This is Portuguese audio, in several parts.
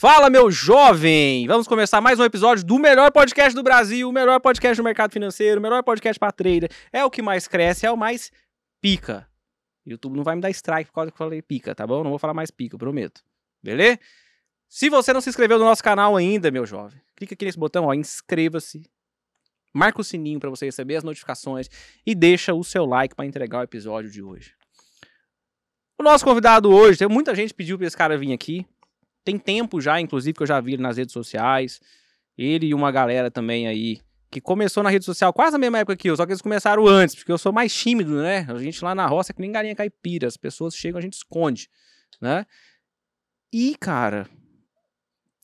Fala, meu jovem! Vamos começar mais um episódio do melhor podcast do Brasil, o melhor podcast do mercado financeiro, o melhor podcast para trader. É o que mais cresce, é o mais pica. YouTube não vai me dar strike por causa que eu falei pica, tá bom? Não vou falar mais pica, prometo. Beleza? Se você não se inscreveu no nosso canal ainda, meu jovem, clica aqui nesse botão, ó, inscreva-se. Marca o sininho para você receber as notificações e deixa o seu like para entregar o episódio de hoje. O nosso convidado hoje, tem muita gente pediu para esse cara vir aqui. Tem tempo já, inclusive, que eu já vi ele nas redes sociais. Ele e uma galera também aí que começou na rede social quase na mesma época que eu, só que eles começaram antes, porque eu sou mais tímido, né? A gente lá na roça é que nem galinha caipira, as pessoas chegam, a gente esconde, né? E, cara,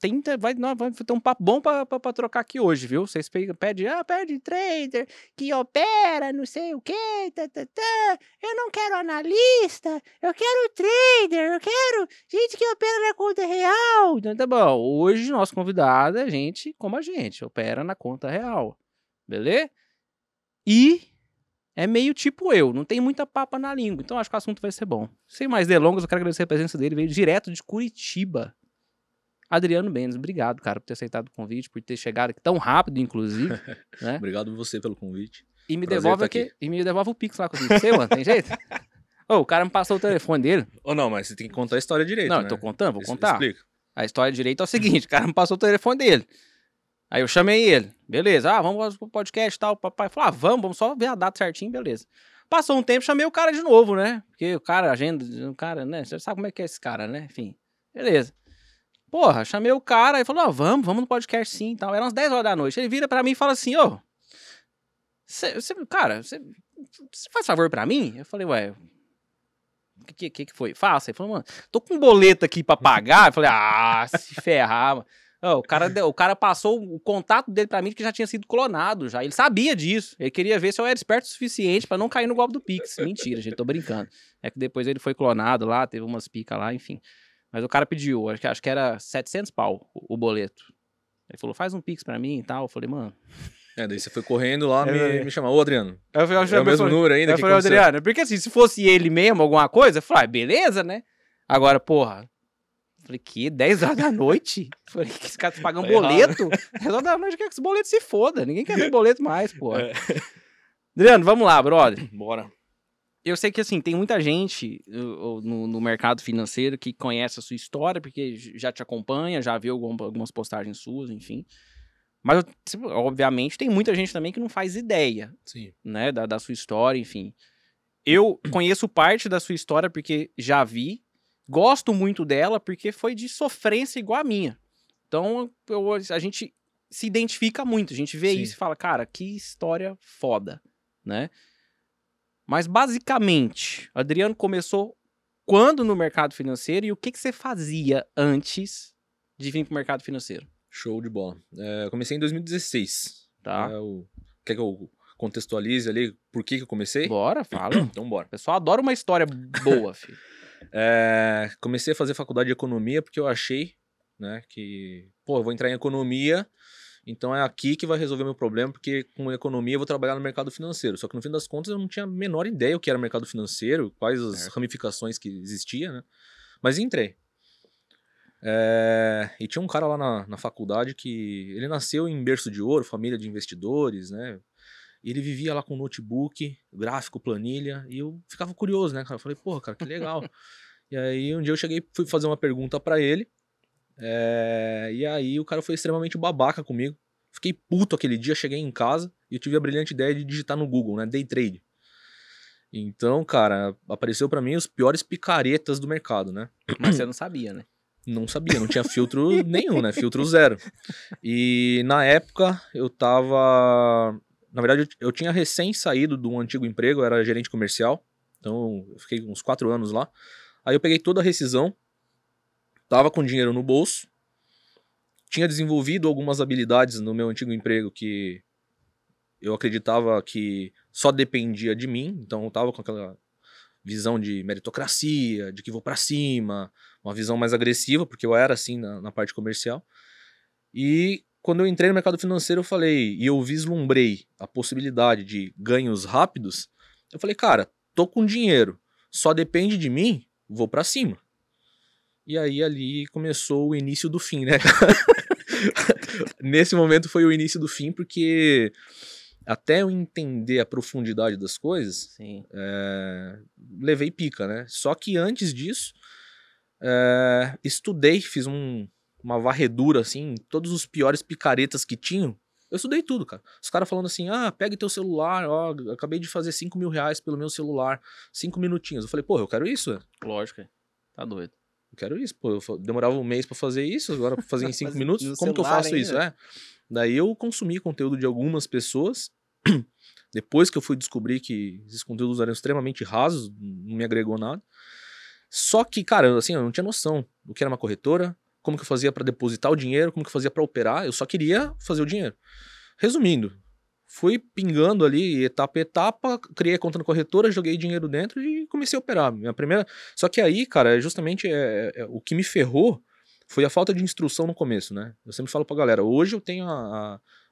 tem, vai, não, vai ter um papo bom pra trocar aqui hoje, viu? Vocês pedem, ah, pede trader que opera, não sei o quê, tá, tá, tá. eu não quero analista, eu quero trader, eu quero gente que opera na conta real. Então, tá bom, hoje nosso convidado é gente como a gente, opera na conta real, beleza? E é meio tipo eu, não tem muita papa na língua, então acho que o assunto vai ser bom. Sem mais delongas, eu quero agradecer a presença dele, veio direto de Curitiba. Adriano Benes, obrigado, cara, por ter aceitado o convite, por ter chegado aqui tão rápido, inclusive. né? Obrigado você pelo convite. E me, devolve aqui, e me devolve o Pix lá com você, mano. Tem jeito? Ô, oh, o cara me passou o telefone dele. Ou oh, não, mas você tem que contar a história direito. Não, né? eu tô contando, vou contar. Explica. A história direito é o seguinte: o cara me passou o telefone dele. Aí eu chamei ele. Beleza, ah, vamos pro podcast e tal. O papai falou: ah, vamos, vamos só ver a data certinho, beleza. Passou um tempo, chamei o cara de novo, né? Porque o cara, agenda, o cara, né? Você sabe como é que é esse cara, né? Enfim, beleza. Porra, chamei o cara e falou: oh, vamos, vamos no podcast sim e tal. Era umas 10 horas da noite. Ele vira pra mim e fala assim: Ô, oh, cara, você faz favor pra mim? Eu falei: Ué, o que, que, que foi? Faça. Ele falou: Mano, tô com um boleto aqui pra pagar. Eu falei: Ah, se ferrar. Oh, o, cara, o cara passou o contato dele pra mim que já tinha sido clonado já. Ele sabia disso. Ele queria ver se eu era esperto o suficiente para não cair no golpe do Pix. Mentira, gente, tô brincando. É que depois ele foi clonado lá, teve umas picas lá, enfim. Mas o cara pediu, acho que, acho que era 700 pau o, o boleto. Ele falou, faz um pix pra mim e tal. Eu falei, mano. É, daí você foi correndo lá, me, me chamou, ô Adriano. Eu falei, é o mesmo número ainda? Eu falei, Adriano, porque assim, se fosse ele mesmo, alguma coisa, eu falei, ah, beleza, né? Agora, porra. Falei, que? 10 horas da noite? falei, que esse cara tá pagando um boleto? 10 horas da noite, quer que esse boleto se foda. Ninguém quer ver boleto mais, porra. É. Adriano, vamos lá, brother. Bora eu sei que assim, tem muita gente no, no, mercado financeiro que conhece a sua história, porque já te acompanha, já viu algumas postagens suas, enfim. Mas, obviamente, tem muita gente também que não faz ideia Sim. Né, da, da sua história, enfim. Eu conheço parte da sua história porque já vi, gosto muito dela porque foi de sofrência igual a minha. Então, eu, a gente se identifica muito, a gente vê Sim. isso e fala, cara, que história foda, né? Mas basicamente, Adriano começou quando no mercado financeiro e o que, que você fazia antes de vir para o mercado financeiro? Show de bola. É, comecei em 2016. Tá. É, o... Quer que eu contextualize ali por que, que eu comecei? Bora, fala. então bora. O pessoal adora uma história boa, filho. É, comecei a fazer faculdade de economia porque eu achei, né, que, pô, eu vou entrar em economia então é aqui que vai resolver meu problema, porque com economia eu vou trabalhar no mercado financeiro. Só que no fim das contas eu não tinha a menor ideia o que era mercado financeiro, quais as é. ramificações que existia, né? Mas entrei. É... E tinha um cara lá na, na faculdade que ele nasceu em berço de ouro, família de investidores, né? Ele vivia lá com notebook, gráfico, planilha, e eu ficava curioso, né, cara? Eu falei, porra, cara, que legal. e aí um dia eu cheguei, fui fazer uma pergunta para ele, é, e aí o cara foi extremamente babaca comigo. Fiquei puto aquele dia, cheguei em casa e eu tive a brilhante ideia de digitar no Google, né? Day trade. Então, cara, apareceu para mim os piores picaretas do mercado, né? Mas você não sabia, né? Não sabia, não tinha filtro nenhum, né? Filtro zero. E na época eu tava. Na verdade, eu tinha recém saído de um antigo emprego, eu era gerente comercial. Então eu fiquei uns quatro anos lá. Aí eu peguei toda a rescisão, Tava com dinheiro no bolso, tinha desenvolvido algumas habilidades no meu antigo emprego que eu acreditava que só dependia de mim, então eu tava com aquela visão de meritocracia, de que vou para cima, uma visão mais agressiva, porque eu era assim na, na, parte comercial. E quando eu entrei no mercado financeiro, eu falei, e eu vislumbrei a possibilidade de ganhos rápidos, eu falei, cara, tô com dinheiro, só depende de mim, vou para cima. E aí ali começou o início do fim, né? Nesse momento foi o início do fim, porque até eu entender a profundidade das coisas, é, levei pica, né? Só que antes disso, é, estudei, fiz um- uma varredura, assim, todos os piores picaretas que tinham. Eu estudei tudo, cara. Os caras falando assim, ah, pegue teu celular, ó, acabei de fazer 5 mil reais pelo meu celular, cinco minutinhos. Eu falei, pô, eu quero isso, velho. Lógico. Tá doido. Eu quero isso, pô. Eu demorava um mês pra fazer isso, agora pra fazer em cinco minutos. Como que eu faço isso? É. Daí eu consumi conteúdo de algumas pessoas. Depois que eu fui descobrir que esses conteúdos eram extremamente rasos, não me agregou nada. Só que, cara, assim, eu não tinha noção do que era uma corretora, como que eu fazia pra depositar o dinheiro, como que eu fazia pra operar. Eu só queria fazer o dinheiro. Resumindo, fui pingando ali etapa a etapa, criei a conta na corretora, joguei dinheiro dentro e comecei a operar. Minha primeira só que aí, cara, é justamente é, é- o que me ferrou foi a falta de instrução no começo, né? Eu sempre falo pra galera, hoje eu tenho a,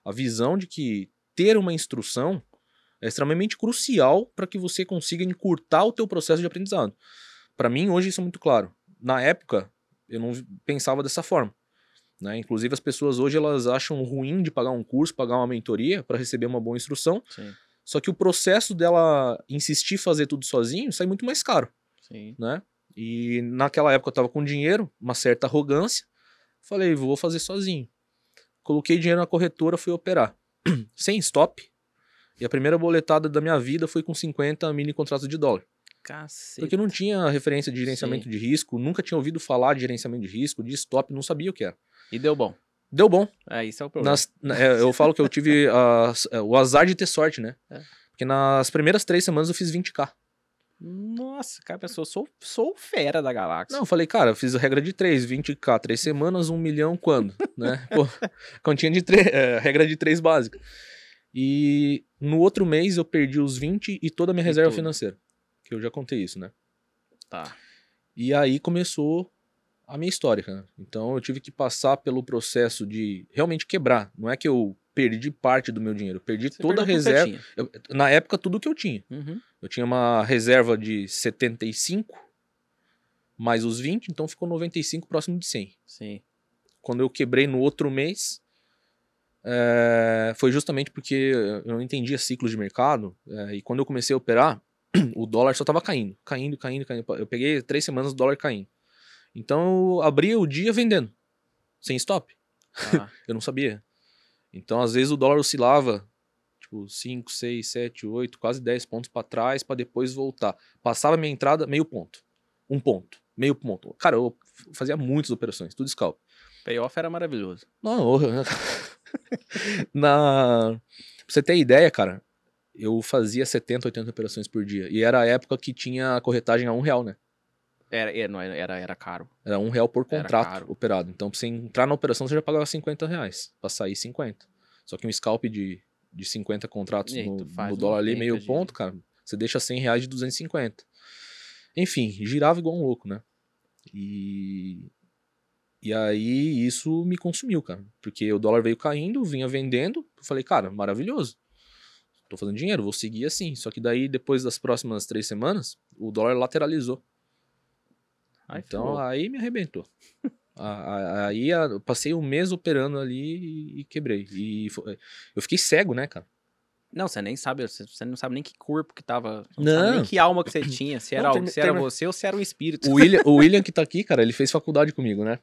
a, a visão de que ter uma instrução é extremamente crucial para que você consiga encurtar o teu processo de aprendizado. Para mim, hoje isso é muito claro. Na época, eu não pensava dessa forma. Né? Inclusive, as pessoas hoje elas acham ruim de pagar um curso, pagar uma mentoria para receber uma boa instrução. Sim. Só que o processo dela insistir fazer tudo sozinho sai muito mais caro Sim. né? E naquela época eu tava com dinheiro, uma certa arrogância. Falei, vou fazer sozinho. Coloquei dinheiro na corretora, fui operar. Sem stop. E a primeira boletada da minha vida foi com 50 mini contratos de dólar. Cacete. Porque eu não tinha referência de gerenciamento Sim. de risco, nunca tinha ouvido falar de gerenciamento de risco, de stop, não sabia o que era. E deu bom. Deu bom. É, isso é o problema. Nas- na- é, eu falo que eu tive a- o azar de ter sorte, né? É. Porque nas primeiras três semanas eu fiz 20k. Nossa, cara, pensou, sou, sou fera da galáxia. Não, eu falei, cara, eu fiz a regra de 3, 20k, 3 semanas, 1 milhão quando? né? Pô, continha de 3, regra de 3 básica. E no outro mês eu perdi os 20 e toda a minha E reserva tudo. financeira. Que eu já contei isso, né? Tá. E aí começou a minha história, cara. Então eu tive que passar pelo processo de realmente quebrar. Não é que eu perdi parte do meu dinheiro, perdi Você toda a reserva. Eu- na época, tudo que eu tinha. tinha. Uhum. Eu tinha uma reserva de 75 mais os 20, então ficou 95 próximo de 100. Sim. Quando eu quebrei no outro mês, é, foi justamente porque eu não entendia ciclos de mercado. é, e quando eu comecei a operar, o dólar só estava caindo, caindo, caindo, caindo. Eu peguei três semanas o dólar caindo. Então eu abria o dia vendendo, sem stop. Tá. Eu não sabia. Então, às vezes, o dólar oscilava, tipo, 5, 6, 7, 8, quase 10 pontos para trás, para depois voltar. Passava minha entrada, meio ponto. Um ponto. Meio ponto. Cara, eu fazia muitas operações, tudo scalp. Payoff era maravilhoso. Não, eu- na... Pra você ter ideia, cara, eu fazia 70, 80 operações por dia. E era a época que tinha a corretagem a um real, né? Era, era, era, era caro. Era um real por contrato operado. Então, pra você entrar na operação, você já pagava 50 reais. Pra sair 50. Só que um scalp de, de 50 contratos aí, no, no dólar ali, meio de- ponto, cara, você deixa 100 reais de 250. Enfim, girava igual um louco, né? E. E aí isso me consumiu, cara. Porque o dólar veio caindo, vinha vendendo. Eu falei, cara, maravilhoso. Tô fazendo dinheiro, vou seguir assim. Só que daí, depois das próximas três semanas, o dólar lateralizou. Aí então aí me arrebentou. Aí eu passei um mês operando ali e, quebrei. E eu fiquei cego, né, cara? Não, você nem sabe, você, não sabe nem que corpo que tava. Não. sabe nem que alma que você tinha. Se era, Não, termi- se era termi- você ou se era um espírito. O William, o William que tá aqui, cara, ele fez faculdade comigo, né?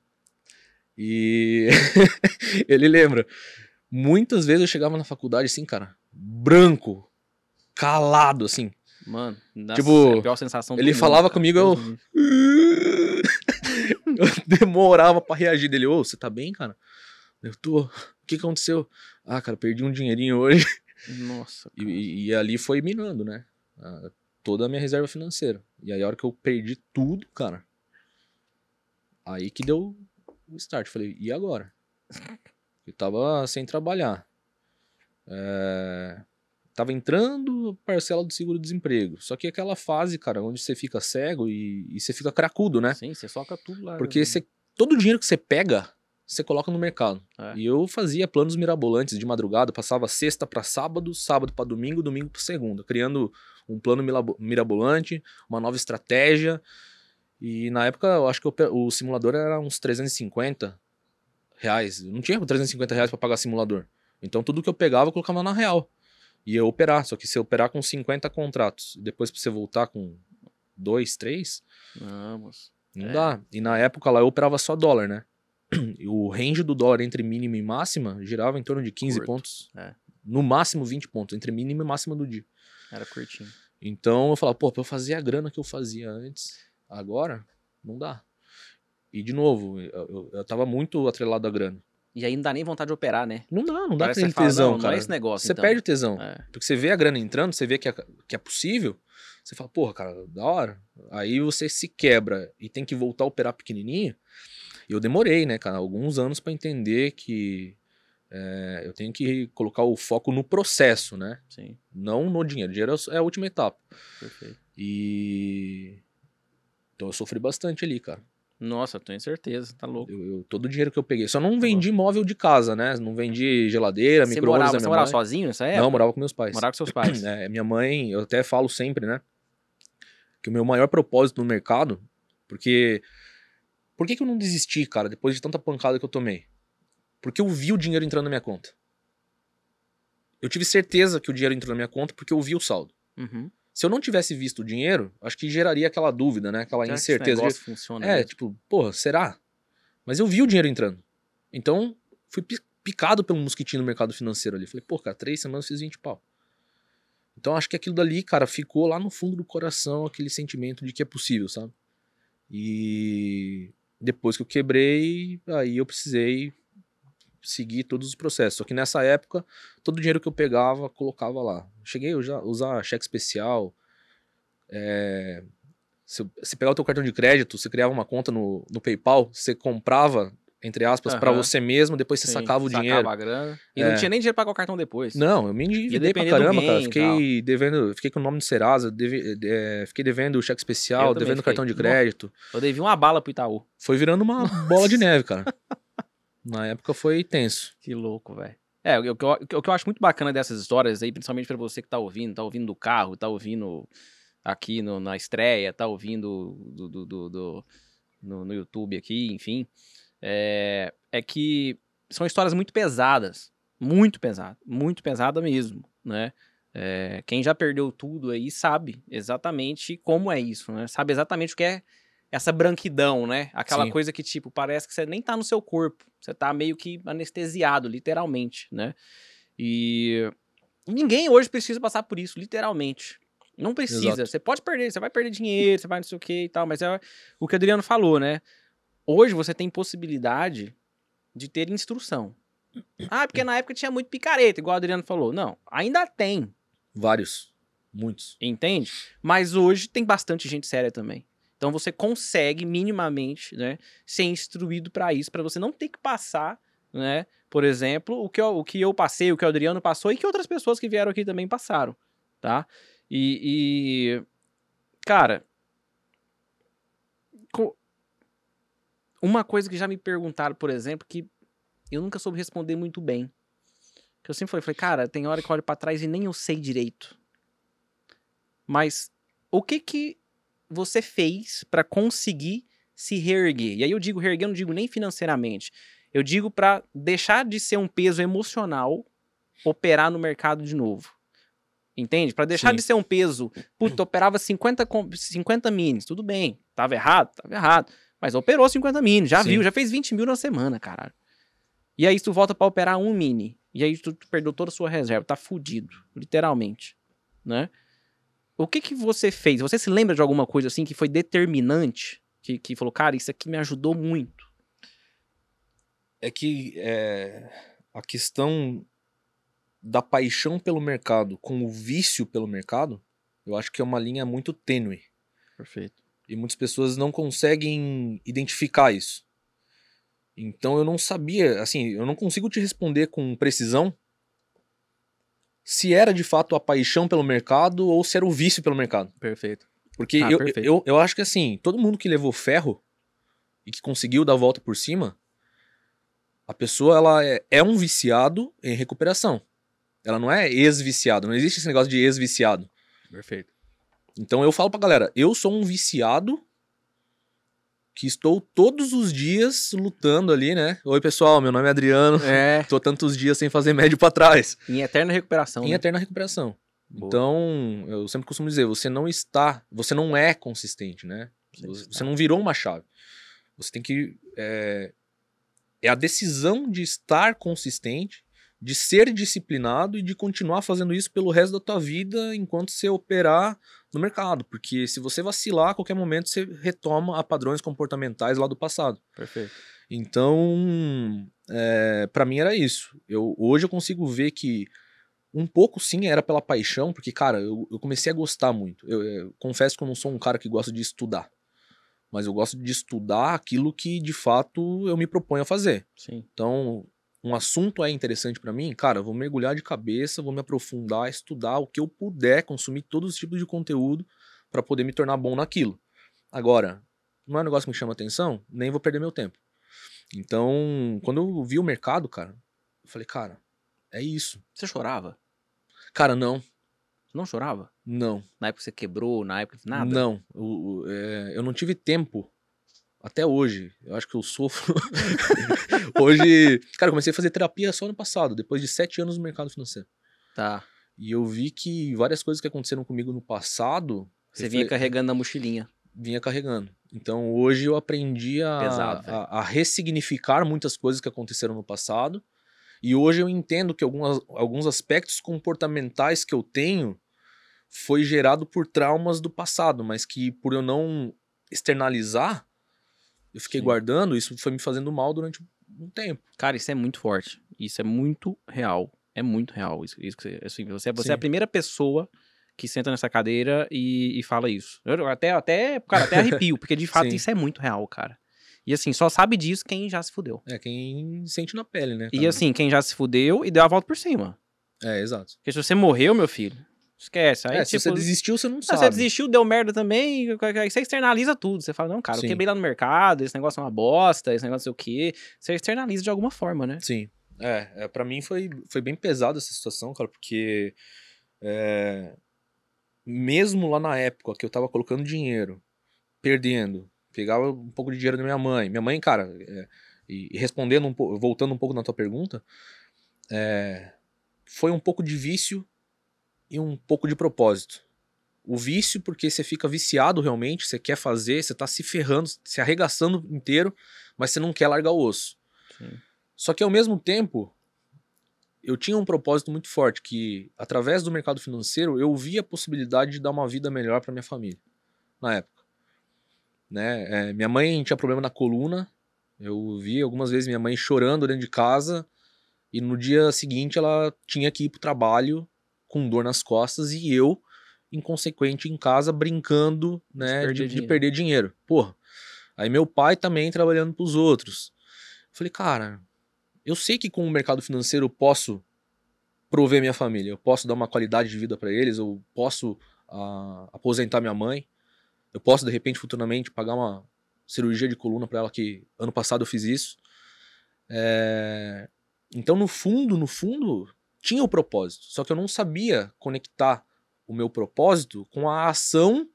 E ele lembra. Muitas vezes eu chegava na faculdade assim, cara, branco, calado, assim. Mano, nossa, Tipo, é a pior sensação do ele falava comigo, eu-. Eu demorava pra reagir dele. Ô, você tá bem, cara? Eu tô. O que aconteceu? Ah, cara, perdi um dinheirinho hoje. Nossa. E, e- e ali foi minando, né? Ah, toda a minha reserva financeira. E aí, a hora que eu perdi tudo, cara, aí que deu o start. Falei, e agora? Eu tava sem trabalhar. É, Tava entrando parcela do seguro-desemprego. Só que aquela fase, cara, onde você fica cego e, e você fica cracudo, né? Sim, você soca tudo lá. Porque você, todo o dinheiro que você pega, você coloca no mercado. É. E eu fazia planos mirabolantes de madrugada, passava sexta pra sábado, sábado pra domingo, domingo pra segunda, criando um plano mirabolante, uma nova estratégia. E na época, eu acho que o, simulador era uns 350 reais. Eu não tinha 350 reais pra pagar simulador. Então tudo que eu pegava, eu colocava na real. E ia operar. Só que se eu operar com 50 contratos, e depois pra você voltar com dois, três, Vamos. não É. dá. E na época lá eu operava só dólar, né? E o range do dólar entre mínima e máxima girava em torno de 15 Curto, pontos. é. No máximo 20 pontos, entre mínima e máxima do dia. Era curtinho. Então eu falava, pô, pra eu fazer a grana que eu fazia antes, agora, não dá. E de novo, eu, eu, eu tava muito atrelado à grana. E aí não dá nem vontade de operar, né? Não dá, não dá Parece fala, tesão, não, não cara. é esse negócio, você então. perde o tesão. É. Porque você vê a grana entrando, você vê que é, que é possível, você fala, porra, cara, da hora. Aí você se quebra e tem que voltar a operar pequenininho. E eu demorei, né, cara, alguns anos pra entender que é, eu tenho que colocar o foco no processo, né? Sim, Não no dinheiro. O dinheiro é a última etapa. perfeito. E. Então eu sofri bastante ali, cara. Nossa, eu tenho certeza, tá louco. Eu, eu- todo o dinheiro que eu peguei. Só não vendi móvel de casa, né? Não vendi geladeira, Você micro-ondas morava, da você morava sozinho nessa época? Não, morava com meus pais. Morava com seus pais. É, minha mãe, eu até falo sempre, né? Que o meu maior propósito no mercado, porque. Por que, que eu não desisti, cara, depois de tanta pancada que eu tomei? Porque eu vi o dinheiro entrando na minha conta. Eu tive certeza que o dinheiro entrou na minha conta porque eu vi o saldo. Uhum. Se eu não tivesse visto o dinheiro, acho que geraria aquela dúvida, né? Aquela Será que esse incerteza. de- funciona É, mesmo? tipo, porra, será? Mas eu vi o dinheiro entrando. Então, fui pi- picado pelo mosquitinho no mercado financeiro ali. Falei, pô, cara, três semanas eu fiz 20 pau. Então, acho que aquilo dali, cara, ficou lá no fundo do coração, aquele sentimento de que é possível, sabe? E depois que eu quebrei, aí eu precisei seguir todos os processos. Só que nessa época, todo o dinheiro que eu pegava, colocava lá. Cheguei a usar, usar cheque especial, é, se você pegar o teu cartão de crédito, você criava uma conta no, no PayPal, você comprava, entre aspas, pra Aham. você mesmo, depois você Sim, sacava o dinheiro. a grana. E É. não tinha nem dinheiro pra pagar o cartão depois. Não, eu me endividei pra caramba, cara. Fiquei devendo, fiquei com o nome do Serasa, deve- é, fiquei devendo cheque especial, devendo fiquei. cartão de crédito. Eu devia uma bala pro Itaú. Foi virando uma bola de neve, cara. Na época foi tenso. Que louco, velho. É, o que, eu, o que eu acho muito bacana dessas histórias aí, principalmente pra você que tá ouvindo, tá ouvindo do carro, tá ouvindo aqui no- na estreia, tá ouvindo do, do- do- do- no, no YouTube aqui, enfim, é, é que são histórias muito pesadas, muito pesadas, muito pesada mesmo, né? É, quem já perdeu tudo aí sabe exatamente como é isso, né? Sabe exatamente o que é essa branquidão, né? Aquela Sim. coisa que, tipo, parece que você nem tá no seu corpo. Você tá meio que anestesiado, literalmente, né? E ninguém hoje precisa passar por isso, literalmente. Não precisa. Exato. Você pode perder, você vai perder dinheiro, você vai não sei o que e tal, mas é o que o Adriano falou, né? Hoje você tem possibilidade de ter instrução. Ah, porque na época tinha muito picareta, igual o Adriano falou. Não, ainda tem, Vários. Muitos. entende? Mas hoje tem bastante gente séria também. Então você consegue minimamente, né, ser instruído para isso, para você não ter que passar, né, por exemplo, o que, eu, o que eu passei, o que o Adriano passou e que outras pessoas que vieram aqui também passaram, tá? E, e cara, uma coisa que já me perguntaram, por exemplo, que eu nunca soube responder muito bem. Que eu sempre falei, falei, cara, tem hora que eu olho pra trás e nem eu sei direito. Mas o que que você fez pra conseguir se reerguer? E aí eu digo reerguer, eu não digo nem financeiramente. Eu digo pra deixar de ser um peso emocional operar no mercado de novo. Entende? Pra deixar Sim. de ser um peso, puta, operava 50, com- 50 minis, tudo bem. Tava errado? Tava errado. Mas operou 50 minis, já Sim. viu, já fez 20 mil na semana, caralho. E aí tu volta pra operar um mini. E aí tu, tu perdeu toda a sua reserva, tá fudido, literalmente, né? O que que você fez? Você se lembra de alguma coisa assim que foi determinante? Que, que falou, cara, isso aqui me ajudou muito. É que é, a questão da paixão pelo mercado com o vício pelo mercado, eu acho que é uma linha muito tênue. Perfeito. E muitas pessoas não conseguem identificar isso. Então eu não sabia, assim, eu não consigo te responder com precisão se era de fato a paixão pelo mercado ou se era o vício pelo mercado. Perfeito. Porque Ah, eu, perfeito. eu, eu acho que assim, todo mundo que levou ferro e que conseguiu dar a volta por cima, a pessoa ela é, é um viciado em recuperação. Ela não é ex-viciado, não existe esse negócio de ex-viciado. Perfeito. Então eu falo pra galera, eu sou um viciado que estou todos os dias lutando ali, né? Oi, pessoal, meu nome é Adriano. É. Tô tantos dias sem fazer médio para trás. Em eterna recuperação. Em né? eterna recuperação. Boa. Então, eu sempre costumo dizer, você não está, você não é consistente, né? Você Você, não virou uma chave. Você tem que. É, é a decisão de estar consistente, de ser disciplinado e de continuar fazendo isso pelo resto da tua vida enquanto você operar no mercado. Porque se você vacilar, a qualquer momento você retoma a padrões comportamentais lá do passado. Perfeito. Então, é, para mim era isso. Eu, hoje eu consigo ver que um pouco sim era pela paixão, porque, cara, eu, eu comecei a gostar muito. Eu, eu confesso que eu não sou um cara que gosta de estudar. Mas eu gosto de estudar aquilo que de fato eu me proponho a fazer. Sim. Então, um assunto é interessante pra mim, cara, eu vou mergulhar de cabeça, vou me aprofundar, estudar o que eu puder, consumir todos os tipos de conteúdo pra poder me tornar bom naquilo. Agora, não é um negócio que me chama atenção, nem vou perder meu tempo. Então, quando eu vi o mercado, cara, eu falei, cara, é isso. Você chorava? Cara, não, Não chorava? não, Na época você quebrou, na época nada? não. Eu, eu, é, eu não tive tempo até hoje. Eu acho que eu sofro. hoje, cara, eu comecei a fazer terapia só no passado, depois de sete anos no mercado financeiro. Tá. E eu vi que várias coisas que aconteceram comigo no passado. Você vinha carregando na mochilinha. vinha carregando. Então hoje eu aprendi a, Pesado, a, a ressignificar muitas coisas que aconteceram no passado. E hoje eu entendo que algumas, alguns aspectos comportamentais que eu tenho foi gerado por traumas do passado, mas que por eu não externalizar, eu fiquei Sim. guardando, isso foi me fazendo mal durante um tempo. Cara, isso é muito forte. Isso é muito real. É muito real. Isso, isso que você, assim, você, você é a primeira pessoa que senta nessa cadeira e, e fala isso. Eu até, até, cara, até arrepio, porque de fato Sim. isso é muito real, cara. E assim, só sabe disso quem já se fudeu. É quem sente na pele, né? E cara? assim, quem já se fudeu e deu a volta por cima. É, exato. Porque se você morreu, meu filho, esquece. Aí, é, se tipo, você desistiu, você não Ah, sabe. você desistiu, deu merda também, aí você externaliza tudo. Você fala, não, cara, Sim. eu quebrei lá no mercado, esse negócio é uma bosta, esse negócio não sei o quê. Você externaliza de alguma forma, né? Sim. É, é para mim foi, foi bem pesada essa situação, cara, porque é, mesmo lá na época que eu tava colocando dinheiro, perdendo, pegava um pouco de dinheiro da minha mãe. Minha mãe, cara, é, e, e respondendo um pouco, voltando um pouco na tua pergunta, é, foi um pouco de vício e um pouco de propósito. O vício, porque você fica viciado realmente, você quer fazer, você tá se ferrando, se arregaçando inteiro, mas você não quer largar o osso. Sim. Só que ao mesmo tempo, eu tinha um propósito muito forte que, através do mercado financeiro, eu via a possibilidade de dar uma vida melhor para minha família na época. Né? É, minha mãe tinha problema na coluna. Eu vi algumas vezes minha mãe chorando dentro de casa e no dia seguinte ela tinha que ir pro trabalho com dor nas costas e eu, inconsequente em casa, brincando, né, perder de, de dinheiro. perder dinheiro. Porra. Aí meu pai também trabalhando pros outros. Falei, cara, eu sei que com o mercado financeiro eu posso prover minha família, eu posso dar uma qualidade de vida para eles, eu posso ah, aposentar minha mãe, eu posso de repente futuramente pagar uma cirurgia de coluna para ela que ano passado eu fiz isso. É, Então no fundo, no fundo tinha o propósito, só que eu não sabia conectar o meu propósito com a ação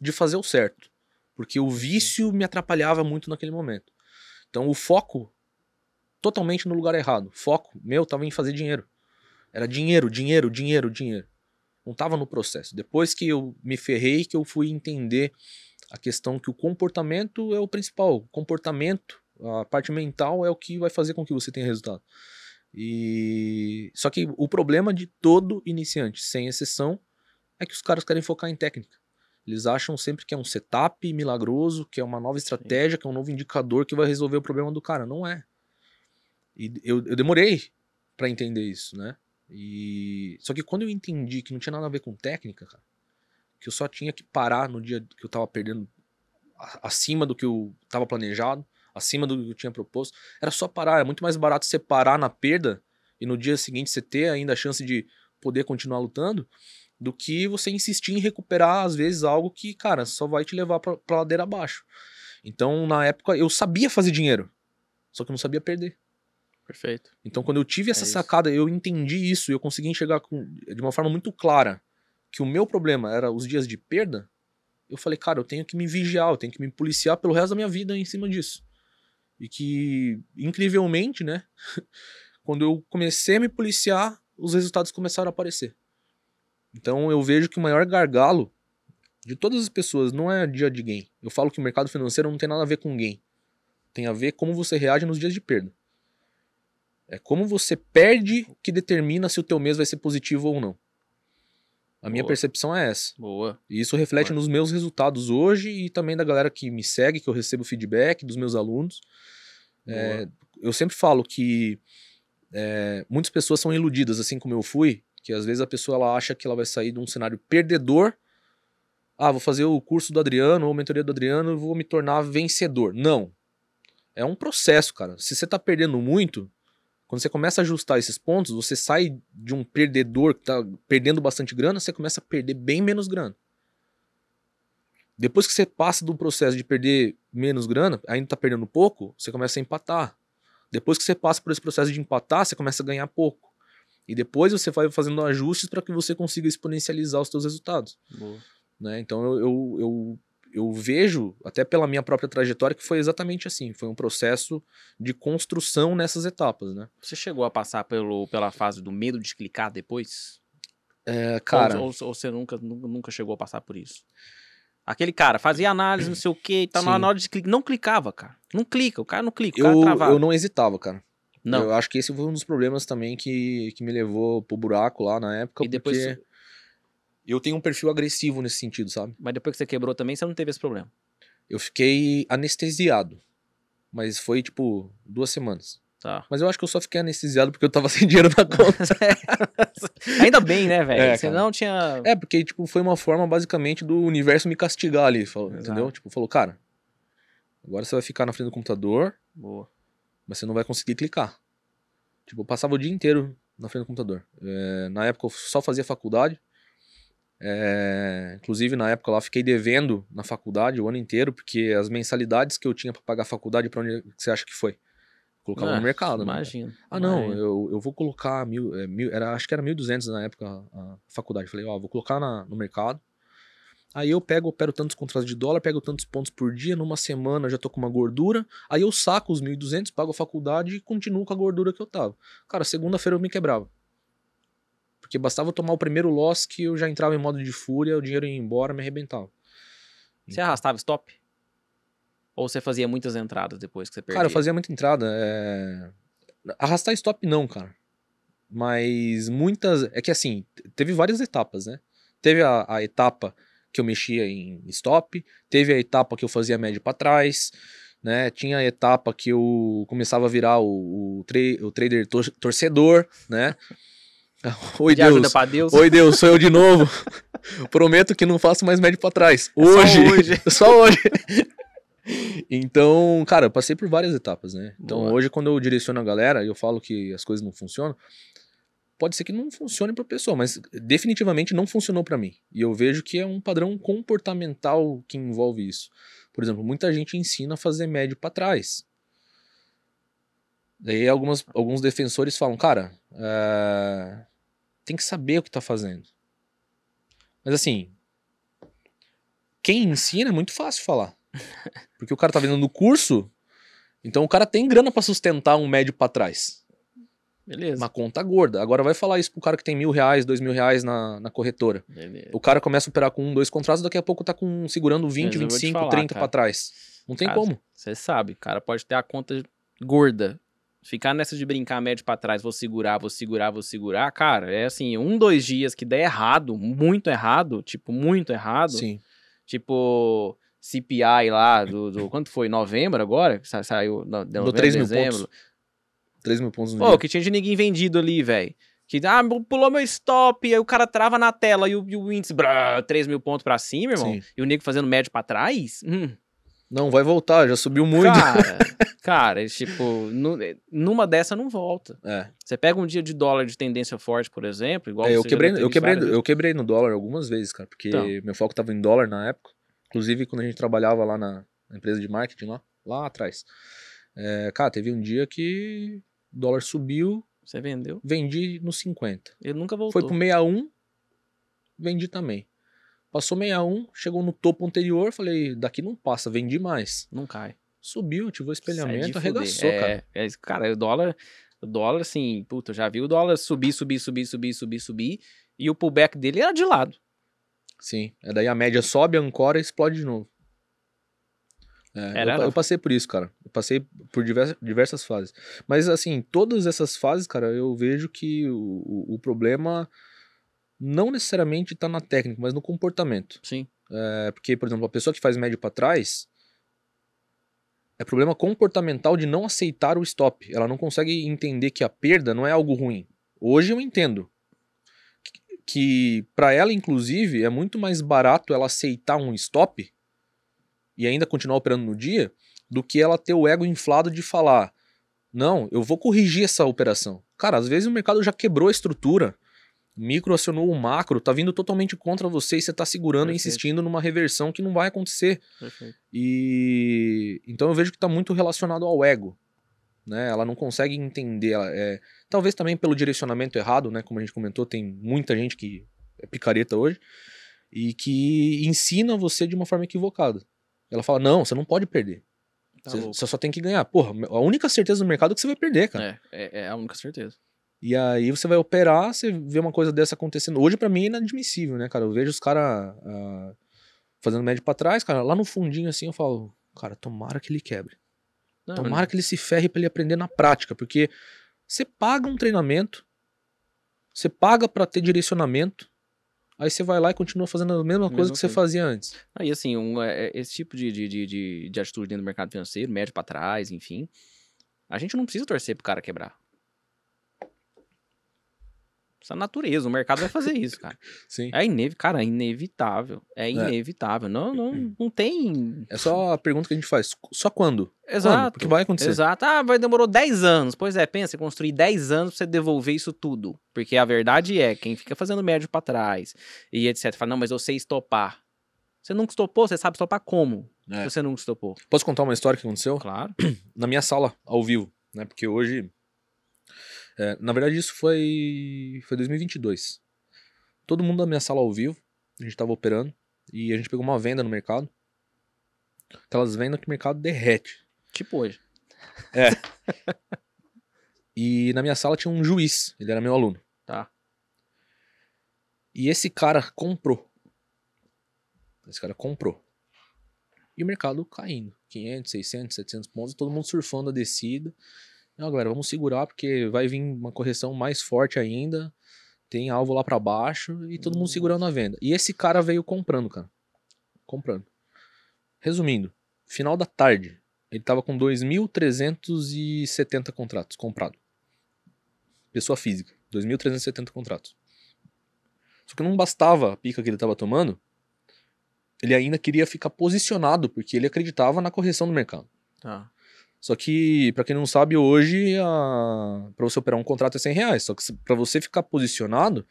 de fazer o certo, porque o vício me atrapalhava muito naquele momento. Então o foco totalmente no lugar errado. Foco meu tava em fazer dinheiro. Era dinheiro, dinheiro, dinheiro, dinheiro. Não tava no processo. Depois que eu me ferrei, que eu fui entender a questão que o comportamento é o principal. O comportamento, a parte mental é o que vai fazer com que você tenha resultado. E só que o problema de todo iniciante, sem exceção, é que os caras querem focar em técnica. Eles acham sempre que é um setup milagroso, que é uma nova estratégia, que é um novo indicador que vai resolver o problema do cara. Não é. E eu, eu demorei pra entender isso, né? E só que quando eu entendi que não tinha nada a ver com técnica, cara, que eu só tinha que parar no dia que eu tava perdendo acima do que eu tava planejado, acima do que eu tinha proposto, era só parar. É muito mais barato você parar na perda e no dia seguinte você ter ainda a chance de poder continuar lutando do que você insistir em recuperar, às vezes, algo que, cara, só vai te levar pra, pra ladeira abaixo. Então, na época, eu sabia fazer dinheiro, só que eu não sabia perder. Perfeito. Então, quando eu tive essa É sacada, eu entendi isso e eu consegui enxergar com- de uma forma muito clara que o meu problema era os dias de perda. eu falei, cara, eu tenho que me vigiar, eu tenho que me policiar pelo resto da minha vida em cima disso. E que, incrivelmente, né, quando eu comecei a me policiar, os resultados começaram a aparecer. Então eu vejo que o maior gargalo de todas as pessoas não é dia de gain. Eu falo que o mercado financeiro não tem nada a ver com gain. Tem a ver como você reage nos dias de perda. É como você perde que determina se o teu mês vai ser positivo ou não. A minha Boa. percepção é essa. Boa. E isso reflete Boa. nos meus resultados hoje e também da galera que me segue, que eu recebo feedback dos meus alunos. É, eu sempre falo que é, muitas pessoas são iludidas, assim como eu fui, que às vezes a pessoa ela acha que ela vai sair de um cenário perdedor. Ah, vou fazer o curso do Adriano ou a mentoria do Adriano e vou me tornar vencedor. Não. É um processo, cara. Se você tá perdendo muito, quando você começa a ajustar esses pontos, você sai de um perdedor que tá perdendo bastante grana, você começa a perder bem menos grana. Depois que você passa do processo de perder menos grana, ainda tá perdendo pouco, você começa a empatar. Depois que você passa por esse processo de empatar, você começa a ganhar pouco. E depois você vai fazendo ajustes para que você consiga exponencializar os seus resultados. Né? Então eu, eu, eu, eu vejo, até pela minha própria trajetória, que foi exatamente assim. Foi um processo de construção nessas etapas. Né? Você chegou a passar pelo, pela fase do medo de clicar depois? É, cara, Ou, ou- ou você nunca, nunca, chegou a passar por isso? Aquele cara fazia análise, não sei o que, e tal, Sim. na hora de clicar, não clicava, cara. Não clica, o cara não clica, o cara eu, eu não hesitava, cara. Não. Eu acho que esse foi um dos problemas também que, que me levou pro buraco lá na época. E depois porque eu tenho um perfil agressivo nesse sentido, sabe? Mas depois que você quebrou também, você não teve esse problema. Eu fiquei anestesiado. Mas foi tipo duas semanas. Tá. Mas eu acho que eu só fiquei anestesiado porque eu tava sem dinheiro na conta. Ainda bem, né, velho? É, Senão tinha. é, porque tipo, foi uma forma basicamente do universo me castigar ali. Falou, entendeu? Tipo, falou, cara, agora você vai ficar na frente do computador, Boa. mas você não vai conseguir clicar. Tipo, eu passava o dia inteiro na frente do computador. É, na época eu só fazia faculdade. É, inclusive, na época lá, fiquei devendo na faculdade o ano inteiro, porque as mensalidades que eu tinha pra pagar a faculdade, pra onde você acha que foi? Colocava Ah, no mercado, né? Imagina. Ah, não, eu, eu vou colocar mil, é, mil era, acho que era 1.200 na época a, a faculdade. Falei, ó, vou colocar na- no mercado. Aí eu pego, opero tantos contratos de dólar, pego tantos pontos por dia, numa semana já tô com uma gordura. Aí eu saco os 1.200, pago a faculdade e continuo com a gordura que eu tava. Cara, segunda-feira eu me quebrava. Porque bastava eu tomar o primeiro loss que eu já entrava em modo de fúria, o dinheiro ia embora, me arrebentava. Você arrastava stop? Ou você fazia muitas entradas depois que você perdia? Cara, eu fazia muita entrada. é, Arrastar stop não, cara. Mas muitas. É que assim, teve várias etapas, né? Teve a, a etapa que eu mexia em stop, teve a etapa que eu fazia médio pra trás, né? Tinha a etapa que eu começava a virar o, o, tra- o trader tor- torcedor, né? Oi, De ajuda Deus. pra Deus. Oi, Deus, sou eu de novo. Prometo que não faço mais médio pra trás. Hoje. hoje. Só hoje. Então, cara, eu passei por várias etapas, né? Então, Boa. hoje, quando eu direciono a galera e eu falo que as coisas não funcionam, pode ser que não funcione pra pessoa, mas definitivamente não funcionou pra mim. E eu vejo que é um padrão comportamental que envolve isso. Por exemplo, muita gente ensina a fazer médio pra trás. Daí algumas, alguns defensores falam, cara, é, tem que saber o que tá fazendo. Mas assim, quem ensina é muito fácil falar. Porque o cara tá vendendo no curso, então o cara tem grana pra sustentar um médio pra trás. Beleza. Uma conta gorda. Agora vai falar isso pro cara que tem mil reais, dois mil reais na, na corretora. Beleza. O cara começa a operar com um, dois contratos, daqui a pouco tá com, segurando 20, Mas eu vou te 25, falar, 30 cara. pra trás. Não tem Cara, como. Você sabe, o cara pode ter a conta gorda. Ficar nessa de brincar médio pra trás, vou segurar, vou segurar, vou segurar, cara, é assim, um, dois dias que der errado, muito errado, tipo, muito errado, Sim. tipo, CPI lá, do, do- quanto foi, novembro agora, sa- saiu, no, de novembro, 3 mil dezembro, pontos. 3 mil pontos no Pô, dia. que tinha de ninguém vendido ali, velho. Que, ah, pulou meu stop, aí o cara trava na tela e o, e o índice, brá, 3 mil pontos pra cima, irmão. Sim. E o nego fazendo médio pra trás. Hum, Não, vai voltar, já subiu muito. cara, cara, tipo, nu- numa dessa não volta. É. Você pega um dia de dólar de tendência forte, por exemplo, igual É, eu quebrei, eu, quebrei, várias eu quebrei no dólar algumas vezes, cara, porque Então. meu foco tava em dólar na época. Inclusive, quando a gente trabalhava lá na, empresa de marketing, lá, lá atrás. É, cara, teve um dia que o dólar subiu. Você vendeu, vendi no 50. ele nunca voltou. Foi pro 61, vendi também. Passou 61, chegou no topo anterior, falei, daqui não passa, vendi mais. Não cai. Subiu, ativou o espelhamento, arregaçou, é, cara. É, cara, o dólar, o dólar, assim, puta, já vi o dólar subir, subir, subir, subir, subir, subir, e o pullback dele era de lado. Sim. É daí a média sobe, ancora e explode de novo. É, Era, eu, eu passei por isso, cara. Eu passei por diversas, diversas fases. Mas, assim, todas essas fases, cara, eu vejo que o, o, o problema não necessariamente tá na técnica, mas no comportamento. Sim. É porque, por exemplo, a pessoa que faz médio para trás é problema comportamental de não aceitar o stop. Ela não consegue entender que a perda não é algo ruim. Hoje eu entendo que, que para ela, inclusive, é muito mais barato ela aceitar um stop e ainda continuar operando no dia do que ela ter o ego inflado de falar: não, eu vou corrigir essa operação. Cara, às vezes o mercado já quebrou a estrutura. Micro acionou o macro, tá vindo totalmente contra você e você tá segurando e Perfeito. insistindo numa reversão que não vai acontecer. Perfeito. E então eu vejo que tá muito relacionado ao ego. Né? Ela não consegue entender. Ela é... Talvez também pelo direcionamento errado, né? Como a gente comentou, tem muita gente que é picareta hoje e que ensina você de uma forma equivocada. Ela fala: não, você não pode perder. Tá Você, você só tem que ganhar. Porra, a única certeza do mercado é que você vai perder, cara. É, é, é a única certeza. E aí você vai operar, você vê uma coisa dessa acontecendo. Hoje pra mim é inadmissível, né, cara? Eu vejo os caras fazendo médio pra trás, cara, lá no fundinho assim eu falo, cara, tomara que ele quebre. Não, Tomara que ele se ferre pra ele aprender na prática, porque você paga um treinamento, você paga pra ter direcionamento, aí você vai lá e continua fazendo a mesma coisa Mesma que você coisa. fazia antes. Aí, assim, um, é, é, esse tipo de, de, de, de, de atitude dentro do mercado financeiro, médio pra trás, enfim, a gente não precisa torcer pro cara quebrar. Isso é a natureza, o mercado vai fazer isso, cara. Sim. É inevitável, cara, é inevitável. É inevitável. Não, não, não tem. É só a pergunta que a gente faz, só quando? Quando? Exato. Porque vai acontecer. Exato. Ah, vai demorou 10 anos. Pois é, pensa, você construir 10 anos pra você devolver isso tudo. Porque a verdade é, quem fica fazendo médio pra trás e etc, fala, não, mas eu sei estopar. Você nunca estopou, você sabe estopar como? É. Se você nunca estopou. Posso contar uma história que aconteceu? Claro. na minha sala, ao vivo, né? Porque hoje. É, na verdade, isso foi. Foi 2022. Todo mundo na minha sala ao vivo, a gente tava operando, e a gente pegou uma venda no mercado. Aquelas vendas que o mercado derrete. Tipo hoje. E na minha sala tinha um juiz, ele era meu aluno. Tá. E esse cara comprou. Esse cara comprou. E o mercado caindo. 500, 600, 700 pontos, todo mundo surfando a descida. Não, galera, vamos segurar porque vai vir uma correção mais forte ainda. Tem alvo lá pra baixo e todo mundo segurando a venda. E esse cara veio comprando, cara. Comprando. Resumindo, final da tarde, ele tava com 2.370 contratos comprados. Pessoa física, 2.370 contratos. Só que não bastava a pica que ele tava tomando, ele ainda queria ficar posicionado, porque ele acreditava na correção do mercado. Tá. Só que, pra quem não sabe, hoje, a... para você operar um contrato é 100 reais. Só que pra você ficar posicionado,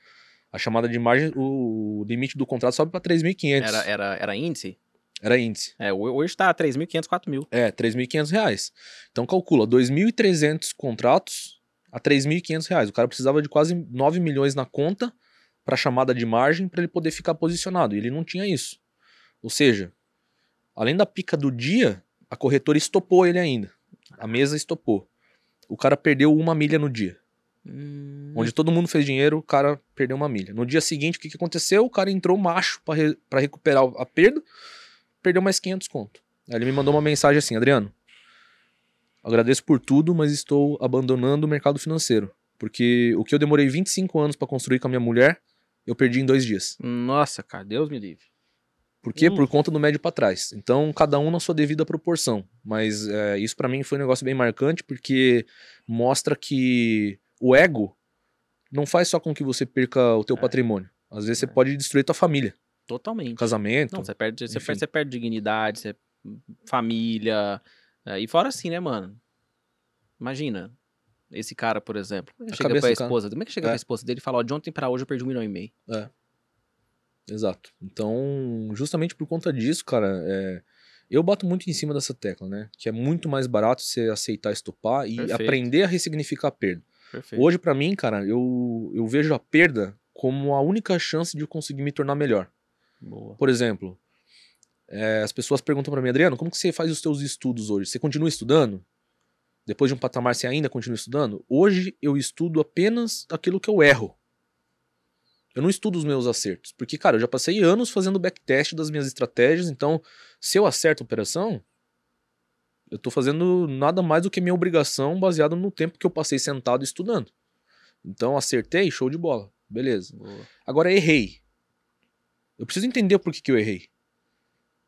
a chamada de margem, o limite do contrato sobe pra 3.500. Era, era, era índice? Era índice. É, ho- hoje tá 3.500, 4.000. É, 3.500 reais. Então calcula, 2.300 contratos a 3.500 reais. O cara precisava de quase 9 milhões na conta para chamada de margem para ele poder ficar posicionado. E ele não tinha isso. Ou seja, além da pica do dia, a corretora estopou ele ainda. A mesa estopou. O cara perdeu uma milha no dia. Hum, Onde todo mundo fez dinheiro, o cara perdeu uma milha. No dia seguinte, o que, que aconteceu? O cara entrou macho para re- pra recuperar a perda, perdeu mais 500 conto. Aí ele me mandou uma mensagem assim, Adriano, agradeço por tudo, mas estou abandonando o mercado financeiro. Porque o que eu demorei 25 anos para construir com a minha mulher, eu perdi em dois dias. Nossa, cara, Deus me livre. Por quê? Hum. Por conta do médio para trás. Então, cada um na sua devida proporção. Mas é, isso para mim foi um negócio bem marcante, porque mostra que o ego não faz só com que você perca o teu É. patrimônio. Às vezes você É. pode destruir tua família, Totalmente. casamento. Não, você perde, você perde, você perde dignidade, você... família. é, e fora assim, né, mano? Imagina, esse cara, por exemplo. é A Chega pra cara. esposa. Como é que chega É. pra esposa dele e fala, ó, de ontem pra hoje eu perdi um milhão e meio. Exato. Então, justamente por conta disso, cara, é, eu bato muito em cima dessa tecla, né? Que é muito mais barato você aceitar estopar e Perfeito. aprender a ressignificar a perda. Perfeito. Hoje, pra mim, cara, eu, eu vejo a perda como a única chance de eu conseguir me tornar melhor. Boa. Por exemplo, é, as pessoas perguntam para mim, Adriano, como que você faz os seus estudos hoje? Você continua estudando? Depois de um patamar, você ainda continua estudando? Hoje eu estudo apenas aquilo que eu erro. Eu não estudo os meus acertos. Porque, cara, eu já passei anos fazendo backtest das minhas estratégias, então, se eu acerto a operação, eu tô fazendo nada mais do que minha obrigação baseado no tempo que eu passei sentado estudando. Então, acertei, show de bola. Beleza. Boa. Agora, errei. Eu preciso entender por que, que eu errei.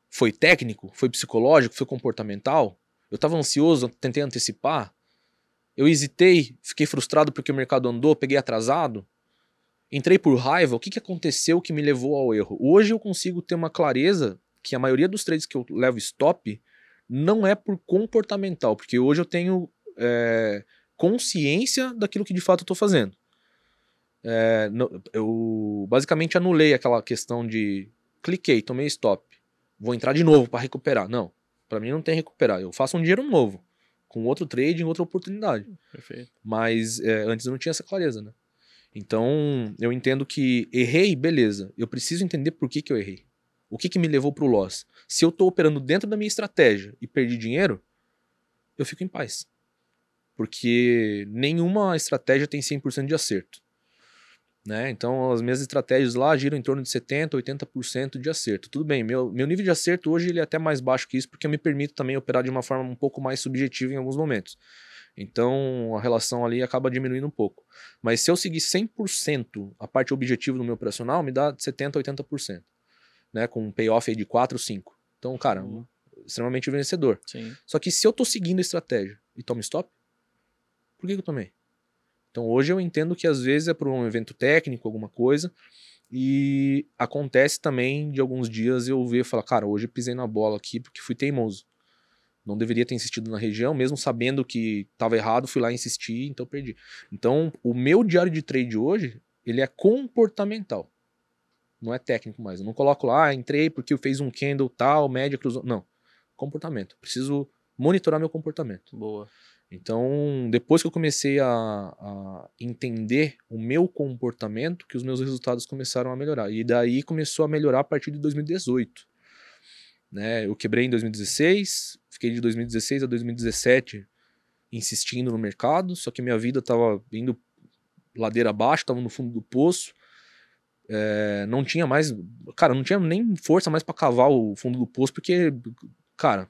Foi técnico? Foi psicológico? Foi comportamental? Eu estava ansioso, tentei antecipar? Eu hesitei, fiquei frustrado porque o mercado andou, peguei atrasado? Entrei por raiva? O que, que aconteceu que me levou ao erro? Hoje eu consigo ter uma clareza que a maioria dos trades que eu levo stop não é por comportamental, porque hoje eu tenho é, consciência daquilo que de fato eu estou fazendo. É, no- eu basicamente anulei aquela questão de cliquei, tomei stop, vou entrar de novo para recuperar. Não, para mim não tem recuperar. Eu faço um dinheiro novo, com outro trade, em outra oportunidade. Perfeito. Mas é, antes eu não tinha essa clareza, né? Então eu entendo que errei, beleza. Eu preciso entender por que, que eu errei. O que, que me levou pro loss. Se eu tô operando dentro da minha estratégia e perdi dinheiro, eu fico em paz. Porque nenhuma estratégia tem 100% de acerto. Né? Então as minhas estratégias lá giram em torno de 70%, 80% de acerto. Tudo bem, meu, meu nível de acerto hoje ele é até mais baixo que isso, porque eu me permito também operar de uma forma um pouco mais subjetiva em alguns momentos. Então a relação ali acaba diminuindo um pouco. Mas se eu seguir 100% a parte objetiva do meu operacional, me dá 70%, 80%. Né? Com um payoff aí de 4, 5. Então, cara, Boa. extremamente vencedor. Sim. Só que se eu tô seguindo a estratégia e tomo stop, por que, que eu tomei? Então hoje eu entendo que às vezes é por um evento técnico, alguma coisa, e acontece também de alguns dias eu ver e falar, cara, hoje eu pisei na bola aqui porque fui teimoso. Não deveria ter insistido na região, mesmo sabendo que estava errado, fui lá insistir, então perdi. Então, o meu diário de trade hoje, ele é comportamental. Não é técnico mais. Eu não coloco lá, ah, entrei porque fiz um candle tal, média cruzou. Não. Comportamento. Preciso monitorar meu comportamento. Boa. Então, depois que eu comecei a, a entender o meu comportamento, que os meus resultados começaram a melhorar. E daí começou a melhorar a partir de 2018. Né? Eu quebrei em 2016, fiquei de 2016 a 2017 insistindo no mercado, só que minha vida estava indo ladeira abaixo, estava no fundo do poço. É, não tinha mais. Cara, não tinha nem força mais para cavar o fundo do poço, porque, cara,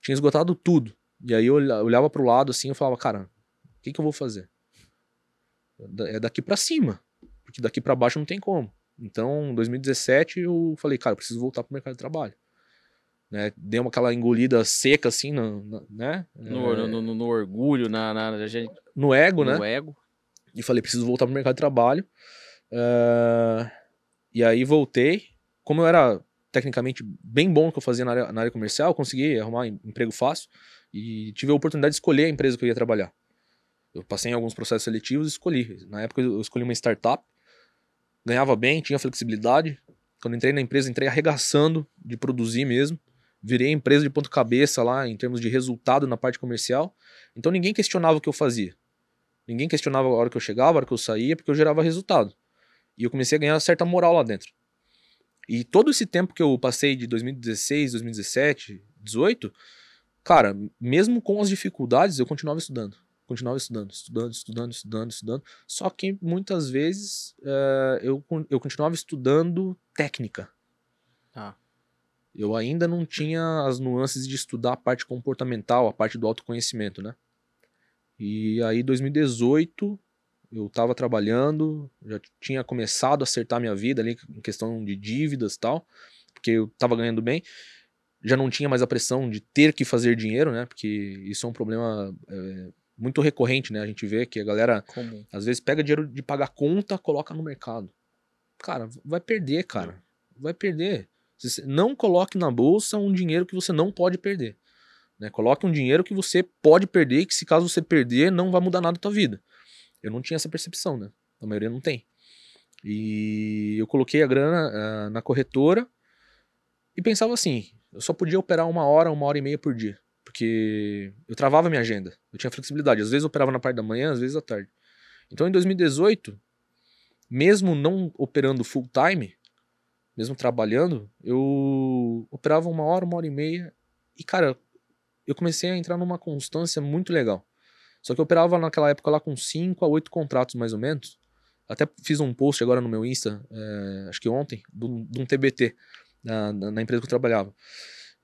tinha esgotado tudo. E aí eu olha- olhava pro lado assim e falava, cara, o que, que eu vou fazer? Da- É daqui pra cima, porque daqui pra baixo não tem como. Então, em 2017 eu falei, cara, eu preciso voltar pro mercado de trabalho. Né? Dei uma aquela engolida seca assim, na, na- né? No, É, no, no- no orgulho, na, na, gente, no ego, né? no ego. E falei, preciso voltar pro mercado de trabalho. Eh, e aí voltei. Como eu era tecnicamente bem bom no que eu fazia na área, na área comercial, eu consegui arrumar em- emprego fácil e tive a oportunidade de escolher a empresa que eu ia trabalhar. Eu passei em alguns processos seletivos e escolhi. Na época eu escolhi uma startup, ganhava bem, tinha flexibilidade. Quando entrei na empresa, entrei arregaçando de produzir mesmo. Virei empresa de ponta cabeça lá em termos de resultado na parte comercial. Então ninguém questionava o que eu fazia. Ninguém questionava a hora que eu chegava, a hora que eu saía, porque eu gerava resultado. E eu comecei a ganhar certa moral lá dentro. E todo esse tempo que eu passei de 2016, 2017, 18, cara, mesmo com as dificuldades, eu continuava estudando. Continuava estudando, estudando, estudando, estudando, estudando. Só que muitas vezes eh, eu, eu continuava estudando técnica. Tá. Eu ainda não tinha as nuances de estudar a parte comportamental, a parte do autoconhecimento, né? E aí, 2018, eu estava trabalhando, já tinha começado a acertar minha vida ali em questão de dívidas e tal, porque eu estava ganhando bem. Já não tinha mais a pressão de ter que fazer dinheiro, né? Porque isso é um problema é, muito recorrente, né? A gente vê que a galera Comum. às vezes pega dinheiro de pagar conta, coloca no mercado. Cara, vai perder, cara. Vai perder. Não coloque na bolsa um dinheiro que você não pode perder. Né? Coloque um dinheiro que você pode perder e que se caso você perder, não vai mudar nada na tua vida. Eu não tinha essa percepção, né? A maioria não tem. E eu coloquei a grana ah, na corretora e pensava assim, eu só podia operar uma hora, uma hora e meia por dia. Porque eu travava minha agenda. Eu tinha flexibilidade. Às vezes eu operava na parte da manhã, às vezes à tarde. Então, em 2018, mesmo não operando full time, mesmo trabalhando, eu operava uma hora, uma hora e meia. E, cara, eu comecei a entrar numa constância muito legal. Só que eu operava naquela época lá com 5 a 8 contratos, mais ou menos. Até fiz um post agora no meu Insta, é, acho que ontem, de um TBT, na, na, empresa que eu trabalhava.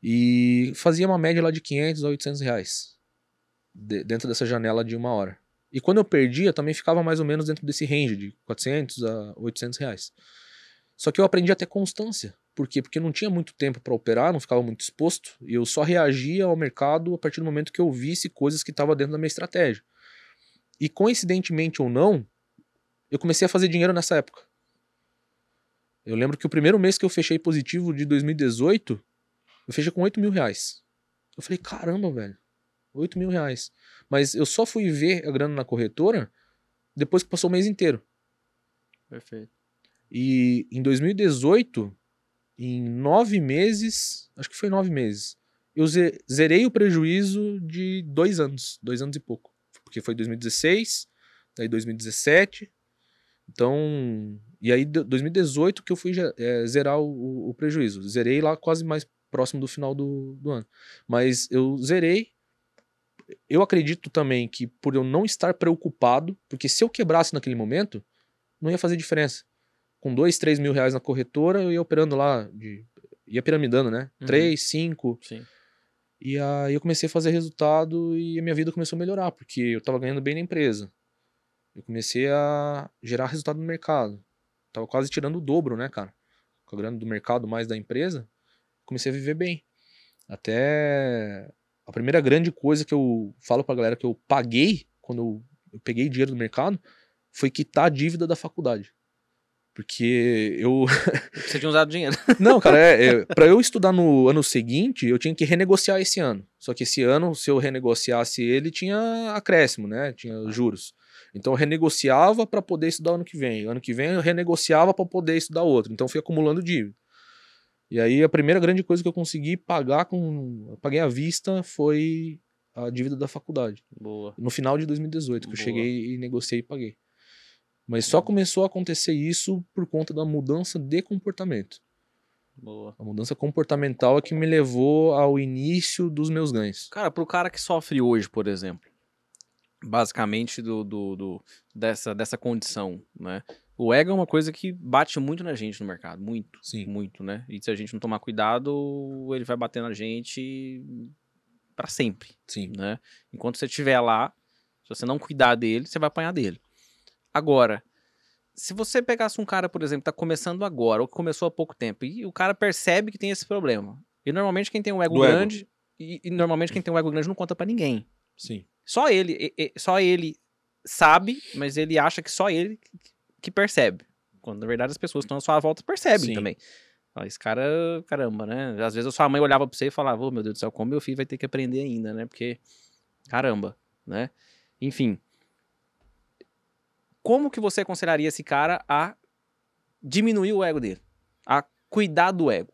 E fazia uma média lá de 500 a 800 reais, de, dentro dessa janela de uma hora. E quando eu perdia, também ficava mais ou menos dentro desse range, de 400 a 800 reais. Só que eu aprendi a ter constância. Por quê? Porque não tinha muito tempo para operar, não ficava muito exposto, e eu só reagia ao mercado a partir do momento que eu visse coisas que estavam dentro da minha estratégia. E coincidentemente ou não, eu comecei a fazer dinheiro nessa época. Eu lembro que o primeiro mês que eu fechei positivo de 2018, eu fechei com 8 mil reais. Eu falei, caramba, velho, 8 mil reais. Mas eu só fui ver a grana na corretora depois que passou o mês inteiro. Perfeito. E em 2018, em nove meses, acho que foi nove meses, eu zerei o prejuízo de dois anos, dois anos e pouco. Porque foi 2016, daí 2017. Então, e aí 2018 que eu fui é, zerar o, o, prejuízo. Zerei lá quase mais próximo do final do, do ano. Mas eu zerei. Eu acredito também que por eu não estar preocupado, porque se eu quebrasse naquele momento, não ia fazer diferença com dois, três mil reais na corretora, eu ia operando lá, de, ia piramidando, né? Uhum. Três, cinco. Sim. E aí eu comecei a fazer resultado e a minha vida começou a melhorar, porque eu tava ganhando bem na empresa. Eu comecei a gerar resultado no mercado. Tava quase tirando o dobro, né, cara? Com a grana do mercado mais da empresa, comecei a viver bem. Até a primeira grande coisa que eu falo pra galera que eu paguei quando eu, eu peguei dinheiro do mercado foi quitar a dívida da faculdade. Porque eu. Você tinha usado dinheiro. Não, cara, é, é, pra eu estudar no ano seguinte, eu tinha que renegociar esse ano. Só que esse ano, se eu renegociasse ele, tinha acréscimo, né? Tinha juros. Então eu renegociava para poder estudar ano que vem. Ano que vem eu renegociava para poder estudar outro. Então eu fui acumulando dívida. E aí a primeira grande coisa que eu consegui pagar com. paguei à vista foi a dívida da faculdade. Boa. No final de 2018, que Boa. eu cheguei e negociei e paguei. Mas só começou a acontecer isso por conta da mudança de comportamento. Boa. A mudança comportamental é que me levou ao início dos meus ganhos. Cara, pro cara que sofre hoje, por exemplo, basicamente do, do, do, dessa, dessa condição, né? O ego é uma coisa que bate muito na gente no mercado, muito, Sim. muito, né? E se a gente não tomar cuidado, ele vai bater na gente para sempre, Sim. né? Enquanto você estiver lá, se você não cuidar dele, você vai apanhar dele. Agora, se você pegasse um cara, por exemplo, que tá começando agora, ou que começou há pouco tempo, e o cara percebe que tem esse problema. E normalmente quem tem um ego Do grande, ego. E, e, normalmente quem tem um ego grande não conta para ninguém. Sim. Só ele, e, só ele sabe, mas ele acha que só ele que percebe. Quando na verdade as pessoas que estão à sua volta percebem Sim. também. esse cara, caramba, né? Às vezes a sua mãe olhava pra você e falava, oh, meu Deus do céu, como meu filho vai ter que aprender ainda, né? Porque, caramba, né? Enfim como que você aconselharia esse cara a diminuir o ego dele? A cuidar do ego?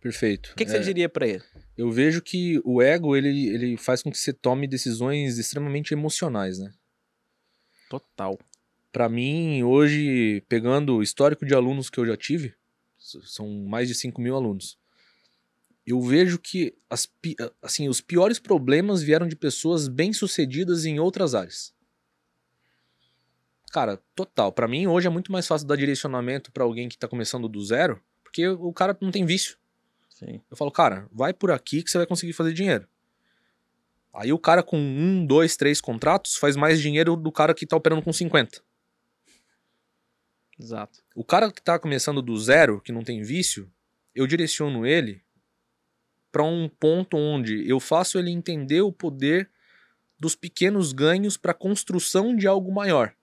Perfeito. O que, que é, você diria para ele? Eu vejo que o ego, ele, ele faz com que você tome decisões extremamente emocionais, né? Total. Para mim, hoje, pegando o histórico de alunos que eu já tive, são mais de 5 mil alunos, eu vejo que as, assim, os piores problemas vieram de pessoas bem-sucedidas em outras áreas. Cara, total. Para mim, hoje é muito mais fácil dar direcionamento para alguém que tá começando do zero, porque o cara não tem vício. Sim. Eu falo, cara, vai por aqui que você vai conseguir fazer dinheiro. Aí o cara com um, dois, três contratos faz mais dinheiro do cara que tá operando com 50. Exato. O cara que tá começando do zero, que não tem vício, eu direciono ele para um ponto onde eu faço ele entender o poder dos pequenos ganhos para construção de algo maior.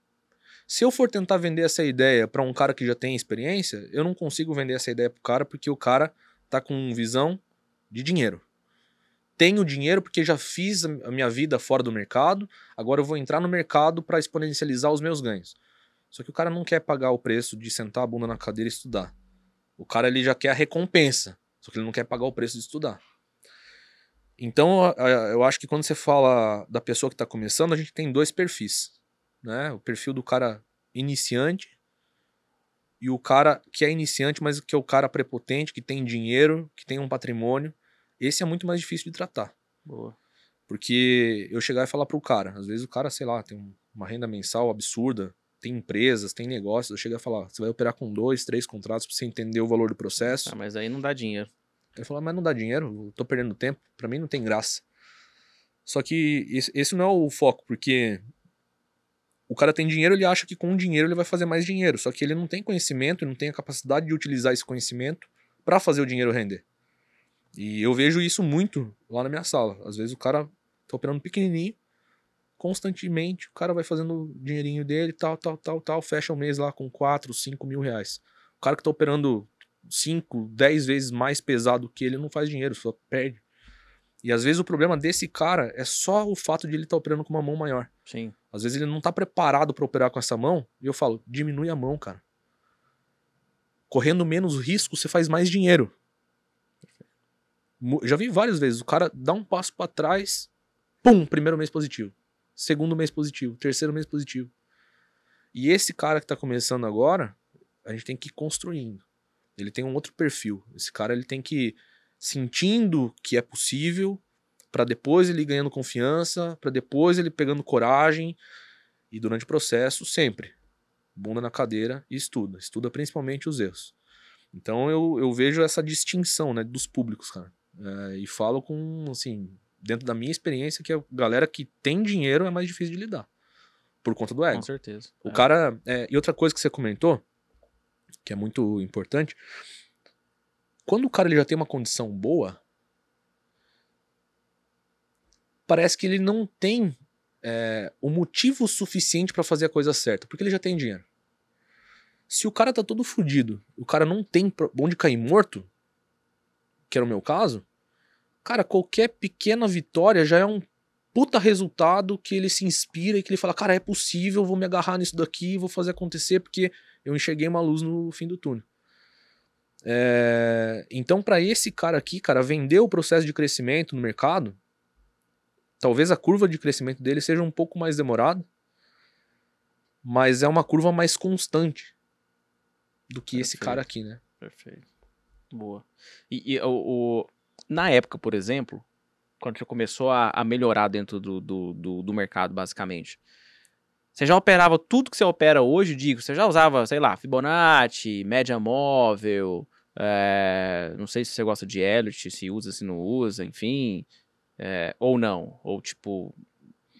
Se eu for tentar vender essa ideia para um cara que já tem experiência, eu não consigo vender essa ideia pro cara porque o cara tá com visão de dinheiro. Tenho dinheiro porque já fiz a minha vida fora do mercado, agora eu vou entrar no mercado para exponencializar os meus ganhos. Só que o cara não quer pagar o preço de sentar a bunda na cadeira e estudar. O cara ele já quer a recompensa, só que ele não quer pagar o preço de estudar. Então, eu acho que quando você fala da pessoa que está começando, a gente tem dois perfis né? O perfil do cara iniciante e o cara que é iniciante, mas que é o cara prepotente, que tem dinheiro, que tem um patrimônio, esse é muito mais difícil de tratar. Boa. Porque eu chegar e falar pro cara, às vezes o cara, sei lá, tem um- uma renda mensal absurda, tem empresas, tem negócios, eu chego e falar, você vai operar com dois, três contratos pra você entender o valor do processo. Ah, mas aí não dá dinheiro. Ele falou, mas não dá dinheiro, eu tô perdendo tempo, pra mim não tem graça. Só que esse, não é o foco, porque o cara tem dinheiro, ele acha que com o dinheiro ele vai fazer mais dinheiro, só que ele não tem conhecimento e não tem a capacidade de utilizar esse conhecimento pra fazer o dinheiro render. E eu vejo isso muito lá na minha sala. Às vezes o cara tá operando pequenininho, constantemente o cara vai fazendo o dinheirinho dele, tal, tal, tal, tal, fecha o mês lá com 4, 5 mil reais. O cara que tá operando 5, 10 vezes mais pesado que ele não faz dinheiro, só perde. E às vezes o problema desse cara é só o fato de ele estar operando com uma mão maior. Sim. Às vezes ele não tá preparado para operar com essa mão, e eu falo, diminui a mão, cara. Correndo menos risco, você faz mais dinheiro. Já vi várias vezes, o cara dá um passo para trás, pum, primeiro mês positivo. Segundo mês positivo, terceiro mês positivo. E esse cara que tá começando agora, a gente tem que ir construindo. Ele tem um outro perfil. Esse cara ele tem que ir sentindo que é possível, para depois ele ganhando confiança, para depois ele pegando coragem e durante o processo sempre bunda na cadeira e estuda, estuda principalmente os erros. Então eu, eu vejo essa distinção, né, dos públicos, cara. É, e falo com, assim, dentro da minha experiência que a galera que tem dinheiro é mais difícil de lidar por conta do ego. Com certeza. O É. cara. é, e outra coisa que você comentou, que é muito importante, quando o cara ele já tem uma condição boa, parece que ele não tem é, o motivo suficiente pra fazer a coisa certa, porque ele já tem dinheiro. Se o cara tá todo fudido, o cara não tem onde cair morto, que era o meu caso, cara, qualquer pequena vitória já é um puta resultado que ele se inspira e que ele fala, cara, é possível, vou me agarrar nisso daqui, vou fazer acontecer porque eu enxerguei uma luz no fim do túnel. É, Então, para esse cara aqui, cara, vender o processo de crescimento no mercado, talvez a curva de crescimento dele seja um pouco mais demorada, mas é uma curva mais constante do que esse Perfeito. cara aqui, né? Perfeito. Boa. E, e o, o- na época, por exemplo, quando você começou a, a melhorar dentro do, do, do, do mercado, basicamente, você já operava tudo que você opera hoje, digo, você já usava, sei lá, Fibonacci, média móvel, é, não sei se você gosta de Elliott, se usa, se não usa, enfim, é, ou não, ou tipo,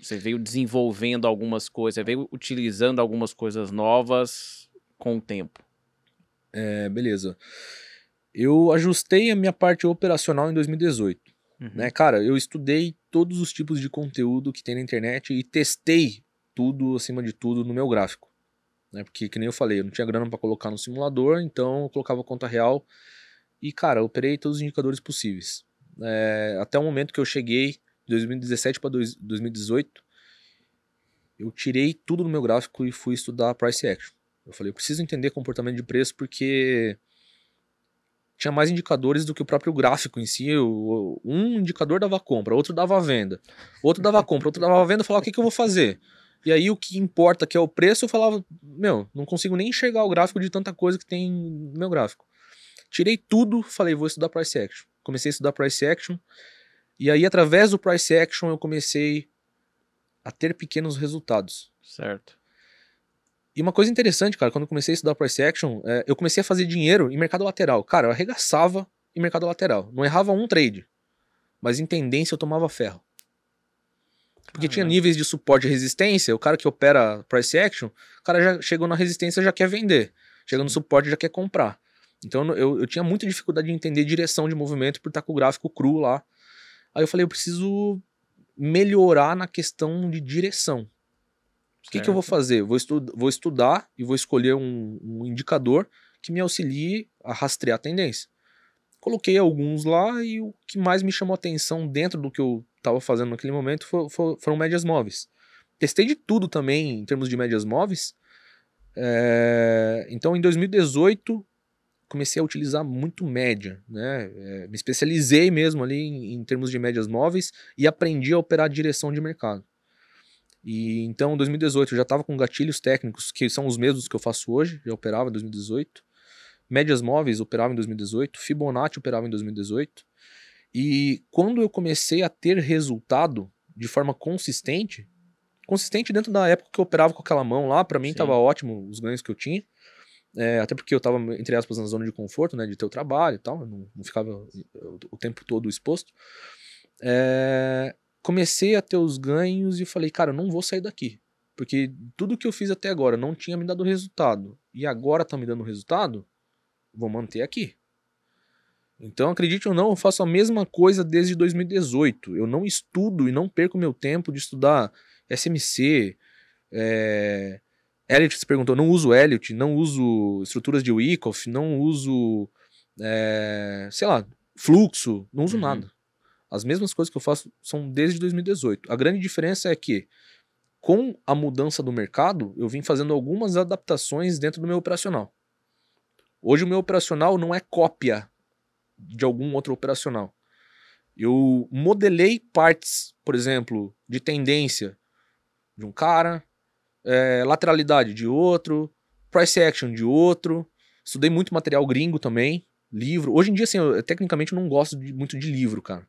você veio desenvolvendo algumas coisas, você veio utilizando algumas coisas novas com o tempo. É, beleza. Eu ajustei a minha parte operacional em 2018. Uhum. né, cara, eu estudei todos os tipos de conteúdo que tem na internet e testei tudo, acima de tudo, no meu gráfico. Né, porque, que nem eu falei, eu não tinha grana para colocar no simulador, então eu colocava conta real e, cara, eu operei todos os indicadores possíveis. É, até o momento que eu cheguei, de 2017 para 2018, eu tirei tudo no meu gráfico e fui estudar price action. Eu falei, eu preciso entender comportamento de preço porque tinha mais indicadores do que o próprio gráfico em si. Um indicador dava compra, outro dava venda, outro dava compra, outro dava venda. Eu falava, o que, que eu vou fazer? E aí o que importa, que é o preço, eu falava, meu, não consigo nem enxergar o gráfico de tanta coisa que tem no meu gráfico. Tirei tudo, falei, vou estudar price action. Comecei a estudar price action. E aí, através do price action, eu comecei a ter pequenos resultados. Certo. E uma coisa interessante, cara, quando eu comecei a estudar price action, é, eu comecei a fazer dinheiro em mercado lateral. Cara, eu arregaçava em mercado lateral. Não errava um trade. Mas em tendência eu tomava ferro. Porque tinha Caramba. níveis de suporte e resistência. O cara que opera price action, o cara já chegou na resistência já quer vender. Chega no suporte já quer comprar. Então eu, eu tinha muita dificuldade de entender direção de movimento por estar com o gráfico cru lá. Aí eu falei, eu preciso melhorar na questão de direção. O que, que eu vou fazer? Vou, estu vou estudar e vou escolher um, um indicador que me auxilie a rastrear a tendência. Coloquei alguns lá e o que mais me chamou atenção dentro do que eu estava fazendo naquele momento fo- fo- foram médias móveis. Testei de tudo também em termos de médias móveis. É, Então, em 2018, comecei a utilizar muito média. Né? É, me especializei mesmo ali em, em termos de médias móveis e aprendi a operar direção de mercado. E então, em 2018, eu já estava com gatilhos técnicos, que são os mesmos que eu faço hoje, já operava em 2018. Médias móveis operava em 2018, Fibonacci operava em 2018. E quando eu comecei a ter resultado de forma consistente, consistente dentro da época que eu operava com aquela mão lá, para mim estava ótimo os ganhos que eu tinha. É, até porque eu estava, entre aspas, na zona de conforto, né, de ter o trabalho e tal, eu não, não ficava o tempo todo exposto. É, comecei a ter os ganhos e falei, cara, eu não vou sair daqui. Porque tudo que eu fiz até agora não tinha me dado resultado. E agora tá me dando resultado, vou manter aqui. Então, acredite ou não, eu faço a mesma coisa desde 2018. Eu não estudo e não perco meu tempo de estudar SMC. É... Elliot se perguntou, não uso Elliot, não uso estruturas de Wyckoff, não uso, é... sei lá, fluxo, não uso uhum. nada. As mesmas coisas que eu faço são desde 2018. A grande diferença é que, com a mudança do mercado, eu vim fazendo algumas adaptações dentro do meu operacional. Hoje o meu operacional não é cópia de algum outro operacional. Eu modelei partes, por exemplo, de tendência de um cara, é, lateralidade de outro, price action de outro. Estudei muito material gringo também, livro. Hoje em dia, assim, eu, tecnicamente, eu não gosto de, muito de livro, cara.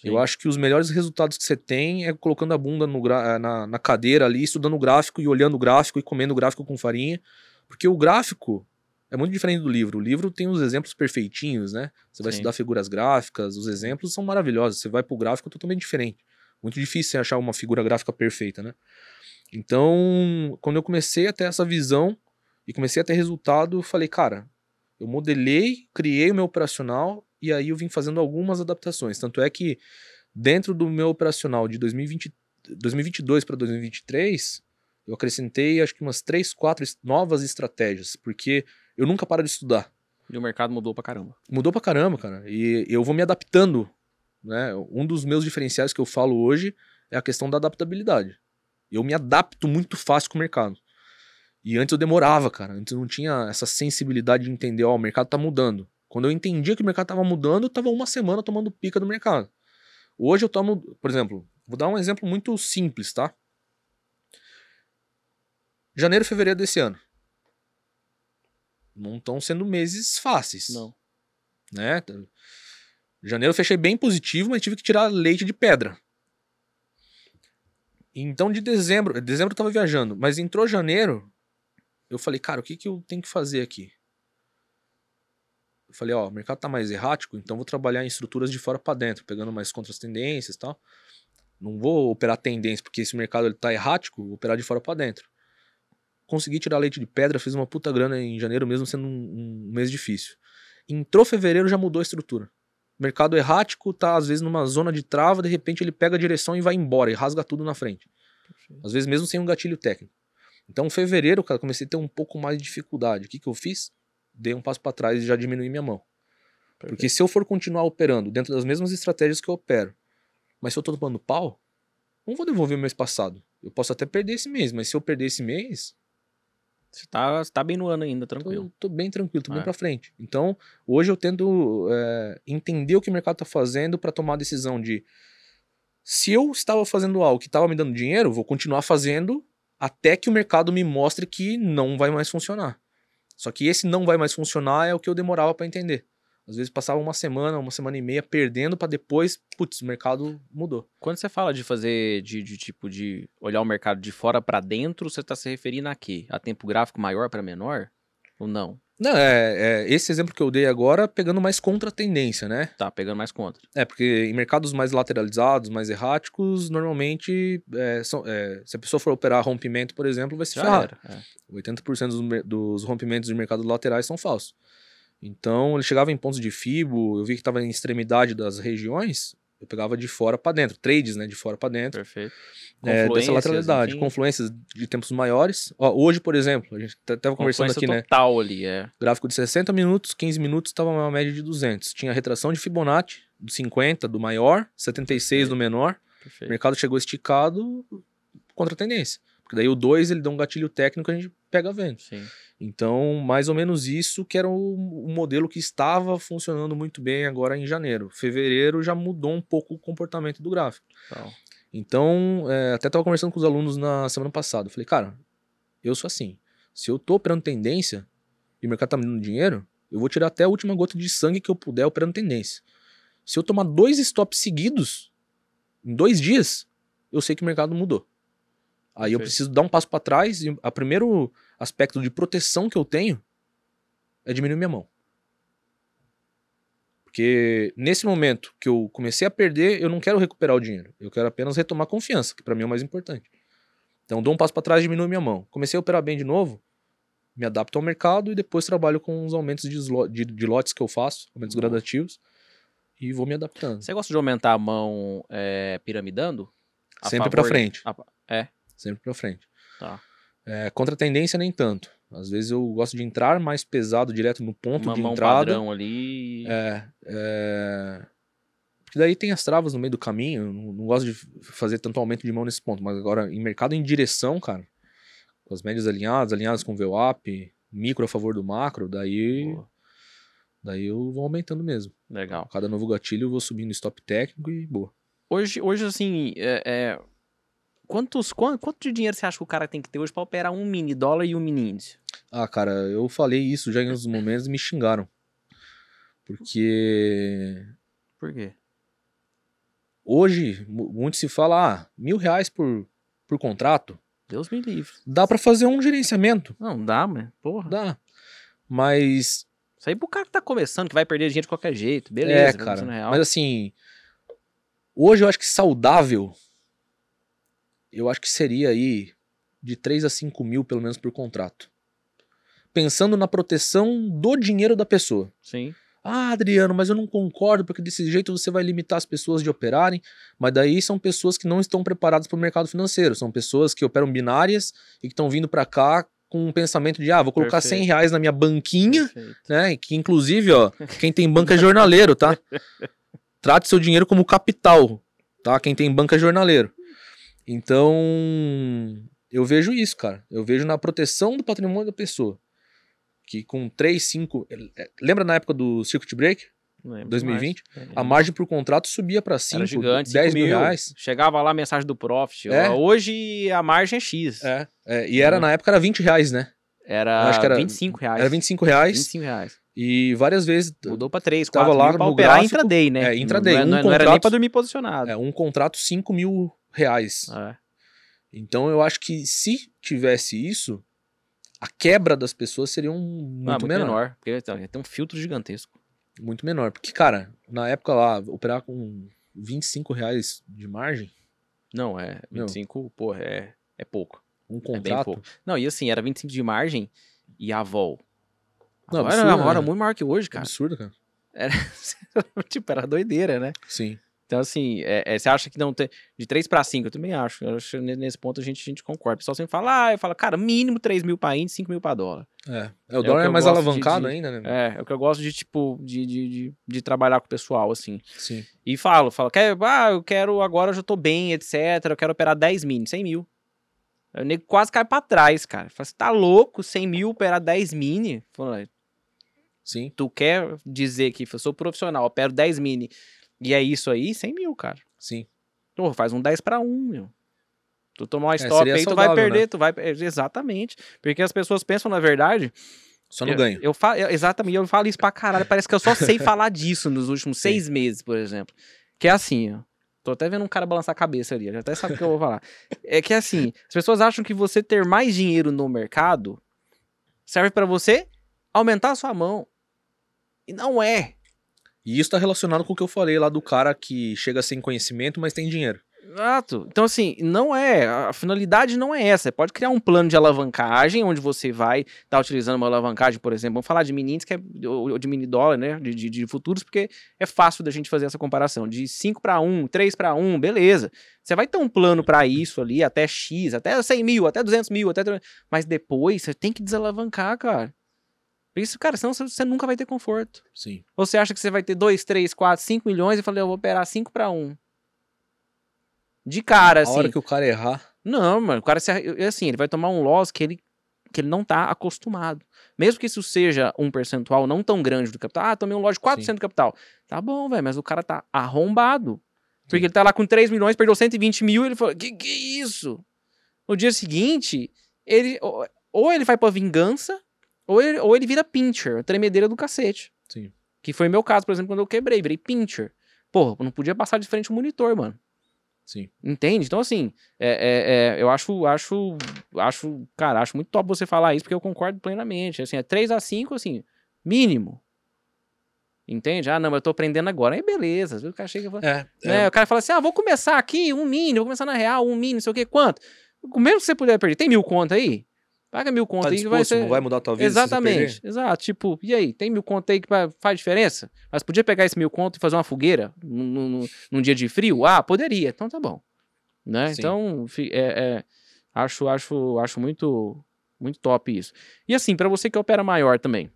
Sim. Eu acho que os melhores resultados que você tem é colocando a bunda no, eh, na, na cadeira ali, estudando o gráfico e olhando o gráfico e comendo o gráfico com farinha. Porque o gráfico é muito diferente do livro. O livro tem os exemplos perfeitinhos, né? Você vai Sim. estudar figuras gráficas, os exemplos são maravilhosos. Você vai pro gráfico totalmente diferente. Muito difícil você achar uma figura gráfica perfeita, né? Então, quando eu comecei a ter essa visão e comecei a ter resultado, eu falei, cara, eu modelei, criei o meu operacional e aí eu vim fazendo algumas adaptações. Tanto é que dentro do meu operacional de 2020, 2022 para 2023, eu acrescentei acho que umas 3, 4 novas estratégias, porque eu nunca paro de estudar. E o mercado mudou pra caramba. Mudou pra caramba, cara. E eu vou me adaptando. Né? Um dos meus diferenciais que eu falo hoje é a questão da adaptabilidade. Eu me adapto muito fácil com o mercado. E antes eu demorava, cara. Antes eu não tinha essa sensibilidade de entender, ó, o mercado tá mudando. Quando eu entendia que o mercado estava mudando, eu estava uma semana tomando pica do mercado. Hoje eu tomo, por exemplo, vou dar um exemplo muito simples, tá? Janeiro e fevereiro desse ano. Não estão sendo meses fáceis. Não. Né? Janeiro eu fechei bem positivo, mas tive que tirar leite de pedra. Então de dezembro, dezembro eu tava viajando, mas entrou janeiro, eu falei, cara, o que, que eu tenho que fazer aqui? Eu falei, ó, o mercado tá mais errático, então vou trabalhar em estruturas de fora para dentro, pegando mais contra as tendências e tal. Não vou operar tendência, porque esse mercado ele tá errático, vou operar de fora para dentro. Consegui tirar leite de pedra, fiz uma puta grana em janeiro mesmo sendo um, um mês difícil. Entrou fevereiro, já mudou a estrutura. mercado errático tá às vezes numa zona de trava, de repente ele pega a direção e vai embora e rasga tudo na frente. Às vezes mesmo sem um gatilho técnico. Então, fevereiro, cara, comecei a ter um pouco mais de dificuldade. O que, que eu fiz? Dei um passo para trás e já diminui minha mão. Perfeito. Porque se eu for continuar operando dentro das mesmas estratégias que eu opero, mas se eu tô tomando pau, não vou devolver o mês passado. Eu posso até perder esse mês, mas se eu perder esse mês. Você tá, tá bem no ano ainda, tranquilo. Tô, tô bem tranquilo, tô é. bem pra frente. Então, hoje eu tento é, entender o que o mercado tá fazendo para tomar a decisão de. Se eu estava fazendo algo que estava me dando dinheiro, vou continuar fazendo até que o mercado me mostre que não vai mais funcionar. Só que esse não vai mais funcionar é o que eu demorava para entender. Às vezes passava uma semana, uma semana e meia perdendo para depois, putz, o mercado mudou. Quando você fala de fazer, de, de tipo, de olhar o mercado de fora para dentro, você está se referindo a quê? A tempo gráfico maior para menor? Ou não? Não, é, é, esse exemplo que eu dei agora pegando mais contra a tendência, né? Tá, pegando mais contra. É, porque em mercados mais lateralizados, mais erráticos, normalmente, é, são, é, se a pessoa for operar rompimento, por exemplo, vai se Já ferrar. Era, é. 80% dos, dos rompimentos de mercados laterais são falsos. Então, ele chegava em pontos de FIBO, eu vi que estava em extremidade das regiões, eu pegava de fora para dentro, trades, né, de fora para dentro. Perfeito. É, dessa lateralidade, enfim. confluências de tempos maiores. Ó, hoje, por exemplo, a gente estava conversando aqui, né? total ali, é. Gráfico de 60 minutos, 15 minutos estava uma média de 200. Tinha retração de Fibonacci, do 50 do maior, 76 Perfeito. do menor. Perfeito. O mercado chegou esticado contra a tendência. Porque daí o 2 ele dá um gatilho técnico a gente pega vendo. Sim. Então, mais ou menos isso que era o, o, modelo que estava funcionando muito bem agora em janeiro. Fevereiro já mudou um pouco o comportamento do gráfico. Então, é, até tava conversando com os alunos na semana passada. Eu falei, cara, eu sou assim. Se eu tô operando tendência e o mercado tá me dando dinheiro, eu vou tirar até a última gota de sangue que eu puder operando tendência. Se eu tomar dois stops seguidos, em dois dias, eu sei que o mercado mudou. Aí eu preciso dar um passo para trás e o primeiro aspecto de proteção que eu tenho é diminuir minha mão. Porque nesse momento que eu comecei a perder, eu não quero recuperar o dinheiro. Eu quero apenas retomar a confiança, que para mim é o mais importante. Então dou um passo para trás e diminuo minha mão. Comecei a operar bem de novo, me adapto ao mercado e depois trabalho com os aumentos de, de- de lotes que eu faço, aumentos Boa. gradativos, e vou me adaptando. Você gosta de aumentar a mão é, piramidando? A Sempre de- frente. a- é? Sempre pra frente. Tá. É, contra a tendência, nem tanto. Às vezes eu gosto de entrar mais pesado direto no ponto Uma de mão entrada. padrão ali. É, é... Porque daí tem as travas no meio do caminho. Eu não, não gosto de fazer tanto aumento de mão nesse ponto. Mas agora, em mercado em direção, cara, com as médias alinhadas, alinhadas com VWAP, micro a favor do macro, daí, Boa. daí eu vou aumentando mesmo. Legal. Cada novo gatilho eu vou subindo stop técnico e boa. Hoje, hoje assim, é, é, quantos, quanto, quanto de dinheiro você acha que o cara tem que ter hoje pra operar um mini dólar e um mini índice? Ah, cara, eu falei isso já em uns momentos e me xingaram. Porque Por quê? hoje mu- muito se fala, ah, mil reais por, por contrato, Deus me livre. dá pra fazer um gerenciamento. Não, dá, mas, porra. Dá. Mas Isso aí pro cara que tá começando, que vai perder dinheiro de qualquer jeito. Beleza, é, cara. Mas assim, hoje eu acho que saudável, eu acho que seria aí de 3 a 5 mil, pelo menos, por contrato. Pensando na proteção do dinheiro da pessoa. Sim. Ah, Adriano, mas eu não concordo, porque desse jeito você vai limitar as pessoas de operarem. Mas daí são pessoas que não estão preparadas para o mercado financeiro. São pessoas que operam binárias e que estão vindo para cá com um pensamento de, ah, vou colocar Perfeito. 100 reais na minha banquinha Perfeito. né? Que inclusive, ó, quem tem banca é jornaleiro, tá? Trate seu dinheiro como capital, tá? Quem tem banca é jornaleiro. Então, eu vejo isso, cara. Eu vejo na proteção do patrimônio da pessoa. Que com 3, 5. eh, Lembra na época do Circuit Break? Lembro 2020? mais. A margem por contrato subia pra 5, Era gigante, 10 5 mil reais. Chegava lá a mensagem do Profit. É. Hoje a margem é X. É, é, e era na época era 20 reais, né? Era, Acho que era- 25 reais. Era 25 reais 25 reais. e várias vezes. Mudou pra 3, Tava 4 lá mil pra no operar gráfico. intraday, né? É, intraday. Não, Um não, não era nem contrato- pra dormir posicionado. É, um contrato 5 mil reais. É. Então eu acho que se tivesse isso, a quebra das pessoas seria um muito, Ah, muito menor, menor. Porque então, tem um filtro gigantesco. Muito menor. Porque, cara, na época lá, operar com 25 reais de margem, Não, é. Não. 25, pô, é, é pouco. um É contrato. pouco. Não, e assim, era 25 de margem e a vol. Não, era, absurdo, a vol era né? muito maior que hoje, cara. Absurdo, cara. tipo, era doideira, né? Sim. Então, assim, é, é, você acha que não tem. De 3 para 5, eu também acho. Eu acho nesse ponto a gente, a gente concorda. O pessoal sempre fala, ah, eu falo, cara, mínimo 3 mil pra índice, 5 mil pra dólar. É. É, o o dólar é mais gosto de- alavancado de- ainda, né? É, é o que eu gosto de, tipo, de, de, de, trabalhar com o pessoal, assim. Sim. E falo, falo, quer, ah, eu quero, agora eu já tô bem, etc. Eu quero operar 10 mini, 100 mil. O nego quase cai pra trás, cara. Fala, você tá louco, 100 mil operar 10 mini? Fala, Sim. tu quer dizer que eu sou profissional, opero 10 mini e é isso aí? 100 mil, cara. Sim. Pô, faz um 10 pra 1, meu. Tu tomar uma stop É, seria aí, tu vai saudável, perder, né? tu vai... Exatamente. Porque as pessoas pensam, na verdade... Só no eu, ganho. Eu falo, eu- exatamente, eu falo isso pra caralho. Parece que eu só sei falar disso nos últimos Sim. seis meses, por exemplo. Que é assim, ó. Tô até vendo um cara balançar a cabeça ali, já até sabe o que eu vou falar. É que é assim, as pessoas acham que você ter mais dinheiro no mercado serve pra você aumentar a sua mão. E não é. E isso tá relacionado com o que eu falei lá do cara que chega sem conhecimento, mas tem dinheiro. Exato. Então, assim, não é. A finalidade não é essa. Você pode criar um plano de alavancagem onde você vai estar utilizando uma alavancagem, por exemplo. Vamos falar de mini que é, ou de mini dólar, né? De, de, de futuros, porque é fácil da gente fazer essa comparação. De 5 para 1, 3 para 1, beleza. Você vai ter um plano para isso ali, até X, até 100 mil, até 200 mil, até. Mas depois você tem que desalavancar, cara. Isso, cara, senão você- nunca vai ter conforto. Sim. Ou você acha que você vai ter 2, 3, 4, 5 milhões e fala, eu vou operar 5 para 1. De cara, a assim. hora que o cara errar, Não, mano, o cara se, assim, ele vai tomar um loss que ele, que ele não tá acostumado. Mesmo que isso seja um percentual não tão grande do capital. Ah, tomei um loss de 4% do capital. Tá bom, velho, mas o cara tá arrombado. Porque ele tá lá com 3 milhões, perdeu 120 mil, ele falou, que que é isso? No dia seguinte, ele ou- ou ele vai pra vingança, ou ele, ou ele vira pincher, tremedeira do cacete. Sim. Que foi meu caso, por exemplo, quando eu quebrei, virei pincher. Porra, eu não podia passar de frente o monitor, mano. Sim. Entende? Então, assim, é, é- é, eu acho, acho, acho, cara, acho muito top você falar isso, porque eu concordo plenamente. Assim, é 3 a 5 assim, mínimo. Entende? Ah, não, mas eu tô aprendendo agora. Aí, beleza. O cara chega e fala, É, né, O cara fala assim, ah, vou começar aqui, um mini, vou começar na real, um mini, não sei o que, quanto? O mesmo que você puder perder, tem mil conto aí? Paga mil conto tá aí que vai ser... não vai mudar a tua vida Exatamente, exato. Tipo, e aí, tem mil conto aí que faz diferença? Mas podia pegar esse mil conto e fazer uma fogueira num, num- num dia de frio? Ah, poderia. Então tá bom. Né? Sim. Então, é, é, acho, acho, acho muito, muito top isso. E assim, pra você que opera maior também.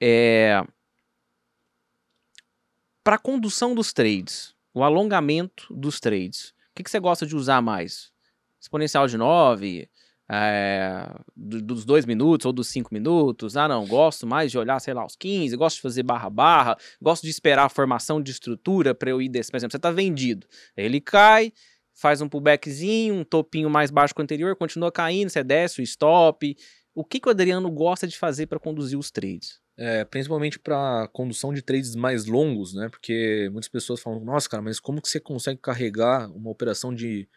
É... Para condução dos trades, o alongamento dos trades, o que, que você gosta de usar mais? Exponencial de 9, é, do- dos dois minutos ou dos cinco minutos. Ah, não, gosto mais de olhar, sei lá, os 15, gosto de fazer barra-barra, gosto de esperar a formação de estrutura para eu ir desse. Por exemplo, você tá vendido. Ele cai, faz um pullbackzinho, um topinho mais baixo que o anterior, continua caindo, você desce o stop. O que, que o Adriano gosta de fazer para conduzir os trades? É, principalmente para condução de trades mais longos, né? Porque muitas pessoas falam, nossa, cara, mas como que você consegue carregar uma operação de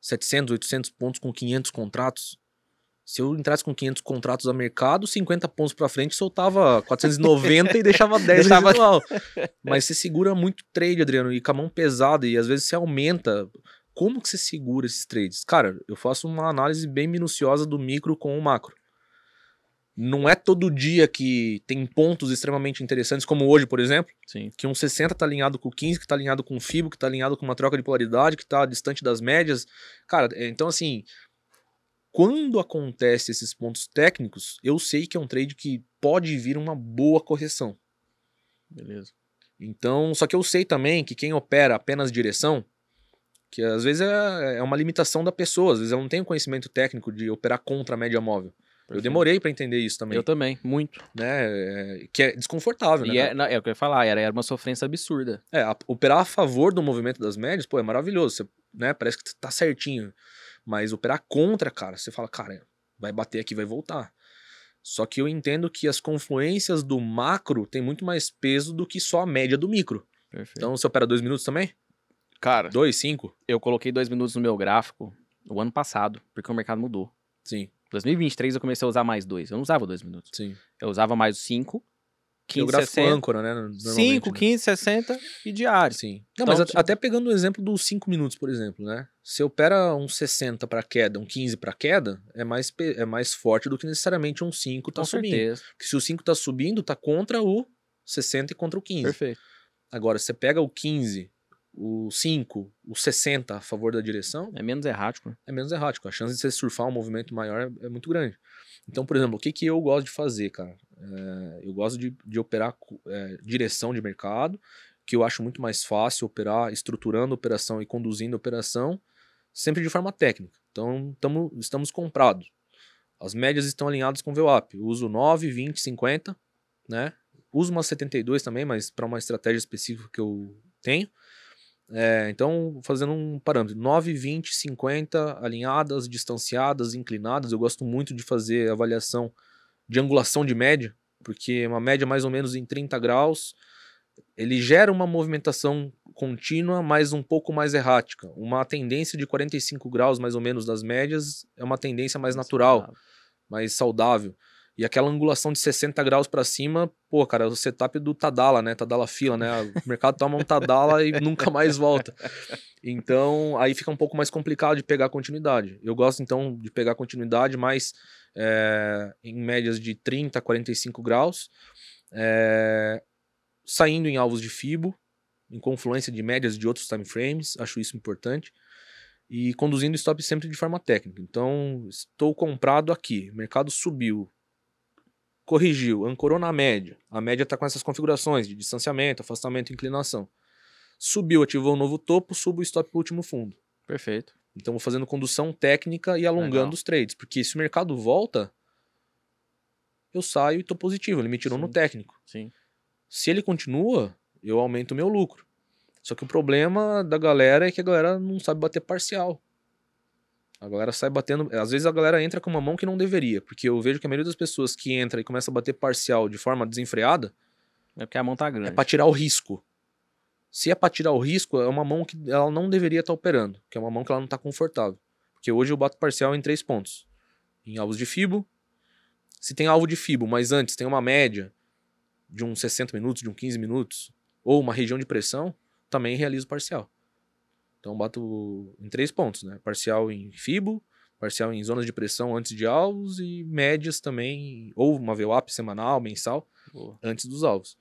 700, 800 pontos com 500 contratos? Se eu entrasse com 500 contratos a mercado, 50 pontos para frente, soltava 490 e deixava 10 Deixava- residual. Mas você segura muito trade, Adriano, e com a mão pesada, e às vezes você aumenta. Como que você segura esses trades? Cara, eu faço uma análise bem minuciosa do micro com o macro. Não é todo dia que tem pontos extremamente interessantes, como hoje, por exemplo, Sim. que um 60 tá alinhado com o 15, que tá alinhado com o FIBO, que tá alinhado com uma troca de polaridade, que tá distante das médias. Cara, é, então assim, quando acontece esses pontos técnicos, eu sei que é um trade que pode vir uma boa correção. Beleza. Então, só que eu sei também que quem opera apenas direção, que às vezes é, é uma limitação da pessoa, às vezes eu não tenho conhecimento técnico de operar contra a média móvel. Eu demorei pra entender isso também, Eu também, muito. né? É, que é desconfortável, né? E cara? é, não, é o que eu ia falar, era, era uma sofrência absurda. É, a- operar a favor do movimento das médias, pô, é maravilhoso. Você, né, parece que tá certinho. Mas operar contra, cara, você fala, cara, vai bater aqui, vai voltar. Só que eu entendo que as confluências do macro têm muito mais peso do que só a média do micro. Perfeito. Então você opera dois minutos também? cara, Dois, cinco? eu coloquei dois minutos no meu gráfico o ano passado, porque o mercado mudou. Sim, 2023 eu comecei a usar mais dois. Eu não usava dois minutos. sim. Eu usava mais os 5, o 15, gráfico 60. âncora, né? normalmente, 5, né? 15, 60 e diário. Sim. Então, Não, mas a- tipo- até pegando o exemplo dos 5 minutos, por exemplo, né? Se opera um 60 para queda, um 15 para queda, é mais, é mais forte do que necessariamente um 5 tá Com subindo. certeza. Porque se o 5 tá subindo, tá contra o 60 e contra o 15. Perfeito. Agora, você pega o 15, o 5, o 60 a favor da direção, É menos errático. né? é menos errático. A chance de você surfar um movimento maior é, é muito grande. Então, por exemplo, o que, que eu gosto de fazer, cara? É, eu gosto de, de operar é, direção de mercado, que eu acho muito mais fácil operar estruturando a operação e conduzindo a operação, sempre de forma técnica. Então, tamo, estamos comprados. As médias estão alinhadas com o VWAP. Eu uso 9, 20, 50, né? Uso uma 72 também, mas para uma estratégia específica que eu tenho. É, então, fazendo um parâmetro, 9, 20, 50, alinhadas, distanciadas, inclinadas. Eu gosto muito de fazer avaliação de angulação de média, porque uma média mais ou menos em 30 graus, ele gera uma movimentação contínua, mas um pouco mais errática. Uma tendência de 45 graus, mais ou menos, das médias, é uma tendência mais natural mais saudável. E aquela angulação de 60 graus pra cima, pô, cara, é o setup do Tadala, né? Tadala fila, né? O mercado toma um Tadala e nunca mais volta. Então, aí fica um pouco mais complicado de pegar continuidade. Eu gosto, então, de pegar continuidade mais é, em médias de 30 a 45 graus, é, saindo em alvos de FIBO, em confluência de médias de outros time frames, acho isso importante e conduzindo stop sempre de forma técnica. Então, estou comprado aqui, o mercado subiu, corrigiu, ancorou na média. A média está com essas configurações de distanciamento, afastamento e inclinação. Subiu, ativou um novo topo, subo o stop para o último fundo. Perfeito. Então, vou fazendo condução técnica e alongando Legal. os trades, porque se o mercado volta, eu saio e estou positivo, ele me tirou no Sim. técnico. Sim. Se ele continua, eu aumento o meu lucro. Só que o problema da galera é que a galera não sabe bater parcial. A galera sai batendo. Às vezes a galera entra com uma mão que não deveria, porque eu vejo que a maioria das pessoas que entra e começa a bater parcial de forma desenfreada É porque a mão tá grande. é pra tirar o risco. Se é pra tirar o risco, é uma mão que ela não deveria estar operando, que é uma mão que ela não tá confortável. Porque hoje eu bato parcial em três pontos: em alvos de fibo. Se tem alvo de fibo, mas antes tem uma média de uns 60 minutos, de uns 15 minutos, ou uma região de pressão, também realizo parcial. Então bato em três pontos, né? Parcial em fibo, parcial em zonas de pressão antes de alvos e médias também, ou uma VWAP semanal, mensal, Boa. antes dos alvos.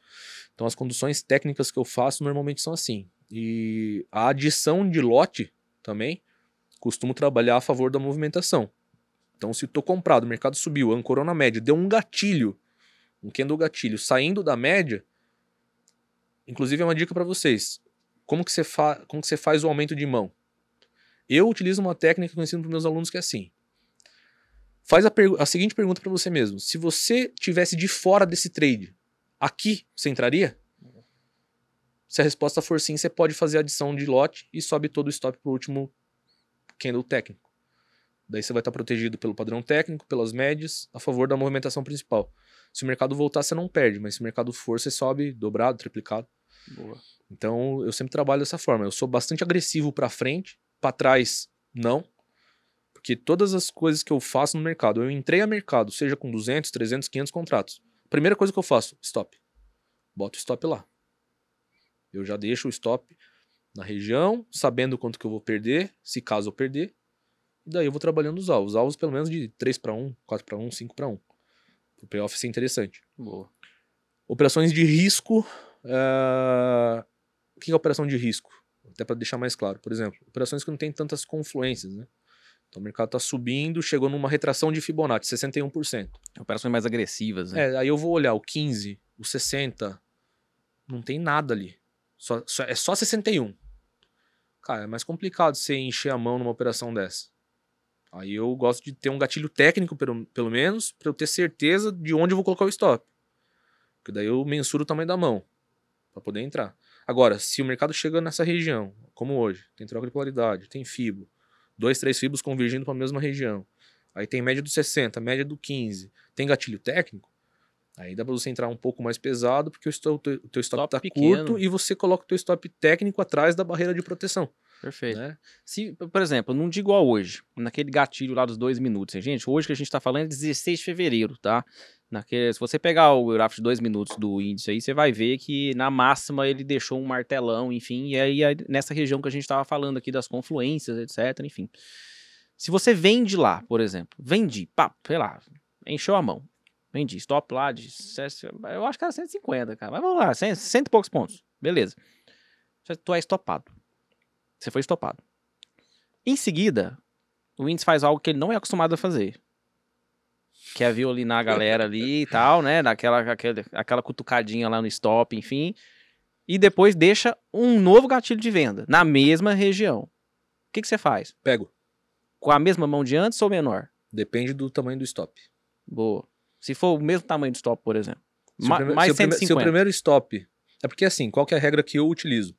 Então as conduções técnicas que eu faço normalmente são assim. E a adição de lote também costumo trabalhar a favor da movimentação. Então se tô comprado, o mercado subiu, ancorou na média, deu um gatilho, um candle gatilho saindo da média, inclusive é uma dica para vocês. Como que você fa como que você faz o aumento de mão? Eu utilizo uma técnica que eu ensino para meus alunos que é assim. Faz a, a seguinte pergunta para você mesmo: se você tivesse de fora desse trade, aqui você entraria? Se a resposta for sim, você pode fazer a adição de lote e sobe todo o stop pro último candle técnico. Daí você vai estar protegido pelo padrão técnico, pelas médias, a favor da movimentação principal. Se o mercado voltar, você não perde, mas se o mercado for, você sobe dobrado, triplicado. Boa. Então, eu sempre trabalho dessa forma. Eu sou bastante agressivo para frente, para trás não. Porque todas as coisas que eu faço no mercado, eu entrei a mercado, seja com 200, 300, 500 contratos. Primeira coisa que eu faço, stop. Boto o stop lá. Eu já deixo o stop na região, sabendo quanto que eu vou perder, se caso eu perder. E daí eu vou trabalhando os alvos. Alvos pelo menos de 3 para 1, 4 para 1, 5 para 1. O payoff ser interessante. Boa. Operações de risco. Eh, O que é operação de risco? Até para deixar mais claro. Por exemplo, operações que não tem tantas confluências, né? Então o mercado está subindo, chegou numa retração de Fibonacci, 61%. Operações mais agressivas, né? É, aí eu vou olhar o 15, o 60, não tem nada ali. Só, só- é só 61. Cara, é mais complicado você encher a mão numa operação dessa. Aí eu gosto de ter um gatilho técnico, pelo, pelo menos, para eu ter certeza de onde eu vou colocar o stop. Porque daí eu mensuro o tamanho da mão para poder entrar. Agora, se o mercado chega nessa região, como hoje, tem troca de polaridade, tem fibo, dois, três fibos convergindo para a mesma região. Aí tem média do 60, média do 15, tem gatilho técnico, aí dá para você entrar um pouco mais pesado, porque o, teu, o teu stop está pequeno. curto e você coloca o teu stop técnico atrás da barreira de proteção. Perfeito. Né? Se, por exemplo, não digo igual hoje, naquele gatilho lá dos dois minutos. hein, Gente, hoje que a gente tá falando é 16 de fevereiro, tá? Naquele, se você pegar o gráfico de dois minutos do índice aí, você vai ver que na máxima ele deixou um martelão, enfim, e aí nessa região que a gente tava falando aqui das confluências, etc, enfim. Se você vende lá, por exemplo, vendi, pá, sei lá, encheu a mão, vendi, stop lá de, eu acho que era 150, cara, mas vamos lá, cento, cento e poucos pontos, beleza. Tu é estopado. Você foi estopado. Em seguida, o índice faz algo que ele não é acostumado a fazer. Que é violinar a galera ali e tal, né? Daquela aquele, aquela cutucadinha lá no stop, enfim. E depois deixa um novo gatilho de venda na mesma região. O que, que você faz? Pego. Com a mesma mão de antes ou menor? Depende do tamanho do stop. Boa. Se for o mesmo tamanho do stop, por exemplo. Se, Ma- o, mais se, o prime- se o 150. primeiro stop. É porque assim, qual que é a regra que eu utilizo?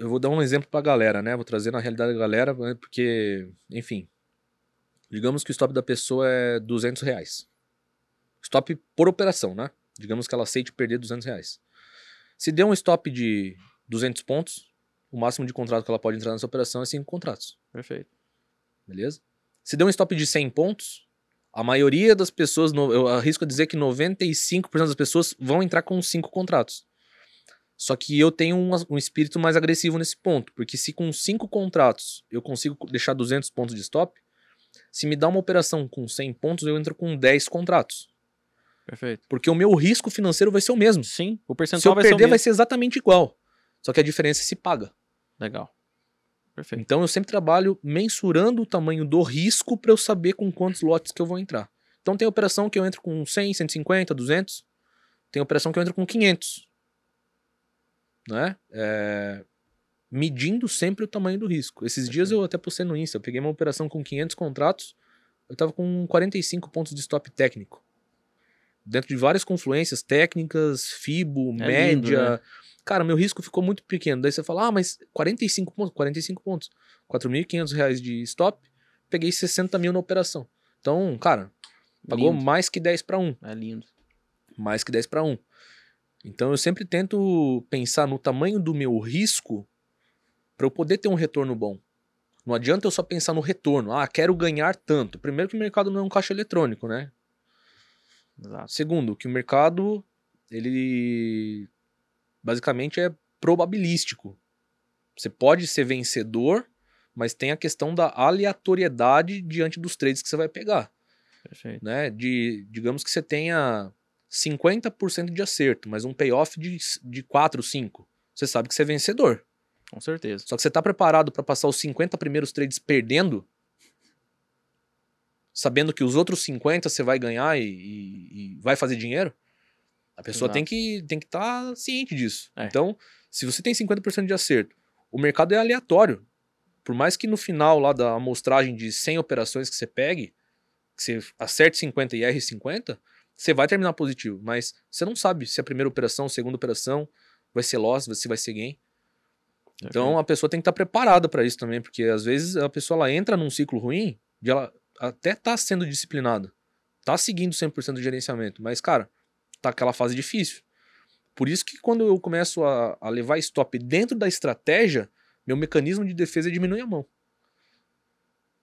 Eu vou dar um exemplo pra galera, né? Vou trazer na realidade da galera, né? porque, enfim. Digamos que o stop da pessoa é 200 reais. Stop por operação, né? Digamos que ela aceite perder 200 reais. Se der um stop de 200 pontos, o máximo de contrato que ela pode entrar nessa operação é 5 contratos. Perfeito. Beleza? Se der um stop de 100 pontos, a maioria das pessoas, eu arrisco a dizer que 95% das pessoas vão entrar com 5 contratos. Só que eu tenho um, um espírito mais agressivo nesse ponto, porque se com 5 contratos eu consigo deixar 200 pontos de stop, se me dá uma operação com 100 pontos, eu entro com 10 contratos. Perfeito. Porque o meu risco financeiro vai ser o mesmo. Sim, o Se percentual eu vai ser o perder, mesmo. vai ser exatamente igual. Só que a diferença é se paga. Legal. Perfeito. Então eu sempre trabalho mensurando o tamanho do risco para eu saber com quantos lotes que eu vou entrar. Então tem operação que eu entro com 100, 150, 200. Tem operação que eu entro com 500. Né? É, Medindo sempre o tamanho do risco. Esses dias eu até postei no Insta. Eu peguei uma operação com 500 contratos. Eu tava com 45 pontos de stop técnico. dentro de várias confluências técnicas, FIBO, É média. lindo, né? Cara, meu risco ficou muito pequeno. Daí você fala, ah, mas 45 pontos, 45 pontos. 4.500 reais de stop, peguei 60 mil na operação. Então, cara, pagou Lindo. mais que 10 para 1 É lindo. mais que 10 para 1. Então eu sempre tento pensar no tamanho do meu risco para eu poder ter um retorno bom. Não adianta eu só pensar no retorno. Ah, quero ganhar tanto. Primeiro que o mercado não é um caixa eletrônico, né? Exato. Segundo, que o mercado ele basicamente é probabilístico. Você pode ser vencedor, mas tem a questão da aleatoriedade diante dos trades que você vai pegar Perfeito. né? De, digamos que você tenha 50% de acerto, mas um payoff de, de 4, 5. Você sabe que você é vencedor. Com certeza. Só que você tá preparado para passar os 50 primeiros trades perdendo, sabendo que os outros 50 você vai ganhar e, e- e vai fazer dinheiro? A pessoa Exato. tem que tem que estar ciente disso. É. Então, se você tem 50% de acerto, o mercado é aleatório. Por mais que no final lá da amostragem de 100 operações que você pegue, que você acerte 50 e erre 50, você vai terminar positivo, mas você não sabe se a primeira operação, a segunda operação vai ser loss, se vai ser gain. Então a pessoa tem que estar preparada para isso também, porque às vezes a pessoa ela entra num ciclo ruim, de ela até tá sendo disciplinada, tá seguindo 100% do gerenciamento, mas cara, tá aquela fase difícil. Por isso que quando eu começo a, a levar stop dentro da estratégia, meu mecanismo de defesa diminui a mão.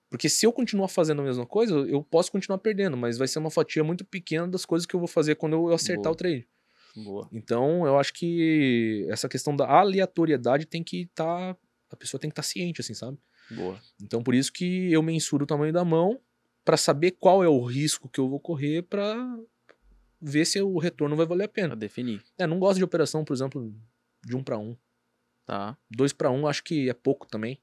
Porque se eu continuar fazendo a mesma coisa, eu posso continuar perdendo, mas vai ser uma fatia muito pequena das coisas que eu vou fazer quando eu acertar Boa. o trade. Boa. Então, eu acho que essa questão da aleatoriedade tem que estar. a pessoa tem que estar ciente, assim, sabe? Boa. Então, por isso que eu mensuro o tamanho da mão para saber qual é o risco que eu vou correr para ver se o retorno vai valer a Pra pena. definir. É, não gosto de operação, por exemplo, de um para um. Tá. Dois para um, acho que é pouco também.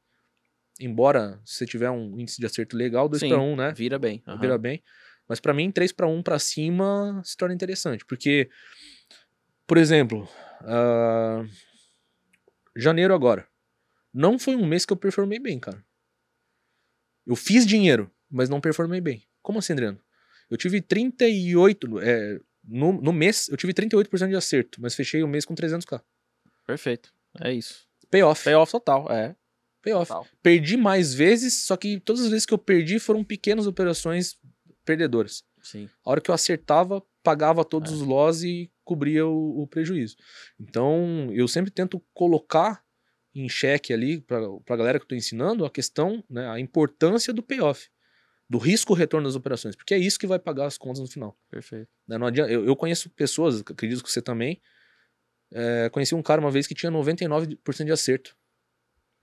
Embora se você tiver um índice de acerto legal, dois Sim, para um, né? Vira bem. aham. vira bem. Mas pra mim, 3 para 1 pra cima se torna interessante. Porque, por exemplo, ah, janeiro agora. Não foi um mês que eu performei bem, cara. Eu fiz dinheiro, mas não performei bem. Como assim, Adriano? Eu tive 38. É, no, no mês, eu tive 38% de acerto, mas fechei o mês com 300k. Perfeito. É isso. Payoff. Payoff total. É. Payoff. Total. Perdi mais vezes, só que todas as vezes que eu perdi foram pequenas operações perdedoras. Sim. A hora que eu acertava, pagava todos os loss e cobria o, o prejuízo. Então, eu sempre tento colocar em xeque ali, para a galera que eu tô ensinando, a questão, né, a importância do payoff, do risco-retorno das operações, porque é isso que vai pagar as contas no final. Perfeito. né? Não adianta, eu, eu conheço pessoas, acredito que você também, é, conheci um cara uma vez que tinha 99% de acerto,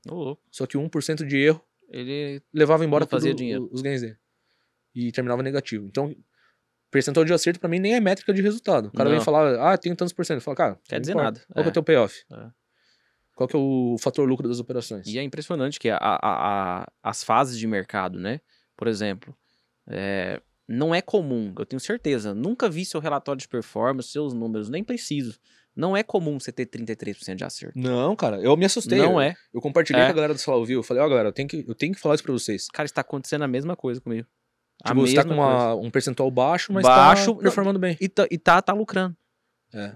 Louco. só que 1% de erro Ele. levava embora fazia dinheiro. os ganhos dele. E terminava negativo. Então, percentual de acerto pra mim nem é métrica de resultado. O cara Não. vem falar, ah, tenho tantos por cento. Eu falo, cara, Quer dizer importa. nada. Qual que é É. o teu payoff? É. Qual que é o fator lucro das operações? E é impressionante que a, a- a- as fases de mercado, né? Por exemplo, é, não é comum, eu tenho certeza, nunca vi seu relatório de performance, seus números, nem preciso. Não é comum você ter 33% de acerto. Não, cara, eu me assustei. Não eu, é. Eu compartilhei É. com a galera do Sala Ouviu. Eu falei, ó, galera, eu tenho, que, eu tenho que falar isso pra vocês. Cara, está acontecendo a mesma coisa comigo. A Tipo, você tá com uma- um percentual baixo, mas Baixo, tá performando bem. E tá, e tá, tá lucrando. É.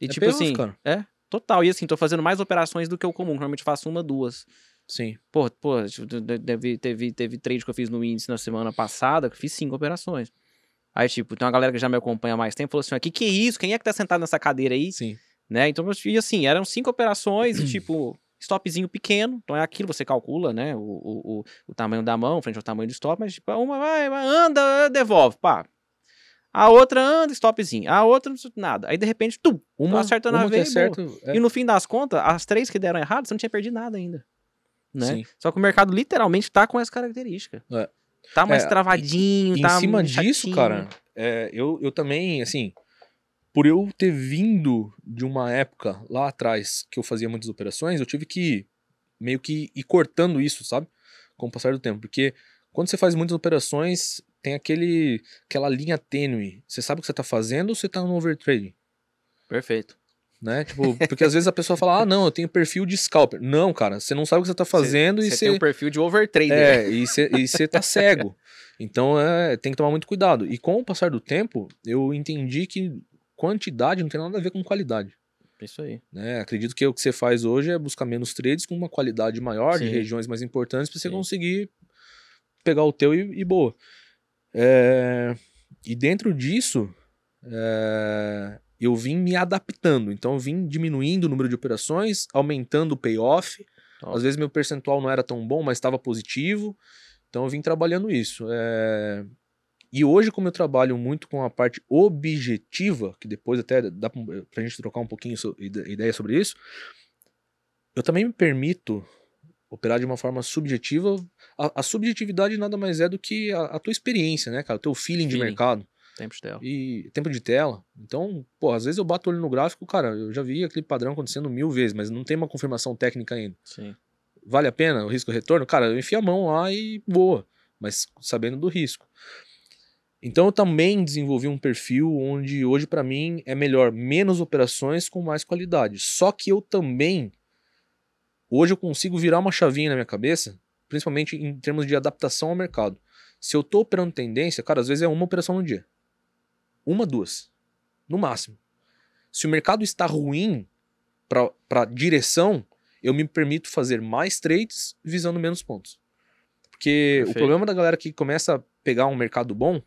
E É tipo assim, cara. é, total. E assim, tô fazendo mais operações do que o comum. Normalmente faço uma, duas. Sim. Pô, pô, tipo, de- teve, teve, teve trade que eu fiz no índice na semana passada, que eu fiz cinco operações. Aí, tipo, tem uma galera que já me acompanha há mais tempo, falou assim, o que que é isso? Quem é que tá sentado nessa cadeira aí? Sim. Né? Então, fiz assim, eram cinco operações, e, tipo, stopzinho pequeno, então é aquilo, você calcula, né, o, o, o, tamanho da mão frente ao tamanho do stop, mas, tipo, uma vai, anda, devolve, pá. A outra anda, stopzinho. A outra, nada. Aí, de repente, tum, Uma, acerta na veia é e é, e no fim das contas, as três que deram errado, você não tinha perdido nada ainda. Né? Sim. Só que o mercado literalmente tá com essa característica. É. Tá mais É, travadinho, em tá cima disso, chatinho. cara, é, eu, eu também, assim, por eu ter vindo de uma época lá atrás que eu fazia muitas operações, eu tive que meio que ir cortando isso, sabe? Com o passar do tempo. Porque quando você faz muitas operações, tem aquele, aquela linha tênue. Você sabe o que você tá fazendo ou você tá no overtrading? Perfeito. Né? Tipo, porque às vezes a pessoa fala, ah, não, eu tenho perfil de scalper. Não, cara, você não sabe o que você tá fazendo e Você você. tem um perfil de overtrader. É, e você tá cego. Então é, tem que tomar muito cuidado. E com o passar do tempo, eu entendi que quantidade não tem nada a ver com qualidade. Isso aí. Né? Acredito que o que você faz hoje é buscar menos trades com uma qualidade maior, de Sim. regiões mais importantes, para você Sim. conseguir pegar o teu e, e boa. É, e dentro disso, é, eu vim me adaptando. Então, eu vim diminuindo o número de operações, aumentando o payoff. Top. Às vezes, meu percentual não era tão bom, mas estava positivo. Então, eu vim trabalhando isso. É, E hoje, como eu trabalho muito com a parte objetiva, que depois até dá pra pra gente trocar um pouquinho ideia sobre isso, eu também me permito operar de uma forma subjetiva. A, a subjetividade nada mais é do que a, a tua experiência, né, cara? O teu feeling, de Feeling. mercado Tempo de tela. e tempo de tela. Então, pô, às vezes eu bato o olho no gráfico, cara, eu já vi aquele padrão acontecendo mil vezes, mas não tem uma confirmação técnica ainda. Sim. Vale a pena o risco retorno? Cara, eu enfio a mão lá e boa, mas sabendo do risco. Então eu também desenvolvi um perfil onde hoje pra mim é melhor menos operações com mais qualidade. Só que eu também hoje eu consigo virar uma chavinha na minha cabeça, principalmente em termos de adaptação ao mercado. Se eu tô operando tendência, cara, às vezes é uma operação no dia. Uma, duas, no máximo. Se o mercado está ruim para direção, eu me permito fazer mais trades visando menos pontos. Porque o Perfeito. problema da galera que começa a pegar um mercado bom,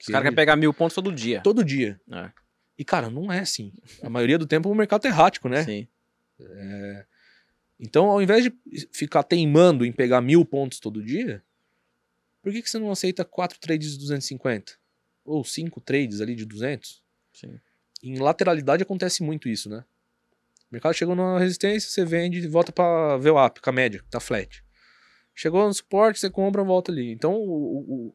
Os caras querem pegar mil pontos todo dia. todo dia. É. E cara, não é assim. A maioria do tempo o mercado é errático, né? Sim. Então, ao invés de ficar teimando em pegar mil pontos todo dia, por que, que você não aceita quatro trades de 250? Ou cinco trades ali de 200? Sim. Em lateralidade acontece muito isso, né? O mercado chegou numa resistência, você vende e volta para VWAP, com a média, que tá flat. Chegou no suporte, você compra, volta ali. Então, o, o-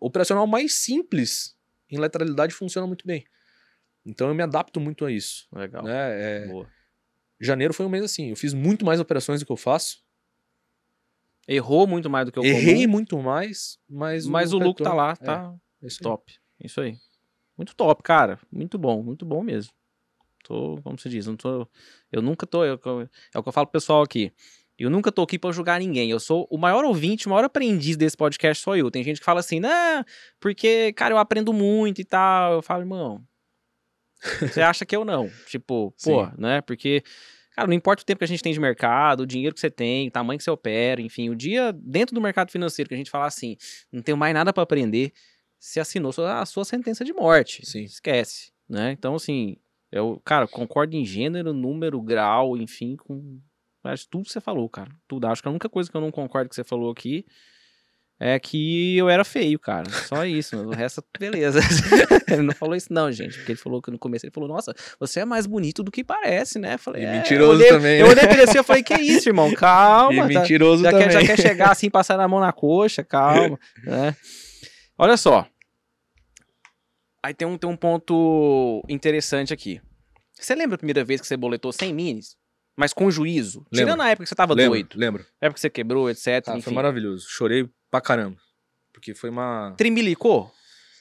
o operacional mais simples em lateralidade funciona muito bem. Então, eu me adapto muito a isso. Legal. Né? É, Boa. janeiro foi um mês assim. Eu fiz muito mais operações do que eu faço. Errou muito mais do que o Errei comum, muito mais, mas, mas o lucro tá lá, é, tá é top. Isso aí. Muito top, cara. Muito bom, muito bom mesmo. Tô, como se diz, não tô. Eu nunca tô. eu- eu- é o que eu falo pro pessoal aqui. Eu nunca tô aqui pra julgar ninguém. Eu sou o maior ouvinte, o maior aprendiz desse podcast sou eu. Tem gente que fala assim, né? Porque, cara, eu aprendo muito e tal. Eu falo, irmão. Você acha que eu não? Tipo, pô, Sim. né? Porque, cara, não importa o tempo que a gente tem de mercado, o dinheiro que você tem, o tamanho que você opera, enfim, o dia dentro do mercado financeiro que a gente fala assim, não tenho mais nada pra aprender, você assinou a sua sentença de morte. Sim. Esquece, né? Então, assim, eu, cara, concordo em gênero, número, grau, enfim, com acho, tudo que você falou, cara. Tudo. Acho que a única coisa que eu não concordo que você falou aqui é que eu era feio, cara. Só isso. o resto, beleza. ele não falou isso, não, gente. Porque ele falou que no começo ele falou, nossa, você é mais bonito do que parece, né? Falei, E é, mentiroso eu olhei, também, Eu né? olhei pra ele assim e falei, que isso, irmão? Calma. E tá- mentiroso já também. quer, já quer chegar assim, passar a mão na coxa, calma, né? Olha só. Aí tem um, tem um ponto interessante aqui. Você lembra a primeira vez que você boletou 100 minis? Mas com juízo? Lembro. Tirando a época que você tava lembro, doido. lembro. A época que você quebrou, etc. Ah, foi maravilhoso. Chorei pra caramba. Porque foi uma. Tremilicou?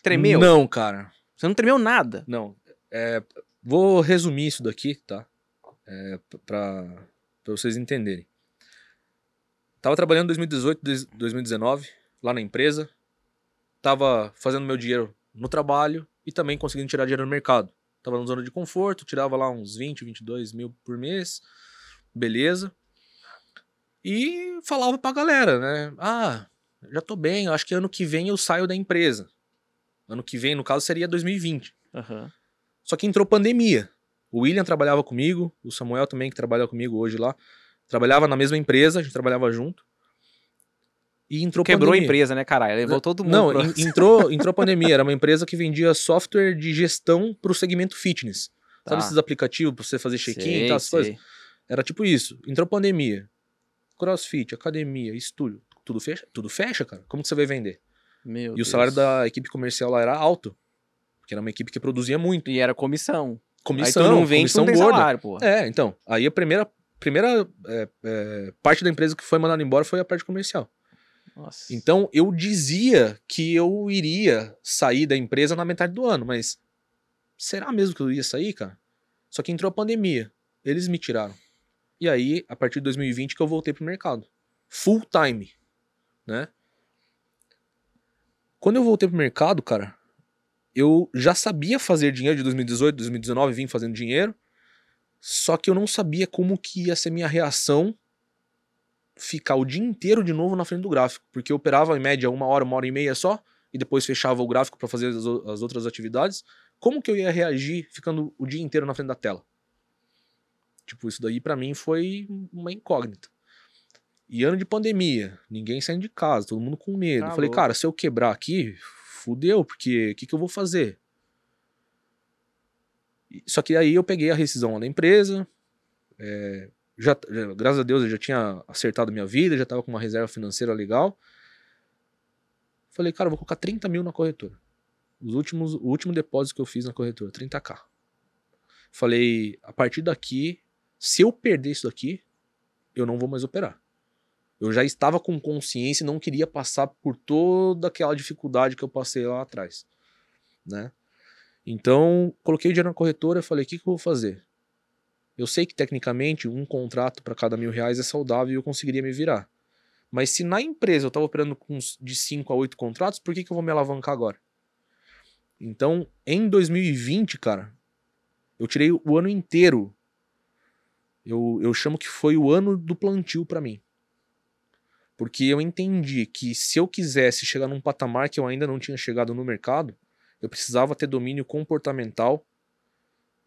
Tremeu? Não, cara. Você não tremeu nada. Não. É, vou resumir isso daqui, tá? É, pra, pra vocês entenderem. Tava trabalhando em 2018, dois- 2019, lá na empresa. Tava fazendo meu dinheiro no trabalho e também conseguindo tirar dinheiro no mercado. Tava na zona de conforto, tirava lá uns 20, 22 mil por mês. Beleza. E falava pra galera, né? Ah, já tô bem, acho que ano que vem eu saio da empresa. Ano que vem, no caso, seria 2020. Aham. Só que entrou pandemia. O William trabalhava comigo, o Samuel também, que trabalha comigo hoje lá. Trabalhava na mesma empresa, a gente trabalhava junto. E entrou Quebrou a pandemia. empresa, né, caralho? Levou todo mundo. Não, en- entrou, entrou pandemia. Era uma empresa que vendia software de gestão pro segmento fitness. Tá. Sabe esses aplicativos pra você fazer check-in e tal, essas coisas? Era tipo isso. Entrou pandemia. Crossfit, academia, estúdio. Tudo fecha, tudo fecha, cara. Como que você vai vender? Meu e o Deus. salário da equipe comercial lá era alto. Porque era uma equipe que produzia muito. E era comissão. Comissão, Aí tu não tu comissão não tem gorda. salário, pô. É, então. Aí a primeira, primeira é, é, parte da empresa que foi mandada embora foi a parte comercial. Nossa. Então eu dizia que eu iria sair da empresa na metade do ano, mas será mesmo que eu ia sair, cara? Só que entrou a pandemia. Eles me tiraram. E aí, a partir de 2020, que eu voltei pro mercado. Full time, né? Quando eu voltei pro mercado, cara, eu já sabia fazer dinheiro de 2018, 2019, vim fazendo dinheiro. Só que eu não sabia como que ia ser minha reação ficar o dia inteiro de novo na frente do gráfico. Porque eu operava em média uma hora, uma hora e meia só, e depois fechava o gráfico para fazer as, as outras atividades. Como que eu ia reagir ficando o dia inteiro na frente da tela? Tipo, isso daí para mim foi uma incógnita. E ano de pandemia, ninguém saindo de casa, todo mundo com medo. Tá Falei, louco. cara, se eu quebrar aqui, fudeu, porque o que, que eu vou fazer? Só que aí eu peguei a rescisão lá da empresa, é, já, já- graças a Deus eu já tinha acertado minha vida, já tava com uma reserva financeira legal. Falei, cara, vou colocar 30 mil na corretora. Os últimos, o último depósito que eu fiz na corretora, 30k. Falei, a partir daqui, se eu perder isso daqui, eu não vou mais operar. Eu já estava com consciência e não queria passar por toda aquela dificuldade que eu passei lá atrás, né? Então, coloquei o dinheiro na corretora e falei, o que, que eu vou fazer? Eu sei que tecnicamente um contrato para cada mil reais é saudável e eu conseguiria me virar. Mas se na empresa eu estava operando com de 5 a 8 contratos, por que, que eu vou me alavancar agora? Então, em 2020, cara, eu tirei o ano inteiro. Eu, eu chamo que foi o ano do plantio para mim. Porque eu entendi que se eu quisesse chegar num patamar que eu ainda não tinha chegado no mercado, eu precisava ter domínio comportamental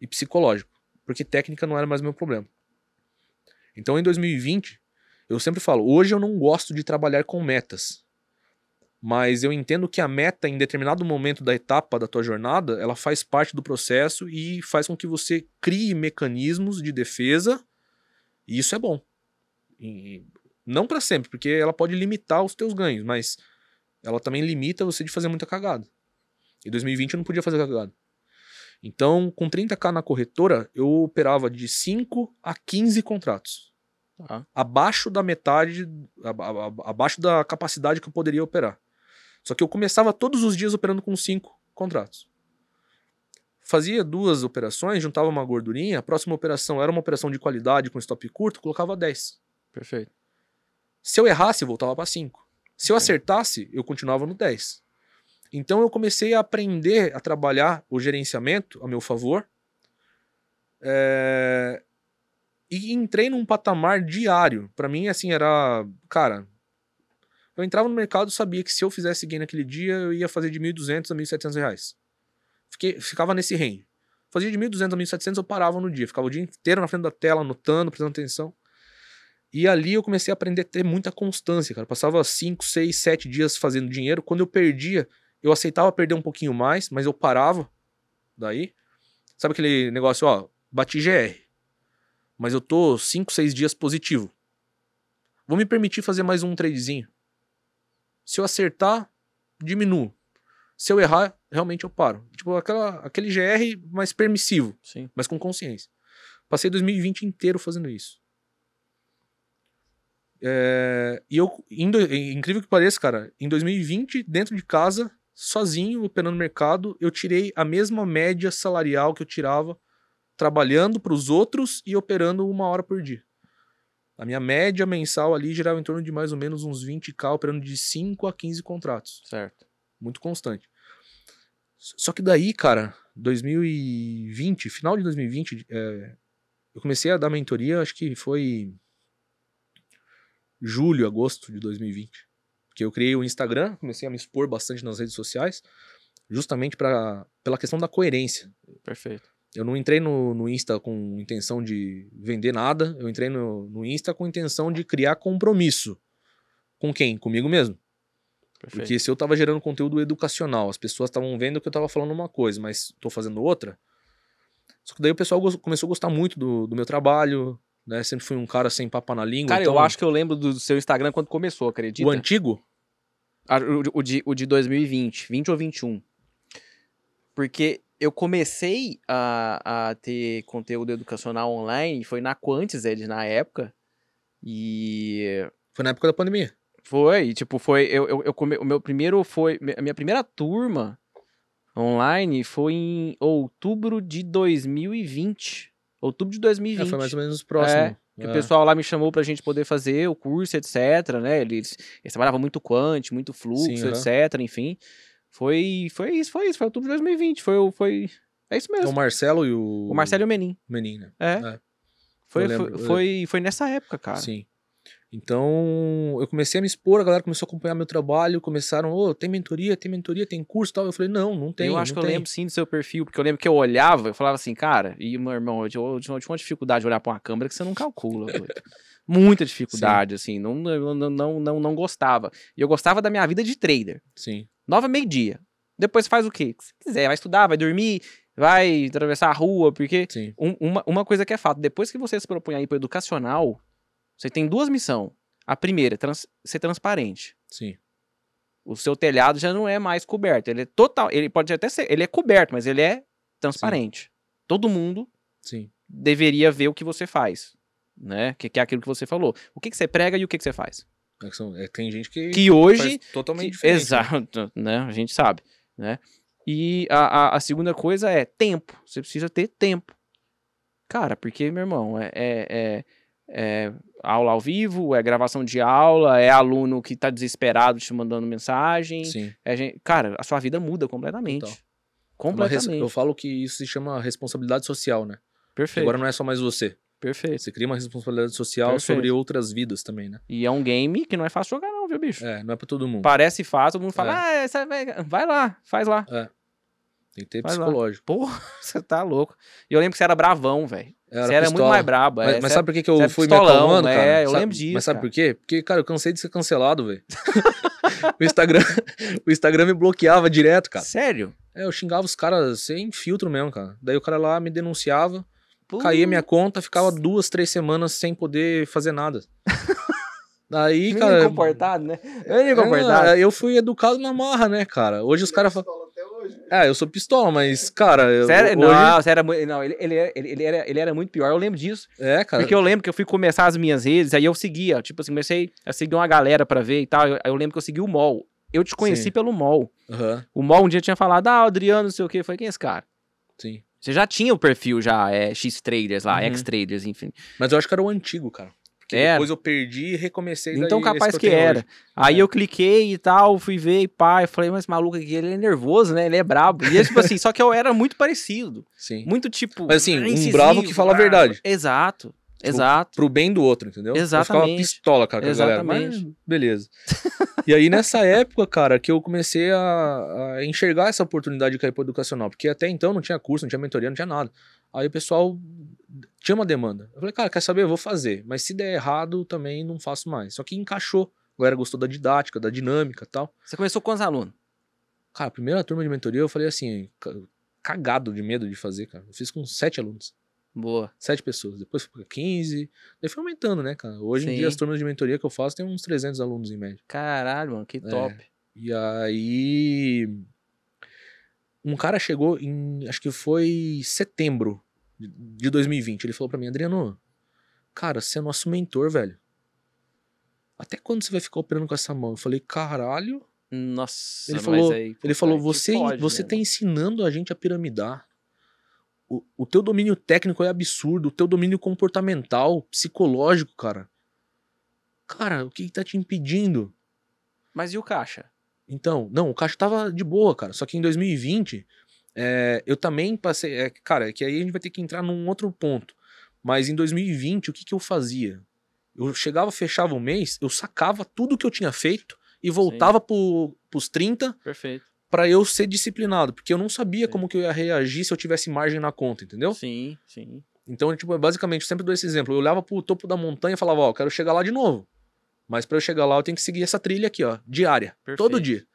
e psicológico. Porque técnica não era mais meu problema. Então, em 2020, eu sempre falo, hoje eu não gosto de trabalhar com metas. Mas eu entendo que a meta, em determinado momento da etapa da tua jornada, ela faz parte do processo e faz com que você crie mecanismos de defesa, e isso é bom. E não para sempre, porque ela pode limitar os teus ganhos, mas ela também limita você de fazer muita cagada. Em 2020 eu não podia fazer cagada. Então, com 30k na corretora, eu operava de 5 a 15 contratos Tá. abaixo da metade, ab- ab- abaixo da capacidade que eu poderia operar. Só que eu começava todos os dias operando com cinco contratos. Fazia duas operações, juntava uma gordurinha, a próxima operação era uma operação de qualidade com stop curto, colocava 10. Perfeito. Se eu errasse, voltava para 5. Se eu acertasse, eu continuava no 10. Então eu comecei a aprender a trabalhar o gerenciamento a meu favor. É, E entrei num patamar diário. Para mim, assim, era. Cara, eu entrava no mercado sabia que se eu fizesse gain naquele dia, eu ia fazer de 1.200 a 1.700 reais. Fiquei, ficava nesse range. Fazia de 1.200 a 1.700, eu parava no dia. Ficava o dia inteiro na frente da tela, anotando, prestando atenção. E ali eu comecei a aprender a ter muita constância, cara. Passava 5, 6, 7 dias fazendo dinheiro. Quando eu perdia, eu aceitava perder um pouquinho mais, mas eu parava. Daí, sabe aquele negócio, ó, bati GR. Mas eu tô 5, 6 dias positivo. Vou me permitir fazer mais um tradezinho. Se eu acertar, diminuo. Se eu errar, realmente eu paro. Tipo, aquela, aquele GR mais permissivo, Sim. mas com consciência. Passei 2020 inteiro fazendo isso. É, e eu, em incrível que pareça, cara, em 2020, dentro de casa, sozinho, operando mercado, eu tirei a mesma média salarial que eu tirava trabalhando para os outros e operando uma hora por dia. A minha média mensal ali girava em torno de mais ou menos uns 20k, operando de 5 a 15 contratos Certo. muito constante. Só que daí, cara, 2020, final de 2020, é, eu comecei a dar mentoria, acho que foi julho, agosto de 2020. Porque eu criei o Instagram, comecei a me expor bastante nas redes sociais, justamente pra, pela questão da coerência. Perfeito. Eu não entrei no, no Insta com intenção de vender nada, eu entrei no, no Insta com intenção de criar compromisso. Com quem? Comigo mesmo. Perfeito. Porque se eu tava gerando conteúdo educacional, as pessoas estavam vendo que eu tava falando uma coisa, mas tô fazendo outra. Só que daí o pessoal começou a gostar muito do, do meu trabalho, né? Sempre fui um cara sem papa na língua. Cara, então, eu acho que eu lembro do seu Instagram quando começou, acredita? o antigo, Ah, O, o de, o de 2020, 20 ou 21. Porque eu comecei a, a ter conteúdo educacional online, foi na Quantis, Ed, na época. E foi na época da pandemia. foi, tipo, foi. Eu, eu, eu come- o meu primeiro foi. A minha primeira turma online foi em outubro de 2020. Outubro de 2020. É, foi mais ou menos próximo. É. Que É. o pessoal lá me chamou pra gente poder fazer o curso, etc, né? Eles, eles trabalhavam muito quant, muito fluxo, Sim, etc, enfim. Foi, foi isso, foi isso. Foi outubro de 2020. Foi, foi... É isso Então, mesmo. o Marcelo e o. o Marcelo e o Menin. Menin, né? É. É. Foi, foi, lembro, eu foi, foi nessa época, cara. Sim. Então, eu comecei a me expor, a galera começou a acompanhar meu trabalho, começaram, ô, tem mentoria, tem mentoria, tem curso e tal. Eu falei, não, não tem. eu acho que eu tem. lembro sim do seu perfil, porque eu lembro que eu olhava, eu falava assim, cara, e meu irmão, eu tinha, eu tinha uma dificuldade de olhar pra uma câmera que você não calcula. Muita dificuldade, assim, não, não, não, não, não, gostava. E eu gostava da minha vida de trader. Sim, Nove a meio-dia. Depois faz o quê? Se quiser, vai estudar, vai dormir, vai atravessar a rua, porque sim, um- uma, uma coisa que é fato, depois que você se propõe a ir pro educacional, você tem duas missões. A primeira é trans- ser transparente. sim. O seu telhado já não é mais coberto. Ele é total. Ele pode até ser. Ele é coberto, mas ele é transparente. Todo mundo Sim, deveria ver o que você faz. Né? Que, que é aquilo que você falou. O que, que você prega e o que, que você faz. É que são- é, tem gente que, Que hoje. totalmente que- diferente. né? exato, né? A gente sabe. Né? E a, a, a segunda coisa é tempo. Você precisa ter tempo. Cara, porque, meu irmão, é, é, é- é aula ao vivo, é gravação de aula, é aluno que tá desesperado te mandando mensagem. Sim. É gente- cara, a sua vida muda completamente. Uma res- Completamente. Eu falo que isso se chama responsabilidade social, né? Perfeito. Agora não é só mais você. Perfeito. Você cria uma responsabilidade social Perfeito. sobre outras vidas também, né? E é um game que não é fácil jogar, não, viu, bicho? É, não é pra todo mundo. Parece fácil, todo mundo fala, É. ah, essa vai... lá, faz lá. Tem que ter Vai lá. psicológico. Porra, você tá louco. E eu lembro que você era bravão, velho. Era Você era muito pistola. mais brabo. é, Mas, mas você sabe por que, que eu é fui pistolão, me acalmando, é, cara? eu Sabe- lembro disso, Mas sabe cara. por quê? Porque, cara, eu cansei de ser cancelado, velho. o, Instagram, o Instagram me bloqueava direto, cara. Sério? É, eu xingava os caras sem filtro mesmo, cara. Daí o cara lá me denunciava, caía minha conta, ficava duas, três semanas sem poder fazer nada. Daí, cara. comportado, né? Comportado. É, eu fui educado na marra, né, cara? Hoje os caras falam. É, eu sou pistola, mas, cara. eu- Sério? hoje... Não, você era. Não, ele, ele, era- ele, ele era, ele era muito pior, eu lembro disso. É, cara. Porque eu lembro que eu fui começar as minhas redes, aí eu seguia, tipo assim, comecei a seguir uma galera pra ver e tal. Eu, eu lembro que eu segui o MOL. Eu te conheci Sim. pelo MOL. Aham, O MOL um dia tinha falado, ah, o Adriano, não sei o quê. Eu falei, quem é esse cara? sim. Você já tinha o perfil já, é, X-Traders lá, Uhum. X-Traders, enfim. Mas eu acho que era o antigo, cara. Porque Era. depois eu perdi e recomecei. Então capaz que era. hoje. Aí É. eu cliquei e tal, fui ver e pá, eu falei, mas esse maluco aqui, ele é nervoso, né? Ele é brabo. E é tipo assim, só que eu era muito parecido. Sim. Muito tipo. Mas, assim, um bravo que fala a verdade. Exato. Exato. Pro bem do outro, entendeu? Eu ficava Exatamente. pistola, cara, com a galera. Mas, Exatamente. beleza. e aí, nessa época, cara, que eu comecei a, a enxergar essa oportunidade de cair pro educacional. Porque até então não tinha curso, não tinha mentoria, não tinha nada. Aí o pessoal tinha uma demanda. Eu falei, cara, quer saber? Eu vou fazer. Mas se der errado, também não faço mais. Só que encaixou. A galera gostou da didática, da dinâmica e tal. Você começou com quantos alunos? Cara, a primeira turma de mentoria eu falei assim, ca- cagado de medo de fazer, cara. Eu fiz com sete alunos. Boa. Sete pessoas. Depois foi pra 15. Daí foi aumentando, né, cara? Hoje em Sim. dia as turmas de mentoria que eu faço tem uns 300 alunos em média. Caralho, mano, que top. E aí. Um cara chegou em. Acho que foi setembro de- de 2020. Ele falou pra mim, Adriano, cara, você é nosso mentor, velho. Até quando você vai ficar operando com essa mão? Eu falei, caralho. Nossa, Ele falou- Ele falou, você, pode, você né, tá ensinando a gente a piramidar. O, o teu domínio técnico é absurdo. O teu domínio comportamental, psicológico, cara. Cara, o que, que tá te impedindo? Mas e o caixa? Então, não, o caixa tava de boa, cara. Só que em 2020, é, eu também passei. É, cara, é que aí a gente vai ter que entrar num outro ponto. Mas em 2020, o que, que eu fazia? Eu chegava, fechava o mês, eu sacava tudo que eu tinha feito e voltava pro, pros 30 Perfeito. pra eu ser disciplinado. Porque eu não sabia Sim. como que eu ia reagir se eu tivesse margem na conta, entendeu? Sim, sim. Então, tipo, basicamente, eu sempre dou esse exemplo. Eu olhava pro topo da montanha e falava, ó, eu quero chegar lá de novo. Mas pra eu chegar lá, eu tenho que seguir essa trilha aqui, ó, diária. Todo Perfeito. dia.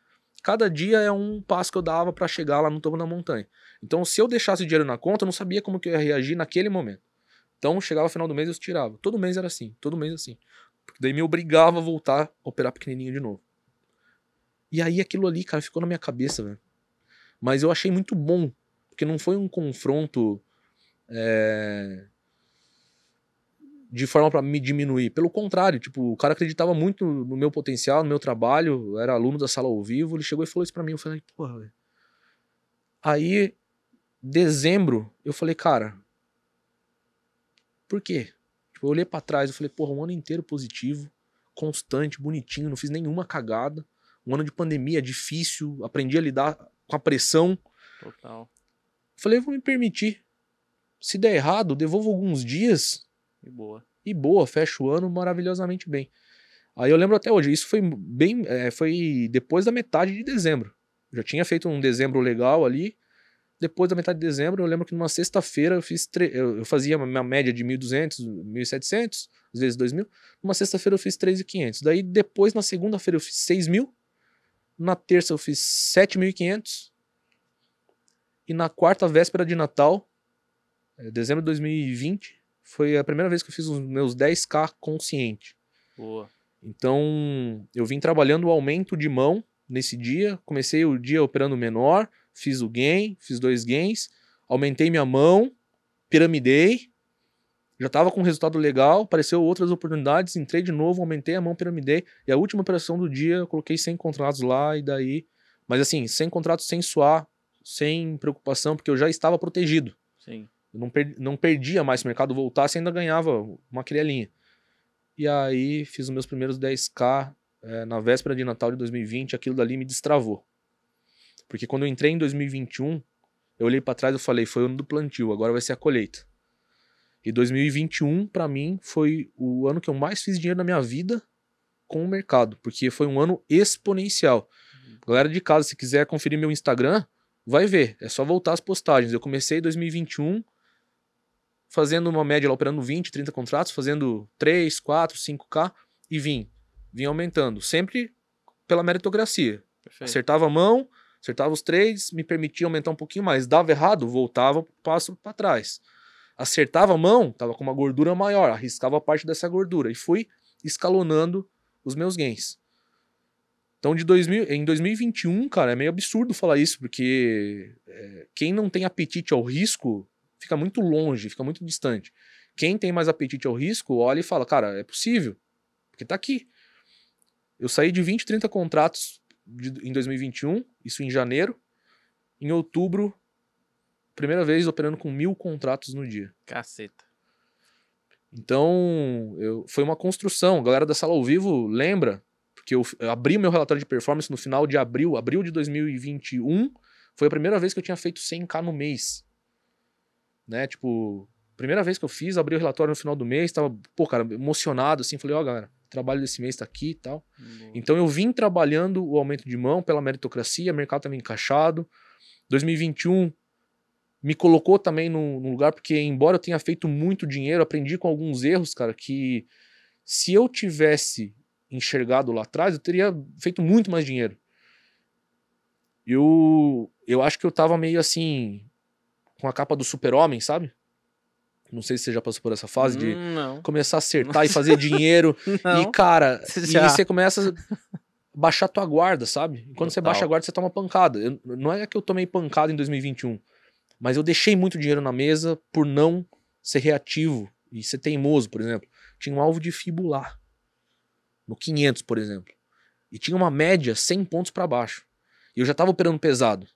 Cada dia é um passo que eu dava pra chegar lá no topo da montanha. Então, se eu deixasse dinheiro na conta, eu não sabia como que eu ia reagir naquele momento. Então, chegava no final do mês, eu tirava. Todo mês era assim, todo mês assim. Porque daí me obrigava a voltar a operar pequenininho de novo. E aí aquilo ali, cara, ficou na minha cabeça, velho. Mas eu achei muito bom, porque não foi um confronto é, de forma pra me diminuir. Pelo contrário, tipo, o cara acreditava muito no meu potencial, no meu trabalho, eu era aluno da sala ao vivo, ele chegou e falou isso pra mim, eu falei, porra, velho. Aí, dezembro, eu falei, cara, por quê? Tipo, eu olhei pra trás e falei, porra, um ano inteiro positivo, constante, bonitinho, não fiz nenhuma cagada. Um ano de pandemia difícil, aprendi a lidar com a pressão. Total. Falei, vou me permitir. Se der errado, devolvo alguns dias E boa. e boa, fecho o ano maravilhosamente bem. Aí eu lembro até hoje, isso foi bem, é, foi depois da metade de dezembro. Já tinha feito um dezembro legal ali. Depois da metade de dezembro, eu lembro que numa sexta-feira eu fiz tre- eu, fazia minha média de 1.200, 1.700, às vezes 2.000. Numa sexta-feira eu fiz 3.500. Daí depois na segunda-feira eu fiz 6.000. Na terça eu fiz 7.500. E na quarta véspera de Natal, é, dezembro de 2020, foi a primeira vez que eu fiz os meus 10k consciente. Boa. Então, eu vim trabalhando o aumento de mão nesse dia. Comecei o dia operando menor, fiz o gain, fiz dois gains, aumentei minha mão, piramidei. Já estava com um resultado legal, apareceu outras oportunidades, entrei de novo, aumentei a mão, piramidei. E a última operação do dia, eu coloquei 100 contratos lá e daí. Mas assim, 100 contratos sem suar, sem preocupação, porque eu já estava protegido. Sim. Eu não, per- não perdia mais se o mercado voltasse, ainda ganhava uma querelhinha. E aí fiz os meus primeiros 10k eh, na véspera de Natal de 2020, aquilo dali me destravou. Porque quando eu entrei em 2021, eu olhei pra trás e falei, foi o ano do plantio, agora vai ser a colheita. E 2021 pra mim foi o ano que eu mais fiz dinheiro na minha vida com o mercado, porque foi um ano exponencial. Galera de casa, se quiser conferir meu Instagram, vai ver, é só voltar as postagens. Eu comecei em 2021 fazendo uma média lá, operando 20, 30 contratos, fazendo 3, 4, 5K e vim. Vim aumentando. Sempre pela meritocracia. Perfeito. Acertava a mão, acertava os trades, me permitia aumentar um pouquinho mais. Dava errado, voltava, passo para trás. Acertava a mão, tava com uma gordura maior, arriscava parte dessa gordura e fui escalonando os meus gains. Então, de 2000, em 2021, cara, é meio absurdo falar isso, porque é, quem não tem apetite ao risco fica muito longe, fica muito distante. Quem tem mais apetite ao risco olha e fala, cara, é possível, porque tá aqui. Eu saí de 20, 30 contratos de- em 2021, isso em janeiro. Em outubro, primeira vez operando com mil contratos no dia. Caceta. Então, eu, foi uma construção. A galera da sala ao vivo lembra, porque eu, eu abri o meu relatório de performance no final de abril, abril de 2021, foi a primeira vez que eu tinha feito 100k no mês. Né? Tipo, primeira vez que eu fiz, abri o relatório no final do mês, tava, pô, cara, emocionado assim, falei, ó, galera, o trabalho desse mês tá aqui e tal. Boa. Então eu vim trabalhando o aumento de mão pela meritocracia, o mercado estava encaixado. 2021 me colocou também no, no lugar, porque embora eu tenha feito muito dinheiro, aprendi com alguns erros, cara, que se eu tivesse enxergado lá atrás, eu teria feito muito mais dinheiro. Eu, eu acho que eu tava meio assim, com a capa do super-homem, sabe? Não sei se você já passou por essa fase de Hum, Não. começar a acertar e fazer dinheiro. Não. E, cara, Já. e você começa a baixar tua guarda, sabe? E quando você Total. baixa a guarda, você toma pancada. Eu- não é que eu tomei pancada em 2021, mas eu deixei muito dinheiro na mesa por não ser reativo e ser teimoso, por exemplo. Tinha um alvo de fibular no 500, por exemplo. E tinha uma média 100 pontos para baixo. E eu já tava operando pesado.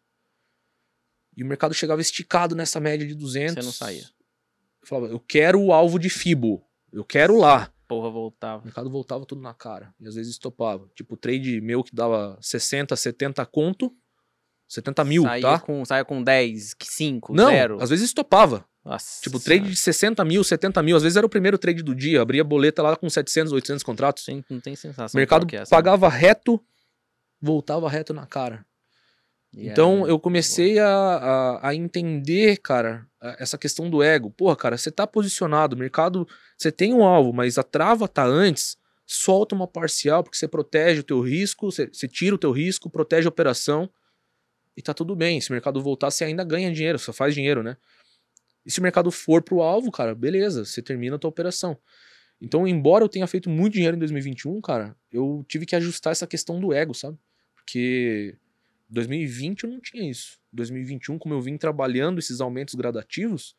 E o mercado chegava esticado nessa média de 200. Você não saía. Eu falava, eu quero o alvo de fibo. Eu quero lá. Porra, O voltava. mercado voltava tudo na cara. E às vezes estopava. Tipo, trade meu que dava 60, 70 conto. 70 mil, saía tá? Com, saía com 10, 5, Não, 0. às vezes estopava. Nossa Tipo, trade de 60 mil, 70 mil. Às vezes era o primeiro trade do dia. Abria boleta lá com 700, 800 contratos. Gente, não tem sensação. O mercado é essa. pagava reto, voltava reto na cara. Então eu comecei a, a, a entender, cara, essa questão do ego. Porra, cara, você tá posicionado, o mercado, você tem um alvo, mas a trava tá antes, solta uma parcial, porque você protege o teu risco, você, você tira o teu risco, protege a operação e tá tudo bem. Se o mercado voltar, você ainda ganha dinheiro, só faz dinheiro, né? E se o mercado for pro alvo, cara, beleza, você termina a tua operação. Então, embora eu tenha feito muito dinheiro em 2021, cara, eu tive que ajustar essa questão do ego, sabe? Porque 2020 eu não tinha isso. 2021, como eu vim trabalhando esses aumentos gradativos,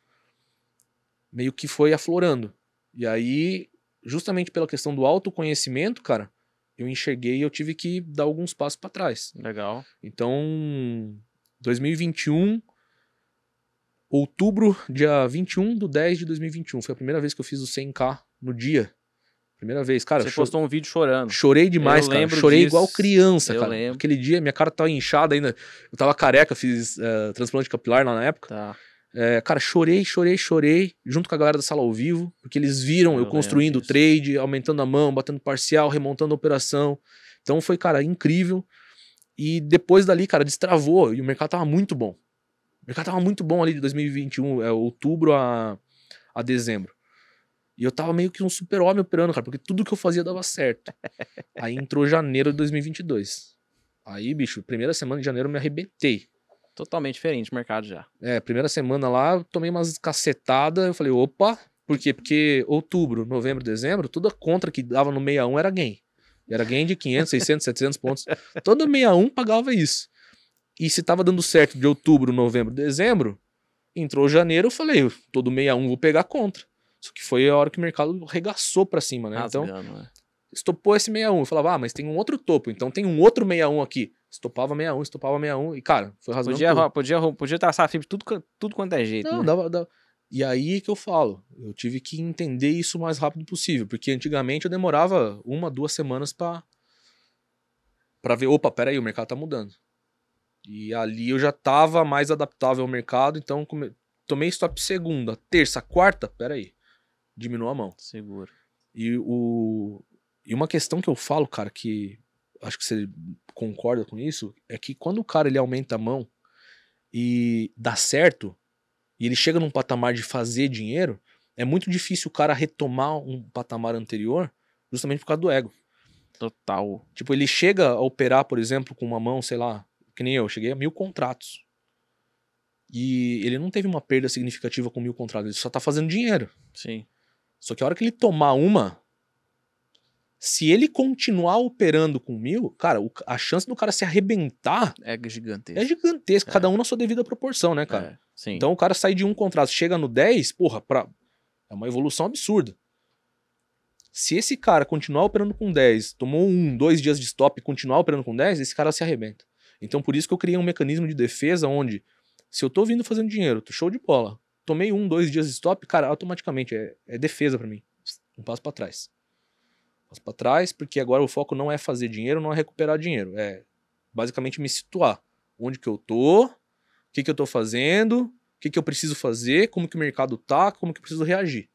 meio que foi aflorando. E aí, justamente pela questão do autoconhecimento, cara, eu enxerguei e eu tive que dar alguns passos para trás. Legal. Então, 2021, outubro, dia 21 do 10 de 2021, foi a primeira vez que eu fiz o 100k no dia. Primeira vez, cara. Você postou um vídeo chorando. Chorei demais, Eu cara. Chorei disso. igual criança, Eu cara. lembro. Aquele dia, minha cara tava inchada ainda. Eu tava careca, fiz eh, transplante capilar lá na época. Tá. É, cara, chorei, chorei, chorei, junto com a galera da sala ao vivo, porque eles viram eu, Eu construindo o trade, aumentando a mão, batendo parcial, remontando a operação. Então foi, cara, incrível. E depois dali, cara, destravou e o mercado tava muito bom. O mercado tava muito bom ali de 2021, é, outubro a, a dezembro. E eu tava meio que um super-homem operando, cara, porque tudo que eu fazia dava certo. Aí entrou janeiro de 2022. Aí, bicho, primeira semana de janeiro eu me arrebentei. Totalmente diferente o mercado já. É, primeira semana lá, eu tomei umas cacetadas, eu falei, opa, por quê? Porque outubro, novembro, dezembro, toda contra que dava no 61 era gain. Era gain de 500, 600, 700 pontos. Toda 61 pagava isso. E se tava dando certo de outubro, novembro, dezembro, entrou janeiro, eu falei, todo 61 vou pegar contra. Só que foi a hora que o mercado regaçou pra cima, né? Então, né? estopou esse 61. Eu falava, ah, mas tem um outro topo, então tem um outro 61 aqui. Estopava 61, estopava 61. E, cara, foi rasgando Podia, tudo. podia, podia traçar fibra tudo, tudo quanto é jeito. Não, né? dava, dava. E aí que eu falo, eu tive que entender isso o mais rápido possível, porque antigamente eu demorava uma, duas semanas pra para ver, opa, peraí, o mercado tá mudando. E ali eu já tava mais adaptável ao mercado, então come- tomei stop segunda, terça, quarta, peraí, diminuiu a mão. Seguro. E, o, e uma questão que eu falo, cara, que acho que você concorda com isso, é que quando o cara ele aumenta a mão e dá certo, e ele chega num patamar de fazer dinheiro, é muito difícil o cara retomar um patamar anterior justamente por causa do ego. Total. Tipo, ele chega a operar, por exemplo, com uma mão, sei lá, que nem eu, cheguei a mil contratos. E ele não teve uma perda significativa com mil contratos, ele só tá fazendo dinheiro. Sim. Só que a hora que ele tomar uma, se ele continuar operando com mil, cara, o- a chance do cara se arrebentar É gigantesco. é gigantesca, É. cada um na sua devida proporção, né, cara? É. Então o cara sai de um contrato, chega no 10, porra, pra... é uma evolução absurda. Se esse cara continuar operando com 10, tomou um, dois dias de stop e continuar operando com 10, esse cara se arrebenta. Então por isso que eu criei um mecanismo de defesa onde, se eu tô vindo fazendo dinheiro, tô show de bola, tomei um, dois dias de stop, cara, automaticamente é, é defesa pra mim. Um passo pra trás. Passo pra trás, porque agora o foco não é fazer dinheiro, não é recuperar dinheiro. É basicamente me situar. Onde que eu tô, o que, que eu tô fazendo, o que, que eu preciso fazer, como que o mercado tá, como que eu preciso reagir.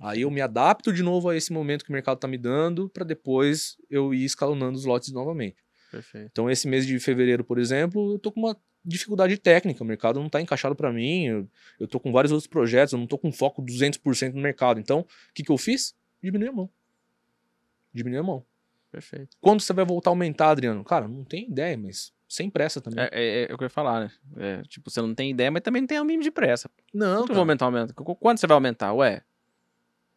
Aí eu me adapto de novo a esse momento que o mercado tá me dando, para depois eu ir escalonando os lotes novamente. Perfeito. Então esse mês de fevereiro, por exemplo, eu tô com uma dificuldade técnica, o mercado não tá encaixado para mim, eu, eu tô com vários outros projetos, eu não tô com foco 200% no mercado. Então, o que, que eu fiz? Diminui a mão. Diminui a mão. Perfeito. Quando você vai voltar a aumentar, Adriano? Cara, não tem ideia, mas sem pressa também. É, é, é o que eu ia falar, né? É, tipo, você não tem ideia, mas também não tem o mínimo de pressa. Não, eu vou aumentar, aumenta? Qu- Quando você vai aumentar? Ué,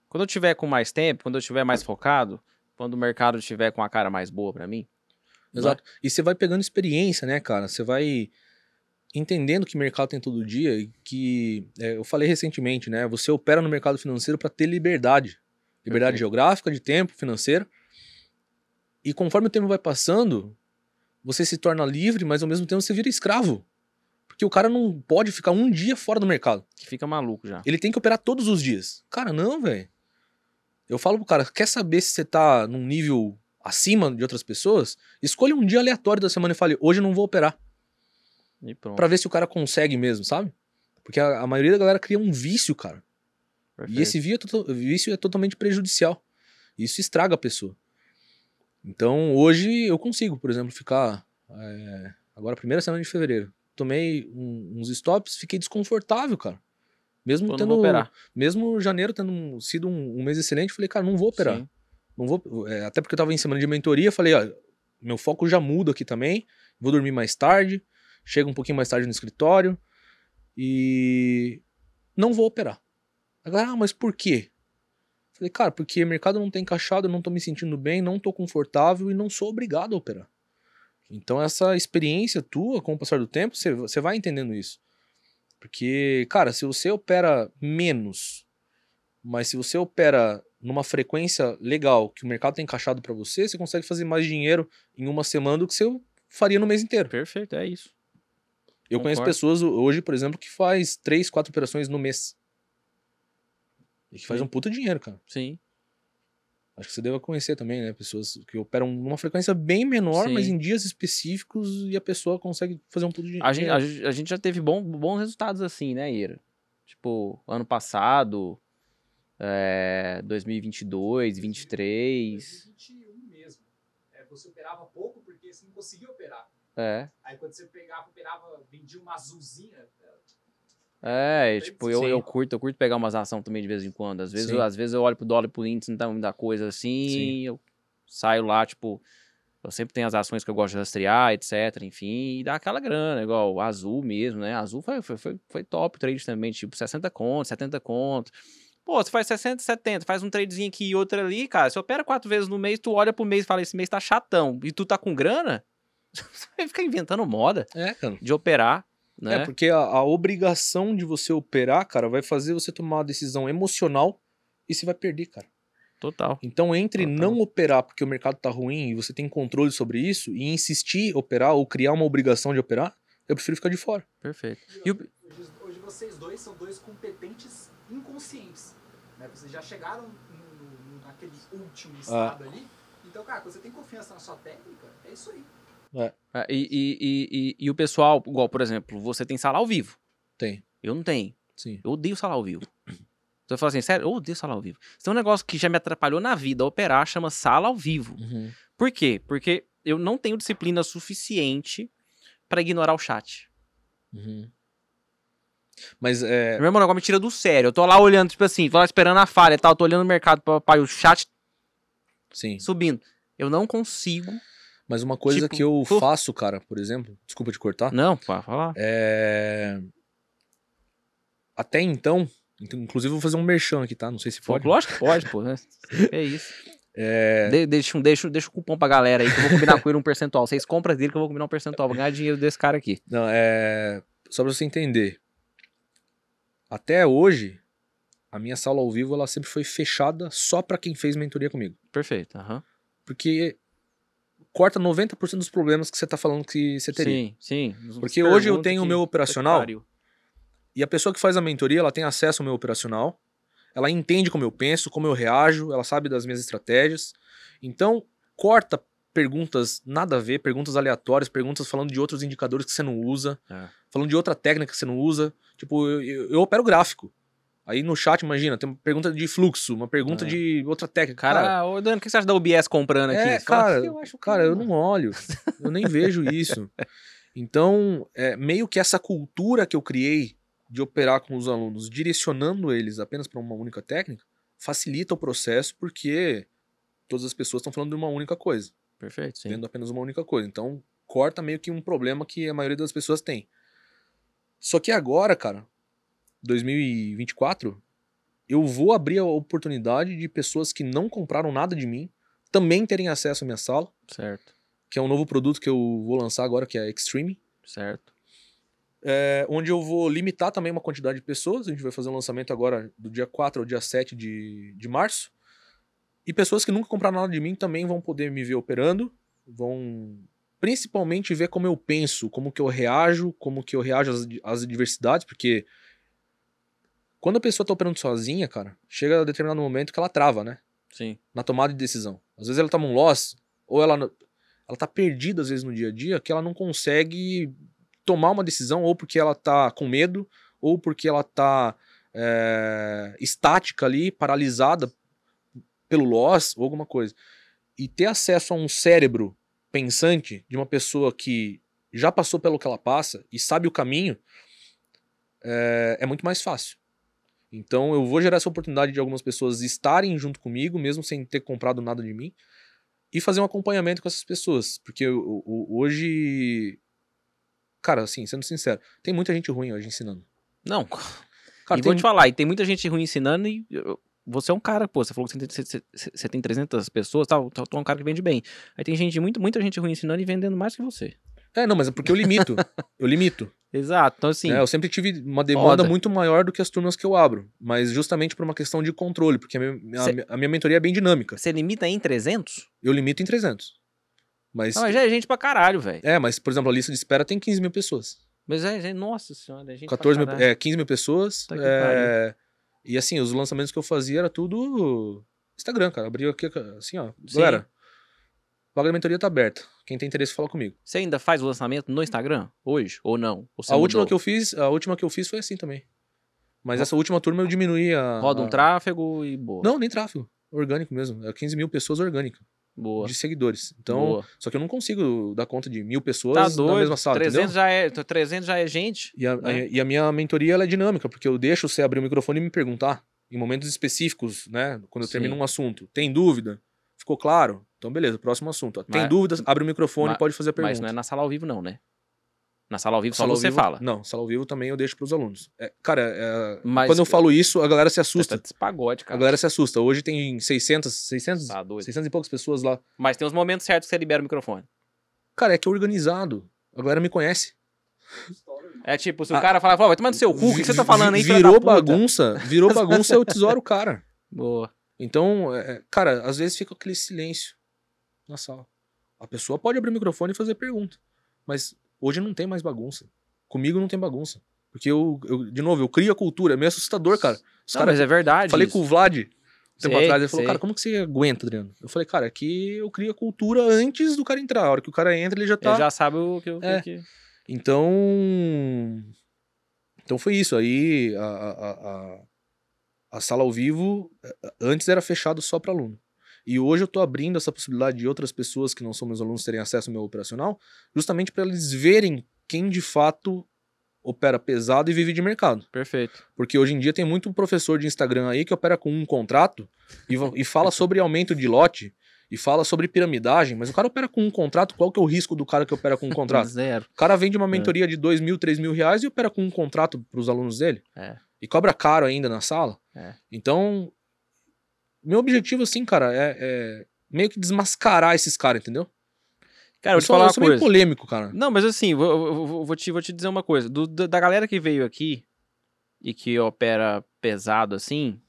quando eu tiver com mais tempo, quando eu tiver mais focado, quando o mercado tiver com a cara mais boa pra mim, Exato. E você vai pegando experiência, né, cara? Você vai entendendo que mercado tem todo dia e que é, eu falei recentemente, né? Você opera no mercado financeiro para ter liberdade, liberdade Perfeito. geográfica, de tempo, financeira. E conforme o tempo vai passando, você se torna livre, mas ao mesmo tempo você vira escravo. Porque o cara não pode ficar um dia fora do mercado. que fica maluco já. Ele tem que operar todos os dias. Cara, não, velho. Eu falo pro cara, quer saber se você tá num nível acima de outras pessoas? Escolha um dia aleatório da semana e fale, hoje eu não vou operar. E pronto. Pra ver se o cara consegue mesmo, sabe? Porque a, a maioria da galera cria um vício, cara. Perfeito. E esse é vício é totalmente prejudicial. Isso estraga a pessoa. Então, hoje eu consigo, por exemplo, ficar. é, agora, primeira semana de fevereiro. Tomei um- uns stops, fiquei desconfortável, cara. Mesmo não tendo. operar. Mesmo janeiro tendo sido um, um mês excelente, falei, cara, não vou operar. Sim. Não vou, é, até porque eu tava em semana de mentoria, falei, ó, meu foco já muda aqui também, vou dormir mais tarde, chego um pouquinho mais tarde no escritório e não vou operar. A galera, ah, mas por quê? Falei, cara, porque o mercado não tá encaixado, eu não tô me sentindo bem, não tô confortável e não sou obrigado a operar. Então essa experiência tua, com o passar do tempo, você- você vai entendendo isso. Porque, cara, se você opera menos, mas se você opera numa frequência legal, que o mercado tá encaixado pra você, você consegue fazer mais dinheiro em uma semana do que você faria no mês inteiro. Perfeito, é isso. Eu conheço Concordo. pessoas hoje, por exemplo, que faz três, quatro operações no mês. E que faz Sim. um puta dinheiro, cara. Sim. Acho que você deve conhecer também, né? Pessoas que operam numa frequência bem menor, Sim. mas em dias específicos e a pessoa consegue fazer um puta dinheiro. A gente, a, a gente já teve bom, bons resultados assim, né, Ira? Tipo, ano passado, é, 2022, 23. 2021 mesmo. É, você operava pouco porque você não conseguia operar. É. Aí quando você pegava, operava, vendia uma azulzinha. É, e, tipo, eu, Sim. eu curto, eu curto pegar umas ações também de vez em quando. Às vezes, Sim. eu, às vezes eu olho pro dólar e pro índice, não tá muita coisa assim, Sim. eu saio lá, tipo, eu sempre tenho as ações que eu gosto de rastrear, etc, enfim, e dá aquela grana, igual o Azul mesmo, né? Azul foi, foi, foi, foi top o trade também, tipo, 60 conto, 70 conto. Pô, você faz 60, 70, faz um tradezinho aqui e outro ali, cara, você opera quatro vezes no mês, tu olha pro mês e fala, esse mês tá chatão, e tu tá com grana, você vai ficar inventando moda É, cara. de operar, né? É, porque a, a obrigação de você operar, cara, vai fazer você tomar uma decisão emocional e você vai perder, cara. Total. Então, entre Total. não operar porque o mercado tá ruim e você tem controle sobre isso, e insistir operar ou criar uma obrigação de operar, eu prefiro ficar de fora. Perfeito. E o- hoje, hoje vocês dois são dois competentes inconscientes. Né? Vocês já chegaram no- no- naquele último estado ali. Então, cara, quando você tem confiança na sua técnica, é isso aí. É, e, e, e, e, e o pessoal, igual, por exemplo, você tem sala ao vivo. Tem, Eu não tenho. sim. Eu odeio sala ao vivo. Você fala assim, sério, eu odeio sala ao vivo. Isso é um negócio que já me atrapalhou na vida, operar, chama sala ao vivo. Uhum. Por quê? Porque eu não tenho disciplina suficiente pra ignorar o chat. Uhum. Mas é. Meu irmão, o negócio me tira do sério. Eu tô lá olhando, tipo assim, tô lá esperando a falha e tal, tô olhando o mercado pra o chat Sim. subindo. Eu não consigo. Mas uma coisa Tipo, que eu pô. faço, cara, por exemplo, desculpa te cortar. Não, pode falar. É. Até então, então, inclusive eu vou fazer um merchan aqui, tá? Não sei se Pô, pode. lógico que pode, pô. Né? É isso. É. De- deixa, um- deixa, deixa o cupom pra galera aí que eu vou combinar com ele um percentual. Vocês compram dele que eu vou combinar um percentual. Vou ganhar dinheiro desse cara aqui. Não, é. Só pra você entender. Até hoje, a minha sala ao vivo ela sempre foi fechada só pra quem fez mentoria comigo. Perfeito. aham. Porque corta 90% dos problemas que você tá falando que você teria. Sim, sim. Porque hoje eu tenho o meu operacional. E a pessoa que faz a mentoria, ela tem acesso ao meu operacional, ela entende como eu penso, como eu reajo, ela sabe das minhas estratégias. Então, corta perguntas nada a ver, perguntas aleatórias, perguntas falando de outros indicadores que você não usa, É. falando de outra técnica que você não usa. Tipo, eu, eu, eu opero gráfico. Aí no chat, imagina, tem uma pergunta de fluxo, uma pergunta É. de outra técnica. Cara, ô Dani, o que você acha da OBS comprando aqui? É, Você fala, cara, "Eu acho Cara, eu não olho. Eu nem vejo isso. Então, é, meio que essa cultura que eu criei de operar com os alunos, direcionando eles apenas para uma única técnica, facilita o processo porque todas as pessoas estão falando de uma única coisa, Perfeito, sim. vendo apenas uma única coisa. Então, corta meio que um problema que a maioria das pessoas tem. Só que agora, cara, 2024, eu vou abrir a oportunidade de pessoas que não compraram nada de mim também terem acesso à minha sala Certo, que é um novo produto que eu vou lançar agora, que é Extreme, certo. é, onde eu vou limitar também uma quantidade de pessoas. A gente vai fazer um lançamento agora do dia 4 ao dia 7 de, de março. E pessoas que nunca compraram nada de mim também vão poder me ver operando, vão principalmente ver como eu penso, como que eu reajo, como que eu reajo às, às adversidades, porque quando a pessoa tá operando sozinha, cara, chega a determinado momento que ela trava, né? Sim. na tomada de decisão. Às vezes ela toma um loss, ou ela, ela tá perdida às vezes no dia a dia, que ela não consegue tomar uma decisão, ou porque ela tá com medo, ou porque ela tá é, estática ali, paralisada pelo loss, ou alguma coisa. E ter acesso a um cérebro pensante de uma pessoa que já passou pelo que ela passa e sabe o caminho, é, é muito mais fácil. Então eu vou gerar essa oportunidade de algumas pessoas estarem junto comigo, mesmo sem ter comprado nada de mim, e fazer um acompanhamento com essas pessoas. Porque o- o- hoje. Cara, assim, sendo sincero, tem muita gente ruim hoje ensinando. Não, Cara, e vou te falar, e tem muita gente ruim ensinando e eu- você é um cara, pô, você falou que você tem, você, tem 300 pessoas, tal, tal, tu é um cara que vende bem. Aí tem gente, muito, muita gente ruim ensinando e vendendo mais que você. É, não, mas é porque eu limito. eu limito. Exato, então assim, né? Eu sempre tive uma demanda Foda. muito maior do que as turmas que eu abro. Mas justamente por uma questão de controle, porque a minha, Cê- a minha mentoria é bem dinâmica. você limita em 300? Eu limito em 300. Mas. Não, mas já é gente pra caralho, velho. É, mas, por exemplo, a lista de espera tem 15 mil pessoas. Mas é, gente, nossa senhora, é gente 14 pra mil, é, 15 mil pessoas. Tá é, E assim, os lançamentos que eu fazia era tudo Instagram, cara. Abria aqui, assim, ó. Galera, vaga da mentoria tá aberta. Quem tem interesse, fala comigo. Você ainda faz o lançamento no Instagram hoje? Ou não? Ou A última mudou? que eu fiz, a última que eu fiz foi assim também. Mas essa última turma eu diminuí a. Roda um a- tráfego e boa. Não, nem tráfego. Orgânico mesmo. É 15 mil pessoas orgânicas. Boa. De seguidores. Então, boa. só que eu não consigo dar conta de mil pessoas Tá na doido. mesma sala, 300 entendeu? já é, 300 já é gente. E a, né? a- e a minha mentoria é dinâmica, porque eu deixo você abrir o microfone e me perguntar em momentos específicos, né? Quando eu termino Sim. um assunto. Tem dúvida? Ficou claro? Então, beleza, próximo assunto. Tem Mas- dúvidas? Abre o microfone e pode fazer a pergunta. Mas não é na sala ao vivo, não, né? Na sala ao vivo Sala só você vivo- fala. Não, sala ao vivo também eu deixo pros alunos. É, cara, é, Mas- quando eu falo isso, a galera se Você assusta. tá pagode, A cara. galera se assusta. Hoje tem 600, 600, Tá doido. 600 e poucas pessoas lá. Mas tem os momentos certos que você libera o microfone. Cara, é que é organizado. A galera me conhece. É tipo, se o Ah, cara fala, "Pô, vai tomar no seu cu, o que você tá falando aí, Virou da puta?" bagunça. Virou bagunça, eu tesouro o cara. Boa. Então, é, cara, às vezes fica aquele silêncio na sala. A pessoa pode abrir o microfone e fazer pergunta. Mas hoje não tem mais bagunça. Comigo não tem bagunça. Porque eu, eu- de novo, eu crio a cultura. É meio assustador, cara. Os Não, cara, mas é verdade. falei isso. com o Vlad um tempo Sei, atrás. Ele falou, sei. cara, como que você aguenta, Adriano? Eu falei, cara, aqui eu crio a cultura antes do cara entrar. A hora que o cara entra, ele já tá. Ele já sabe o que... que- É. que- Então. Então foi isso. Aí a, a, a, a sala ao vivo eh, antes era fechado só para aluno. E hoje eu tô abrindo essa possibilidade de outras pessoas que não são meus alunos terem acesso ao meu operacional, justamente para eles verem quem de fato opera pesado e vive de mercado. Perfeito. Porque hoje em dia tem muito professor de Instagram aí que opera com um contrato e, e fala sobre aumento de lote e fala sobre piramidagem, mas o cara opera com um contrato, qual que é o risco do cara que opera com um contrato? Zero. O cara vende É. uma mentoria de dois mil, três mil reais e opera com um contrato para os alunos dele. É. E cobra caro ainda na sala. É. Então, meu objetivo, assim, cara, é, é meio que desmascarar esses caras, entendeu? Cara, eu vou te sou, falar eu uma sou meio polêmico, cara. Não, mas assim, vou, vou- vou- te, vou te dizer uma coisa. Do- da, da galera que veio aqui e que opera pesado assim,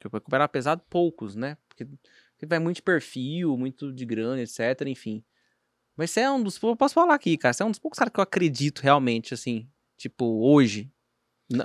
que opera pesado, poucos, né? Porque, porque vai muito de perfil, muito de grana, etc, enfim. Mas você é um dos... Eu posso falar aqui, cara. Você é um dos poucos caras que eu acredito realmente, assim. Tipo, hoje.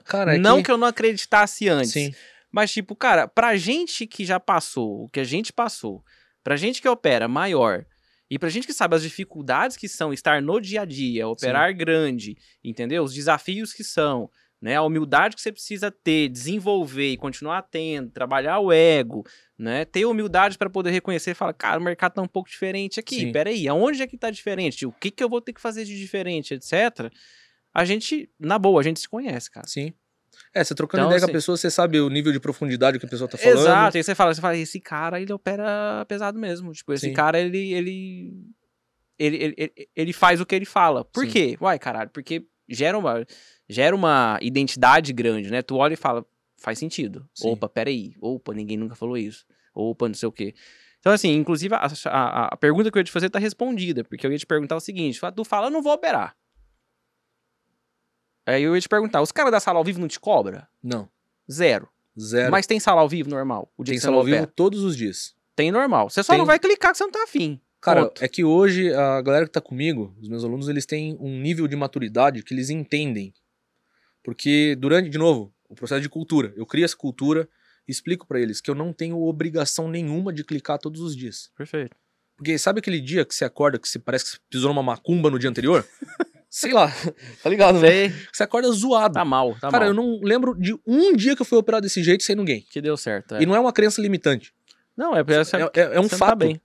Cara, é não que... que... eu não acreditasse antes. Sim, Mas, tipo, cara, pra gente que já passou o que a gente passou, pra gente que opera maior, e pra gente que sabe as dificuldades que são estar no dia a dia, operar grande, entendeu? Os desafios que são, né? A humildade que você precisa ter, desenvolver e continuar tendo, trabalhar o ego, né? Ter humildade pra poder reconhecer e falar, cara, o mercado tá um pouco diferente aqui, Sim. peraí, aonde é que tá diferente? O que que eu vou ter que fazer de diferente, etc. A gente, na boa, a gente se conhece, cara. sim. É, você trocando Então, ideia com assim- a pessoa, você sabe o nível de profundidade que a pessoa tá falando. Exato, aí você fala, você fala, esse cara, ele opera pesado mesmo. Tipo, esse Sim. cara, ele, ele, ele, ele, ele, ele faz o que ele fala. Por Sim. quê? Uai, caralho, porque gera uma, gera uma identidade grande, né? Tu olha e fala, faz sentido. Sim. Opa, peraí. Opa, ninguém nunca falou isso. Opa, não sei o quê. Então, assim, inclusive, a, a, a pergunta que eu ia te fazer tá respondida, porque eu ia te perguntar o seguinte, tu fala, eu não vou operar. Aí eu ia te perguntar, os caras da sala ao vivo não te cobra? Não, Zero. zero. Mas tem sala ao vivo normal? O dia tem sala ao vivo todos os dias. Tem normal. Você só Tem. não vai clicar que você não tá afim. Cara, Ponto. é que hoje a galera que tá comigo, os meus alunos, eles têm um nível de maturidade que eles entendem. Porque durante, de novo, o processo de cultura, eu crio essa cultura e explico pra eles que eu não tenho obrigação nenhuma de clicar todos os dias. Perfeito. Porque sabe aquele dia que você acorda que você parece que você pisou numa macumba no dia anterior? Sei lá, tá ligado, né? Sei. Você acorda zoado. Tá mal, tá Cara, mal. eu não lembro de um dia que eu fui operado desse jeito sem ninguém. Que deu certo. É. E não é uma crença limitante. Não, é, é, É, é- um tá fato. bem.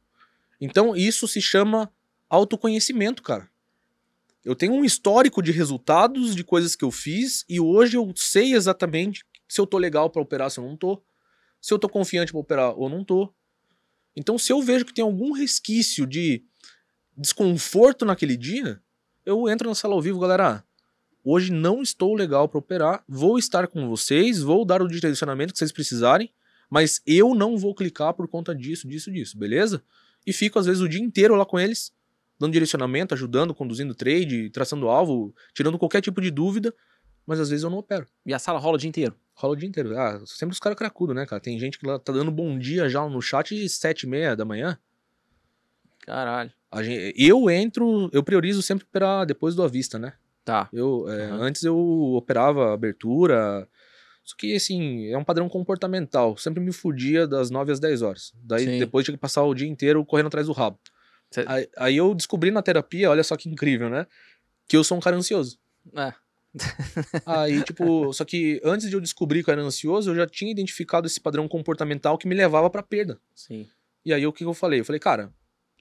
Então, isso se chama autoconhecimento, cara. Eu tenho um histórico de resultados, de coisas que eu fiz, e hoje eu sei exatamente se eu tô legal pra operar, se eu não tô. Se eu tô confiante pra operar ou não tô. Então, se eu vejo que tem algum resquício de desconforto naquele dia, eu entro na sala ao vivo, galera. Hoje não estou legal pra operar, vou estar com vocês, vou dar o direcionamento que vocês precisarem, mas eu não vou clicar por conta disso, disso, disso, beleza? E fico, às vezes, o dia inteiro lá com eles, dando direcionamento, ajudando, conduzindo trade, traçando alvo, tirando qualquer tipo de dúvida, mas às vezes eu não opero. E a sala rola o dia inteiro. Rola o dia inteiro. Ah, sempre os caras cracudos, né, cara? Tem gente que lá tá dando bom dia já no chat às sete e meia da manhã. Caralho. A gen- eu entro, eu priorizo sempre operar depois do à vista, né? Tá. Eu, é, Aham. Antes eu operava abertura, Só que, assim, é um padrão comportamental. Sempre me fudia das 9 às 10 horas. Daí, Sim. depois, tinha que passar o dia inteiro correndo atrás do rabo. Cê- Aí, aí eu descobri na terapia, olha só que incrível, né? Que eu sou um cara ansioso. É. Aí, tipo, só que antes de eu descobrir que eu era ansioso, eu já tinha identificado esse padrão comportamental que me levava pra perda. Sim. E aí, o que eu falei? Eu falei, cara,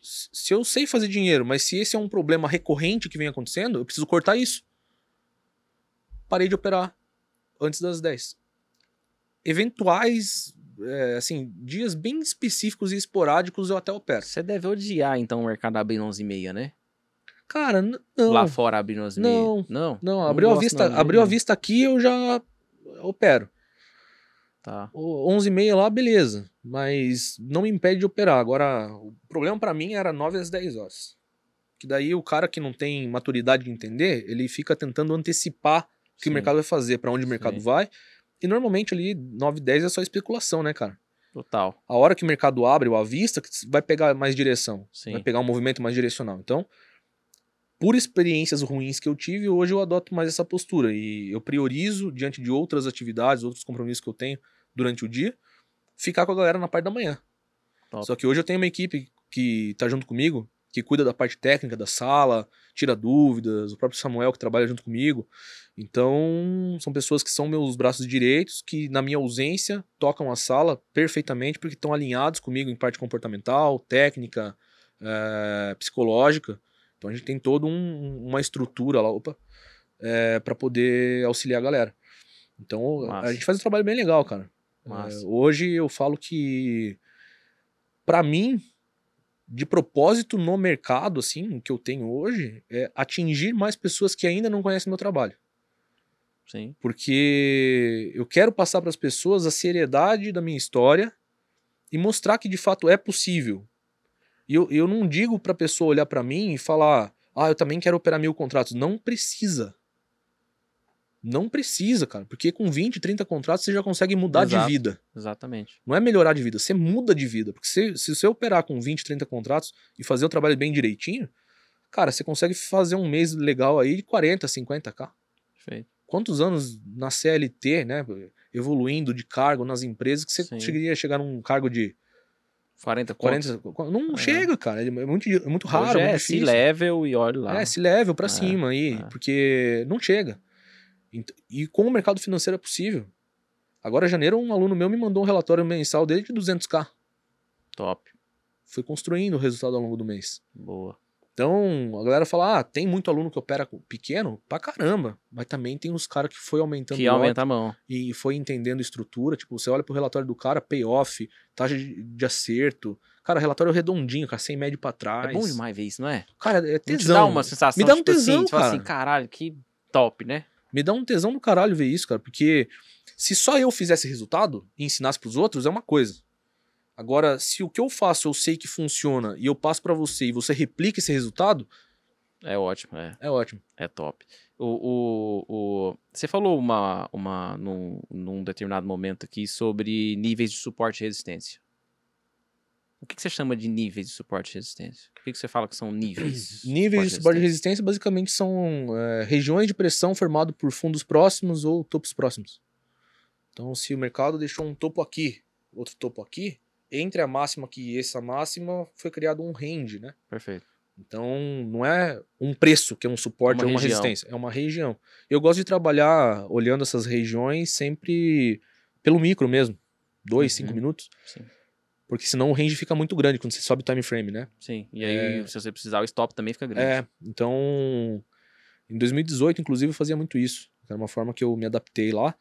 se eu sei fazer dinheiro, mas se esse é um problema recorrente que vem acontecendo, eu preciso cortar isso. Parei de operar antes das 10. Eventuais, é, assim, dias bem específicos e esporádicos eu até opero. Você deve odiar, então, o mercado abrindo 11h30, né? Cara, não. Lá fora abrindo 11h30. Não. Não? Não, abriu a vista, não, abriu a vista aqui, eu já opero. Tá. O 11h30 lá, beleza. Mas não me impede de operar. Agora, o problema pra mim era 9 às 10 horas. Que daí o cara que não tem maturidade de entender, ele fica tentando antecipar o que Sim. o mercado vai fazer, pra onde o mercado Sim. vai. E normalmente ali 9 10 é só especulação, né, cara? Total. A hora que o mercado abre ou à vista, que vai pegar mais direção. Sim. Vai pegar um movimento mais direcional. Então, por experiências ruins que eu tive, hoje eu adoto mais essa postura. E eu priorizo, diante de outras atividades, outros compromissos que eu tenho durante o dia, ficar com a galera na parte da manhã. Top. Só que hoje eu tenho uma equipe que tá junto comigo, que cuida da parte técnica da sala, tira dúvidas, o próprio Samuel que trabalha junto comigo. Então, são pessoas que são meus braços direitos, que na minha ausência tocam a sala perfeitamente, porque estão alinhados comigo em parte comportamental, técnica, eh, psicológica. Então a gente tem toda um- uma estrutura lá, opa, para poder auxiliar a galera. Então Massa. a gente faz um trabalho bem legal, cara. É, hoje eu falo que, pra mim, de propósito no mercado, assim, que eu tenho hoje, é atingir mais pessoas que ainda não conhecem meu trabalho. Sim. Porque eu quero passar para as pessoas a seriedade da minha história e mostrar que de fato é possível. E eu, eu não digo para a pessoa olhar para mim e falar, ah, eu também quero operar mil contratos. Não precisa. Não precisa, cara. Porque com 20, 30 contratos você já consegue mudar Exato. de vida. Exatamente. Não é melhorar de vida, você muda de vida. Porque se, se você operar com 20, 30 contratos e fazer o trabalho bem direitinho, cara, você consegue fazer um mês legal aí de 40, 50k Perfeito. quantos anos na CLT, né, evoluindo de cargo nas empresas, que você Sim. chegaria a chegar num cargo de 40 40, não É. chega, cara, é muito, é muito raro, Hoje é é muito difícil. C-level e olha lá. É, se level pra É, cima aí, é. porque não chega. E com o mercado financeiro é possível. Agora, em janeiro, um aluno meu me mandou um relatório mensal dele de 200k. Top. Foi construindo o resultado ao longo do mês. Boa. Então, a galera fala, ah, tem muito aluno que opera pequeno? Pra caramba. Mas também tem os caras que foi aumentando Que aumenta a mão. e foi entendendo estrutura. Tipo, você olha pro relatório do cara, payoff, taxa de, de acerto. Cara, relatório redondinho, cara, sem médio pra trás. É bom demais ver isso, não é? Cara, é tesão. te dá uma sensação, Me dá um tipo assim, tesão, fala cara. assim, caralho, que top, né? Me dá um tesão do caralho ver isso, cara, porque se só eu fizesse resultado e ensinasse pros outros, é uma coisa. Agora, se o que eu faço eu sei que funciona e eu passo pra você e você replica esse resultado, É ótimo, é, é ótimo. é top. O, o, o, você falou uma, uma, num, num determinado momento aqui sobre níveis de suporte e resistência. O que, que você chama de níveis de suporte e resistência? O que, que você fala que são níveis? Níveis de suporte e resistência basicamente são é, regiões de pressão formado por fundos próximos ou topos próximos. Então, se o mercado deixou um topo aqui, outro topo aqui, entre a máxima aqui e essa máxima foi criado um range, né? Perfeito. Então, não é um preço que é um suporte Uma ou uma região. resistência, é uma região. Eu gosto de trabalhar olhando essas regiões sempre pelo micro mesmo, dois, Uhum. cinco minutos, Sim. Porque senão o range fica muito grande quando você sobe o time frame, né? Sim. E aí, se você precisar, o stop também fica grande. É, então, em 2018, inclusive, eu fazia muito isso. Era uma forma que eu me adaptei lá,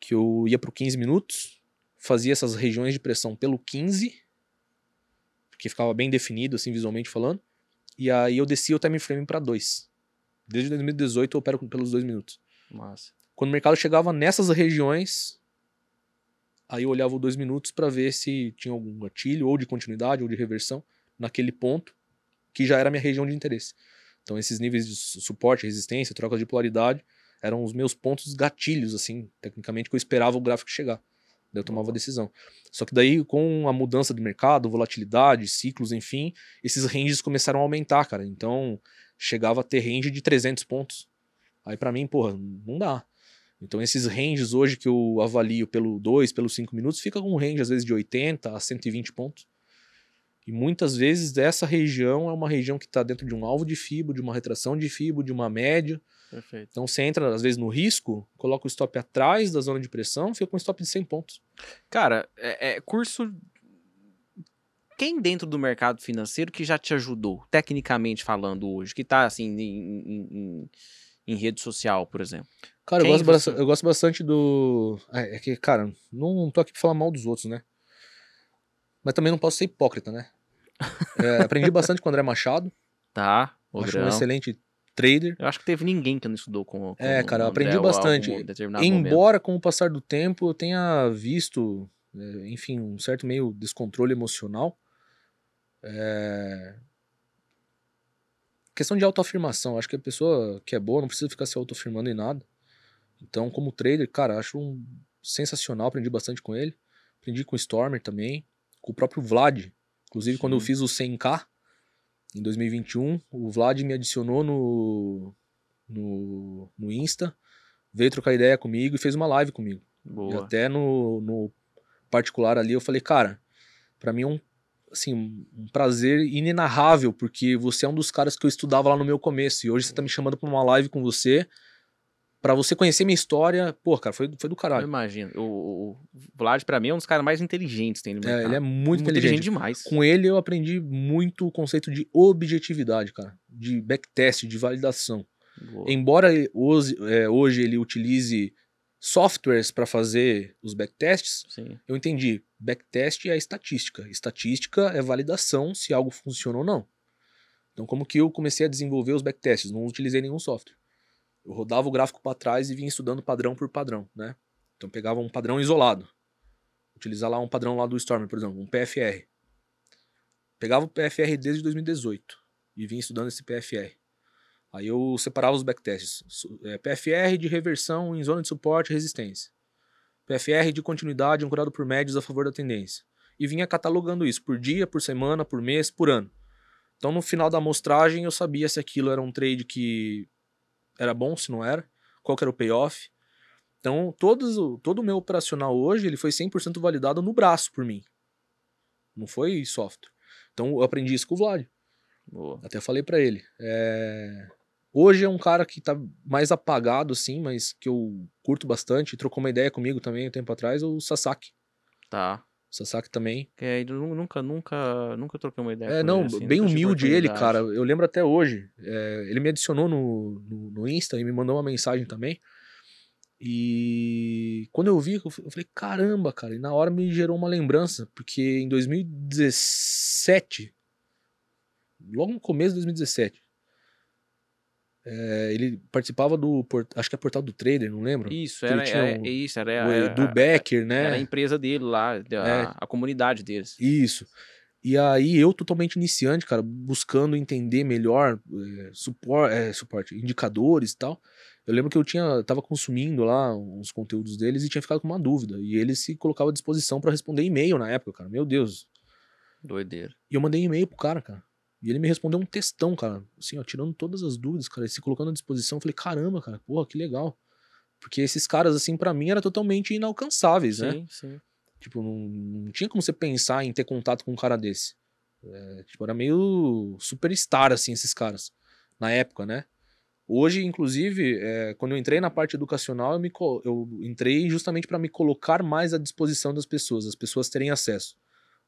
que eu ia pro 15 minutos, fazia essas regiões de pressão pelo 15, porque ficava bem definido, assim, visualmente falando, e aí eu descia o time frame para 2. Desde 2018 eu opero pelos 2 minutos. Massa. Quando o mercado chegava nessas regiões, aí eu olhava 2 minutos para ver se tinha algum gatilho, ou de continuidade, ou de reversão, naquele ponto, que já era a minha região de interesse. Então esses níveis de su- suporte, resistência, troca de polaridade, eram os meus pontos gatilhos, assim, tecnicamente, que eu esperava o gráfico chegar. Daí eu tomava a decisão. Só que daí, com a mudança do mercado, volatilidade, ciclos, enfim, esses ranges começaram a aumentar, cara. Então, chegava a ter range de 300 pontos. Aí pra mim, porra, não dá. Então esses ranges hoje que eu avalio pelo 2, pelos 5 minutos, fica com um range às vezes de 80 a 120 pontos. E muitas vezes essa região é uma região que está dentro de um alvo de FIBO, de uma retração de FIBO, de uma média. Perfeito. Então você entra, às vezes, no risco, coloca o stop atrás da zona de pressão, fica com um stop de 100 pontos. Cara, é, é curso. Quem dentro do mercado financeiro que já te ajudou, tecnicamente falando hoje, que tá assim em, em, em, em rede social, por exemplo? Cara, eu gosto, você- bastante, eu gosto bastante do. É, é que, cara, não tô aqui pra falar mal dos outros, né? Mas também não posso ser hipócrita, né? É, aprendi bastante com o André Machado. Tá, o acho um grão. excelente trader. Eu acho que teve ninguém que não estudou com. com É, cara, aprendi bastante. Embora com o passar do tempo eu tenha visto, é, enfim, um certo meio descontrole emocional. É... Questão de autoafirmação. Acho que a pessoa que é boa não precisa ficar se autoafirmando em nada. Então, como trader, cara, acho um sensacional. Aprendi bastante com ele. Aprendi com o Stormer também. Com o próprio Vlad. Inclusive, quando eu Sim. fiz o 100k em 2021, o Vlad me adicionou no, no, no Insta, veio trocar ideia comigo e fez uma live comigo. E Boa. até no, no particular ali eu falei, cara, pra mim é um, assim, um prazer inenarrável, porque você é um dos caras que eu estudava lá no meu começo, e hoje você tá me chamando pra uma live com você, pra você conhecer minha história, pô, cara, foi, foi do Eu caralho. imagino. O, o, Vlad, pra mim, é um dos caras mais inteligentes que tem no mercado. É, ele é muito, inteligente. demais. Com ele eu aprendi muito o conceito de objetividade, cara, de backtest, de validação. Boa. Embora hoje, é, hoje ele utilize softwares para fazer os backtests, Sim. eu entendi. Backtest é estatística. Estatística é validação se algo funciona ou não. Então, como que eu comecei a desenvolver os backtests? Não utilizei nenhum software. Eu rodava o gráfico para trás e vinha estudando padrão por padrão, né? Então, pegava um padrão isolado. Utilizar lá um padrão lá do Storm, por exemplo, um PFR. Pegava o PFR desde 2018 e vinha estudando esse PFR. Aí eu separava os backtests. É, PFR de reversão em zona de suporte e resistência. PFR de continuidade ancorado por médios a favor da tendência. E vinha catalogando isso por dia, por semana, por mês, por ano. Então no final da amostragem eu sabia se aquilo era um trade que era bom, se não era, qual era o payoff. Então todos, todo o meu operacional hoje ele foi 100% validado no braço por mim. Não foi software. Então eu aprendi isso com o Vlad. Boa. Até falei pra ele. É, Hoje é um cara que tá mais apagado, assim, mas que eu curto bastante. Trocou uma ideia comigo também um tempo atrás, o Sasaki. Tá. O Sasaki também. Nu- nunca, nunca, nunca troquei uma ideia É, com não, ele, assim, bem humilde ele, cara. Eu lembro até hoje. É, ele me adicionou no, no, no Insta e me mandou uma mensagem também. E quando eu vi, eu falei, caramba, cara. E na hora me gerou uma lembrança, porque em 2017, logo no começo de 2017, é, ele participava do, acho que é Portal do Trader, não lembro? Isso, era, era, um- isso, era, O era, Edu Becker, né? era a empresa dele lá, a, É. a comunidade deles. Isso. E aí eu totalmente iniciante, cara, buscando entender melhor é, supor, é, suporte, indicadores e tal. Eu lembro que eu tinha, tava consumindo lá uns conteúdos deles e tinha ficado com uma dúvida. E ele se colocava à disposição para responder e-mail na época, cara. Meu Deus. Doideira. E eu mandei e-mail pro cara, cara. E ele me respondeu um textão, cara. Assim, ó, tirando todas as dúvidas, cara. E se colocando à disposição. Eu falei, caramba, cara, porra, que legal. Porque esses caras, assim, para mim, eram totalmente inalcançáveis, né? Sim, sim. Tipo, não, não tinha como você pensar em ter contato com um cara desse. É, tipo, era meio superstar, assim, esses caras. Na época, né? Hoje, inclusive, é, quando eu entrei na parte educacional, eu, me, eu entrei justamente para me colocar mais à disposição das pessoas, as pessoas terem acesso.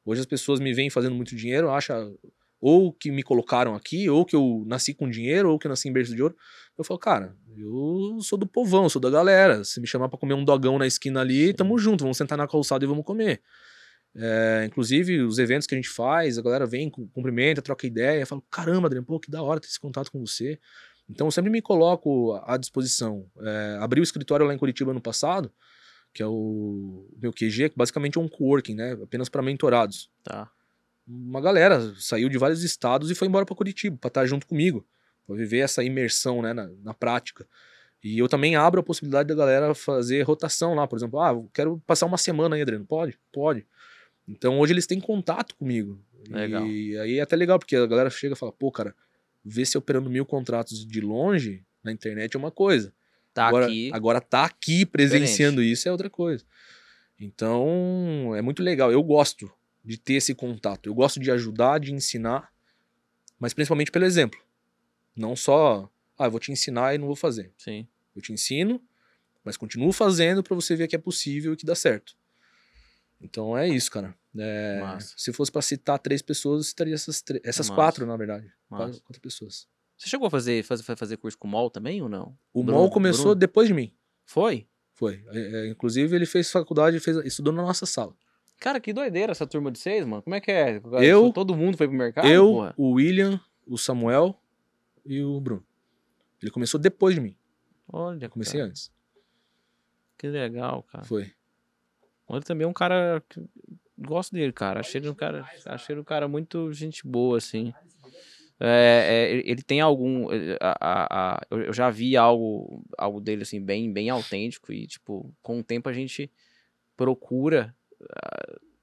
Hoje as pessoas me veem fazendo muito dinheiro, acham ou que me colocaram aqui, ou que eu nasci com dinheiro, ou que eu nasci em berço de ouro. Eu falo, cara, eu sou do povão, sou da galera. Se me chamar pra comer um dogão na esquina ali, tamo junto, vamos sentar na calçada e vamos comer. É, inclusive, os eventos que a gente faz, a galera vem, cu- cumprimenta, troca ideia, fala, caramba, Adriano, pô, que da hora ter esse contato com você. Então, eu sempre me coloco à disposição. É, abri o escritório lá em Curitiba ano passado, que é o meu QG, que basicamente é um coworking, né? Apenas para mentorados. Tá. Uma galera saiu de vários estados e foi embora para Curitiba, para estar junto comigo, para viver essa imersão né, na, na prática. E eu também abro a possibilidade da galera fazer rotação lá, por exemplo, ah, quero passar uma semana aí, Adriano. Pode? Pode. Então hoje eles têm contato comigo. Legal. E aí é até legal, porque a galera chega e fala, pô, cara, ver se operando mil contratos de longe na internet é uma coisa. Tá agora, aqui. agora tá aqui presenciando isso é outra coisa. Então, é muito legal. Eu gosto de ter esse contato. Eu gosto de ajudar, de ensinar, mas principalmente pelo exemplo. Não só, ah, eu vou te ensinar e não vou fazer. Sim. Eu te ensino, mas continuo fazendo pra você ver que é possível e que dá certo. Então é isso, cara. É, se fosse pra citar três pessoas, eu citaria essas, três- essas Massa. quatro, na verdade. Quatro, quatro pessoas. Você chegou a fazer, fazer, fazer curso com o MOL também ou não? O Bruno- MOL começou Bruno? depois de mim. Foi? Foi. É, é, inclusive, ele fez faculdade, fez, estudou na nossa sala. Cara, que doideira essa turma de vocês, mano. Como é que é? Eu- Todo mundo foi pro mercado, eu, porra? o William, o Samuel e o Bruno. Ele começou depois de mim. Olha, Eu comecei cara, antes. que legal, cara. Foi. Ele também é um cara. que- Gosto dele, cara. Achei ele um cara, achei ele um cara muito gente boa, assim. É, é, ele- tem algum. a- a- a- eu já vi algo, algo dele, assim, bem, bem autêntico. E, tipo, com o tempo a gente procura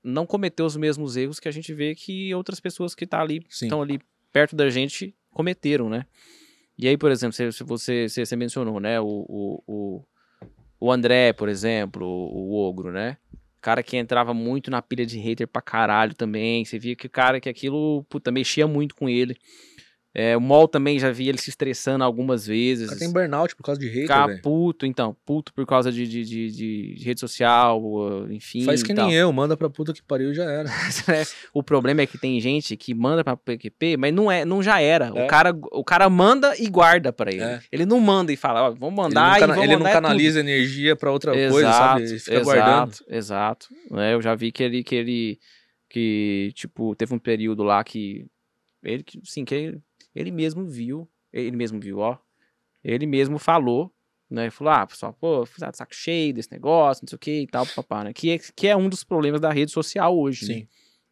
não cometer os mesmos erros que a gente vê que outras pessoas que tá ali, estão ali perto da gente cometeram, né? E aí, por exemplo, você, se você mencionou, né? O, o, o, o André, por exemplo, o, o Ogro, né? Cara que entrava muito na pilha de hater pra caralho também. Você via que o cara que aquilo, puta, mexia muito com ele. É, o Mol também já via ele se estressando algumas vezes. cara tem burnout por causa de hater, Ficar puto, então, puto por causa de, de, de, de- de rede social, enfim. Faz que nem eu, manda pra puta que pariu já era. né? O problema é que tem gente que manda pra PQP, mas não é, não já era. É. O, cara, o cara manda e guarda pra ele. É. Ele não manda e fala, ó, vamos Ele mandar não, e cana- ele não mandar é tudo. canaliza energia pra outra coisa, sabe? Ele fica exato, guardando. Exato, né? Eu já vi que ele, que ele, que, tipo, teve um período lá que ele, sim, que ele, mesmo viu, ele mesmo viu, ó, ele mesmo falou, né? Falou, ah, pessoal, pô, fiz de saco cheio desse negócio, não sei o que e tal, papá, né? Que é, que é um dos problemas da rede social hoje, né? Sim.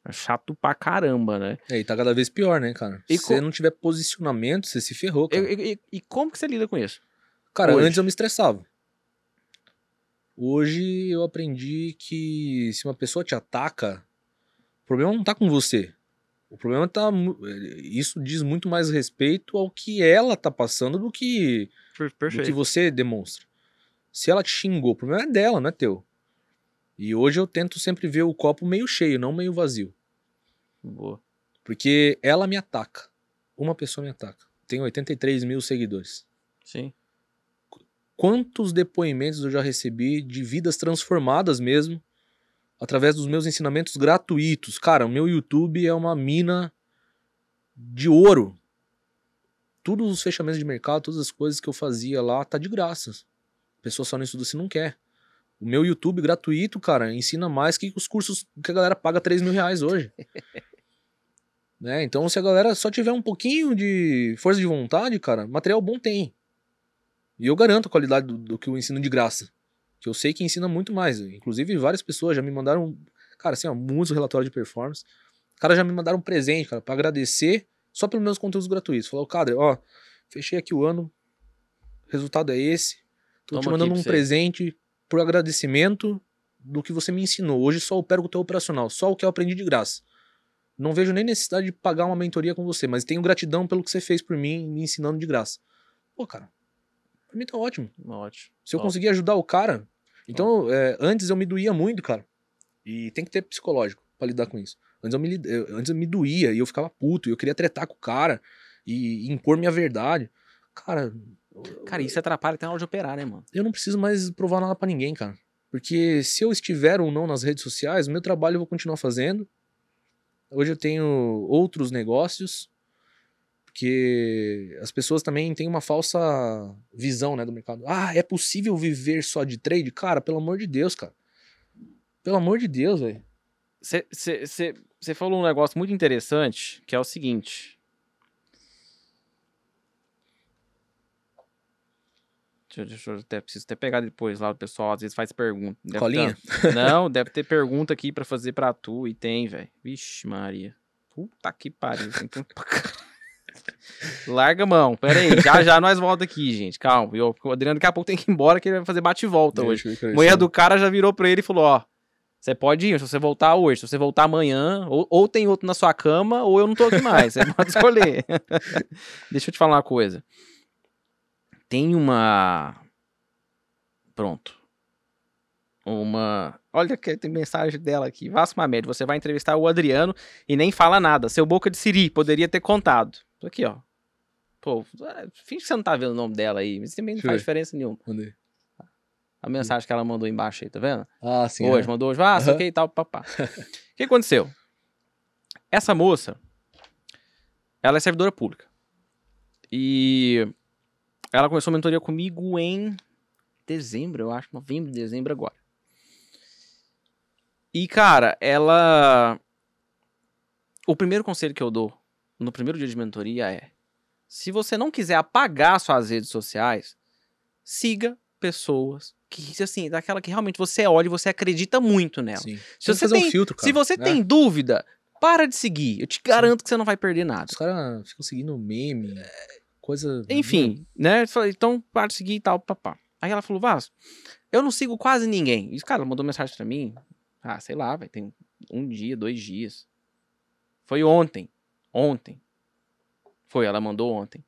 É chato pra caramba, né? É, e tá cada vez pior, né, cara? E Se você não tiver posicionamento, você se ferrou, cara. E, e- e- e como que você lida com isso? Cara, Hoje. antes eu me estressava. Hoje eu aprendi que se uma pessoa te ataca, o problema não tá com você. O problema tá. mu- Isso diz muito mais respeito ao que ela tá passando do que, do que você demonstra. Se ela te xingou, o problema é dela, não é teu. E hoje eu tento sempre ver o copo meio cheio, não meio vazio. Boa. Porque ela me ataca. Uma pessoa me ataca. Tem 83 mil seguidores. Sim. quantos depoimentos eu já recebi de vidas transformadas mesmo, através dos meus ensinamentos gratuitos. Cara, o meu YouTube é uma mina de ouro. Todos os fechamentos de mercado, todas as coisas que eu fazia lá, tá de graça. A pessoa só não estuda se não quer. O meu YouTube gratuito, cara, ensina mais que os cursos que a galera paga 3 mil reais hoje. né? Então, se a galera só tiver um pouquinho de força de vontade, cara, material bom tem. E eu garanto a qualidade do, do que eu ensino de graça. Que eu sei que ensina muito mais. Inclusive, várias pessoas já me mandaram, cara, assim, ó, muitos relatórios de performance. Cara, já me mandaram um presente, cara, pra agradecer só pelos meus conteúdos gratuitos. Falou, cara, ó, fechei aqui o ano, o resultado é esse. Tô Toma te mandando um você." presente por agradecimento do que você me ensinou. Hoje só opero com o teu operacional, só o que eu aprendi de graça. Não vejo nem necessidade de pagar uma mentoria com você, mas tenho gratidão pelo que você fez por mim, me ensinando de graça. Pô, cara, pra mim tá ótimo. Ótimo. Se eu Top. conseguir ajudar o cara. Então, é, antes eu me doía muito, cara. E tem que ter psicológico pra lidar com isso. Antes eu me, eu- antes eu me doía e eu ficava puto, e eu queria tretar com o cara e, e impor minha verdade. Cara, Cara, isso atrapalha até na hora de operar, né, mano? eu não preciso mais provar nada pra ninguém, cara. Porque se eu estiver ou não nas redes sociais, meu trabalho eu vou continuar fazendo. Hoje eu tenho outros negócios, porque as pessoas também têm uma falsa visão, né, do mercado. Ah, é possível viver só de trade? Cara, pelo amor de Deus, cara. Pelo amor de Deus, velho. Você falou um negócio muito interessante, que é o seguinte. Deixa, eu- deixa eu até, preciso até pegar depois lá, o pessoal às vezes faz pergunta. Deve Colinha? ter- não, deve ter pergunta aqui pra fazer pra tu, e tem, velho. Vixe, Maria. Puta que pariu. caralho. Larga a mão, pera aí, já já nós volta aqui, gente, calma. Eu, o Adriano daqui a pouco tem que ir embora, que ele vai fazer bate e volta hoje. Deixa mulher do cara já virou pra ele e falou: Ó, você pode ir, se você voltar hoje, se você voltar amanhã, ou, ou tem outro na sua cama, ou eu não tô aqui mais. Você pode escolher. Deixa eu te falar uma coisa. Tem uma. Pronto. Uma. Olha que tem mensagem dela aqui. Vasco Mamed, você vai entrevistar o Adriano e nem fala nada. Seu boca de Siri, poderia ter contado. Aqui, ó. Pô, é, finge que você não tá vendo o nome dela aí, mas também não Deixa faz ver. diferença nenhuma. Mandei. A mensagem que ela mandou embaixo aí, tá vendo? Ah, sim. hoje, é. mandou hoje, ah, sei o Aham. que e tal, papá. O que aconteceu? Essa moça, ela é servidora pública. E ela começou a mentoria comigo em dezembro, eu acho, novembro, dezembro agora. E, cara, ela. O primeiro conselho que eu dou no primeiro dia de mentoria é: se você não quiser apagar suas redes sociais, siga pessoas que, assim, daquela que realmente você olha e você acredita muito nela. Sim. Se você tem- um filtro, cara. Se você né? tem dúvida, para de seguir. Eu te garanto que você não vai perder nada. Os caras ficam seguindo meme, coisa. Enfim, né? Então para de seguir e tal, papá. Aí ela falou, Vasco, eu não sigo quase ninguém. E cara mandou mensagem pra mim. Ah, sei lá, vai tem um dia, dois dias. Foi ontem. Ontem. Foi, ela mandou ontem.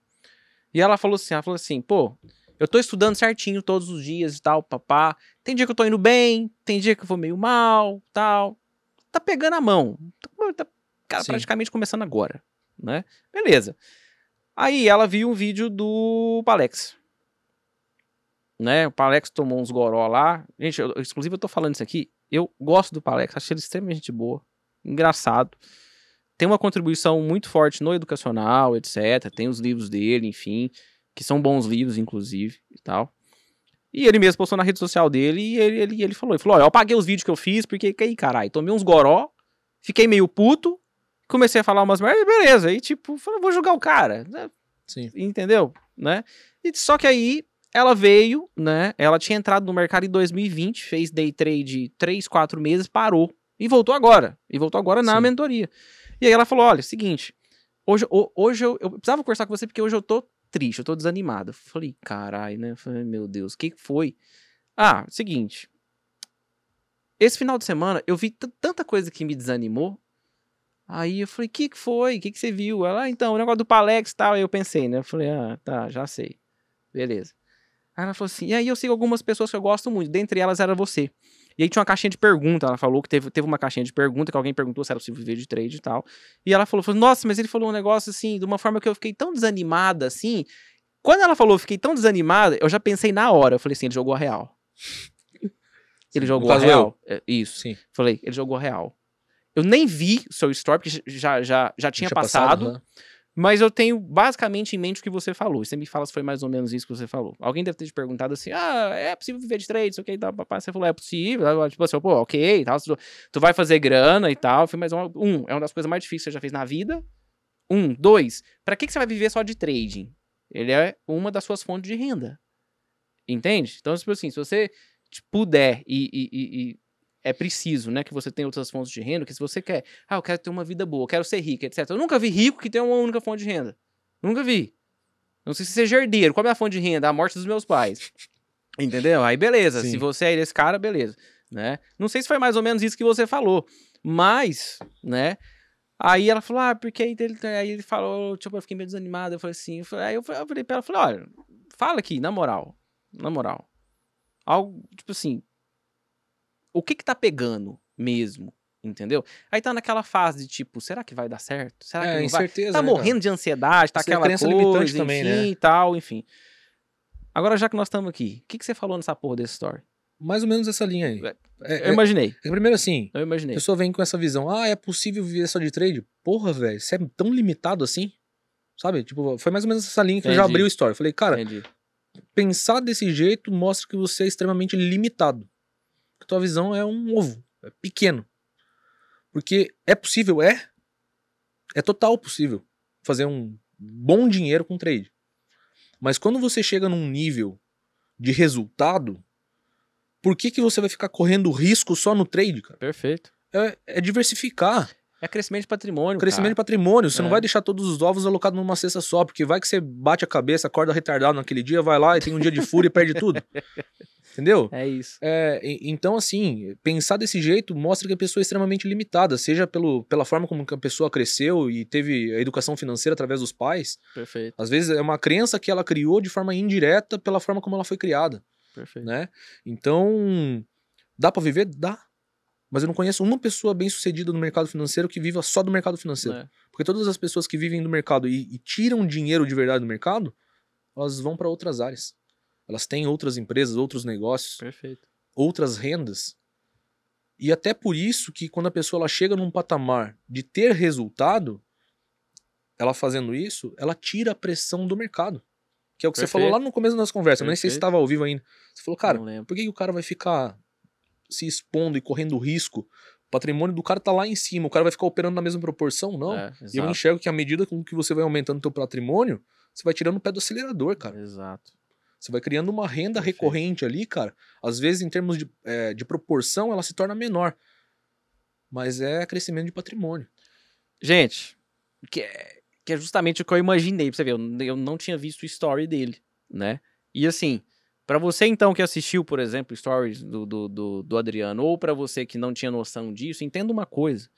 E ela falou assim, ela falou assim, pô, eu tô estudando certinho todos os dias e tal, papá. Tem dia que eu tô indo bem, tem dia que eu vou meio mal, tal. Tá pegando a mão. Tá, cara, Sim. praticamente começando agora, né? Beleza. Aí ela viu um vídeo do Palex. Né? O Palex tomou uns goró lá. Gente, eu, inclusive eu tô falando isso aqui. Eu gosto do Palex, acho ele extremamente boa. Engraçado. Tem uma contribuição muito forte no educacional, etc. Tem os livros dele, enfim, que são bons livros, inclusive, e tal. E ele mesmo postou na rede social dele e ele, ele, ele falou: ele falou, ó, eu apaguei os vídeos que eu fiz, porque que aí, caralho, tomei uns goró, fiquei meio puto, comecei a falar umas merdas, beleza. Aí, tipo, falei, vou julgar o cara. né? Sim. entendeu? Né? E só que aí ela veio, né? Ela tinha entrado no mercado em 2020, fez day trade 3, 4 meses, parou e voltou agora. E voltou agora na Sim. mentoria. E aí ela falou: olha, seguinte, hoje, ho- hoje eu, eu precisava conversar com você porque hoje eu tô triste, eu tô desanimado. Falei, carai, né? Falei, meu Deus, o que foi? Ah, seguinte. Esse final de semana eu vi tanta coisa que me desanimou. Aí eu falei, o que que foi? O que que você viu? Ela, ah, então, o negócio do Palex e tal. Aí eu pensei, né? Eu falei, ah, tá, já sei. Beleza. Aí ela falou assim, e aí eu sigo algumas pessoas que eu gosto muito, dentre elas era você. E aí tinha uma caixinha de pergunta, ela falou que teve, teve uma caixinha de pergunta que alguém perguntou se era possível viver de trade e tal. E ela falou, falou, nossa, mas ele falou um negócio assim, de uma forma que eu fiquei tão desanimada assim. Quando ela falou, eu fiquei tão desanimada, eu já pensei na hora, eu falei assim, ele jogou a real. Ele jogou a real. É, isso. Sim. Falei, ele jogou a real. Eu nem vi o seu story, porque já, já, já tinha passado. né? Mas eu tenho basicamente em mente o que você falou. Você me fala se foi mais ou menos isso que você falou. Alguém deve ter te perguntado assim: ah, é possível viver de trade, isso tal. Papai, você falou, é possível. Tipo assim, pô, ok. Tu, vai fazer grana e tal. Mas um, é uma das coisas mais difíceis que você já fez na vida. Um, dois, pra que, que você vai viver só de trading? Ele é uma das suas fontes de renda. Entende? Então, tipo assim, se você puder e- e- e é preciso, né, que você tenha outras fontes de renda, que se você quer, ah, eu quero ter uma vida boa, eu quero ser rico, etc. Eu nunca vi rico que tem uma única fonte de renda. Nunca vi. Não sei se você é herdeiro. Qual é a fonte de renda? A morte dos meus pais. Entendeu? Aí beleza. Se Sim. você é esse cara, beleza. Né? Não sei se foi mais ou menos isso que você falou. Mas, né? Aí ela falou, ah, porque aí ele, aí ele falou, tipo, eu fiquei meio desanimado. Eu falei assim, eu falei- aí eu falei eu falei pra ela, falei, olha, fala aqui, na moral. Na moral. Algo, tipo assim, o que que tá pegando mesmo? Entendeu? Aí tá naquela fase de tipo, será que vai dar certo? Será que É, não vai? Tá né, cara? morrendo de ansiedade, tá Isso é aquela crença coisa, limitante enfim, também, né? e tal, enfim. Agora, já que nós estamos aqui, o que, que você falou nessa porra desse story? Mais ou menos essa linha aí. É, É, Eu é- imaginei, é primeiro assim, eu a imaginei. pessoa vem com essa visão, ah, é possível viver só de trade? Porra, velho, você é tão limitado assim? Sabe? Tipo, foi mais ou menos essa linha que eu já Entendi. abri o story. Falei, cara, Entendi. pensar desse jeito mostra que você é extremamente limitado. Que tua visão é um ovo, é pequeno. Porque é possível, é. É total possível fazer um bom dinheiro com trade. Mas quando você chega num nível de resultado, por que, que você vai ficar correndo risco só no trade, cara? Perfeito. É, é diversificar. É crescimento de patrimônio. Crescimento de cara. patrimônio. Você É. não vai deixar todos os ovos alocados numa cesta só, porque vai que você bate a cabeça, acorda retardado naquele dia, vai lá e tem um dia de fúria e perde tudo. Entendeu? É isso. É, então, assim, pensar desse jeito mostra que a pessoa é extremamente limitada, seja pelo, pela forma como a pessoa cresceu e teve a educação financeira através dos pais. Perfeito. Às vezes é uma crença que ela criou de forma indireta pela forma como ela foi criada. Perfeito. né? Então, dá pra viver? Dá. Mas eu não conheço uma pessoa bem sucedida no mercado financeiro que viva só do mercado financeiro. É. Porque todas as pessoas que vivem do mercado e, e tiram dinheiro de verdade do mercado, elas vão para outras áreas. Elas têm outras empresas, outros negócios, Perfeito. outras rendas. E até por isso que quando a pessoa ela chega num patamar de ter resultado, ela fazendo isso, ela tira a pressão do mercado. Que é o que você Perfeito. falou lá no começo da nossa conversa. Eu nem sei se Perfeito. estava ao vivo ainda. Você falou, cara, por que, que o cara vai ficar se expondo e correndo risco? O patrimônio do cara tá lá em cima, o cara vai ficar operando na mesma proporção? Não. É, E eu enxergo que à medida com que você vai aumentando o teu patrimônio, você vai tirando o pé do acelerador, cara. Exato. Você vai criando uma renda Perfeito. recorrente ali, cara. Às vezes, em termos de, é, de proporção, ela se torna menor. Mas é crescimento de patrimônio. Gente, que é, que é justamente o que eu imaginei, pra você ver, eu, eu não tinha visto o story dele, né? E assim, pra você então que assistiu, por exemplo, stories do, do, do, do Adriano, ou pra você que não tinha noção disso, entenda uma coisa.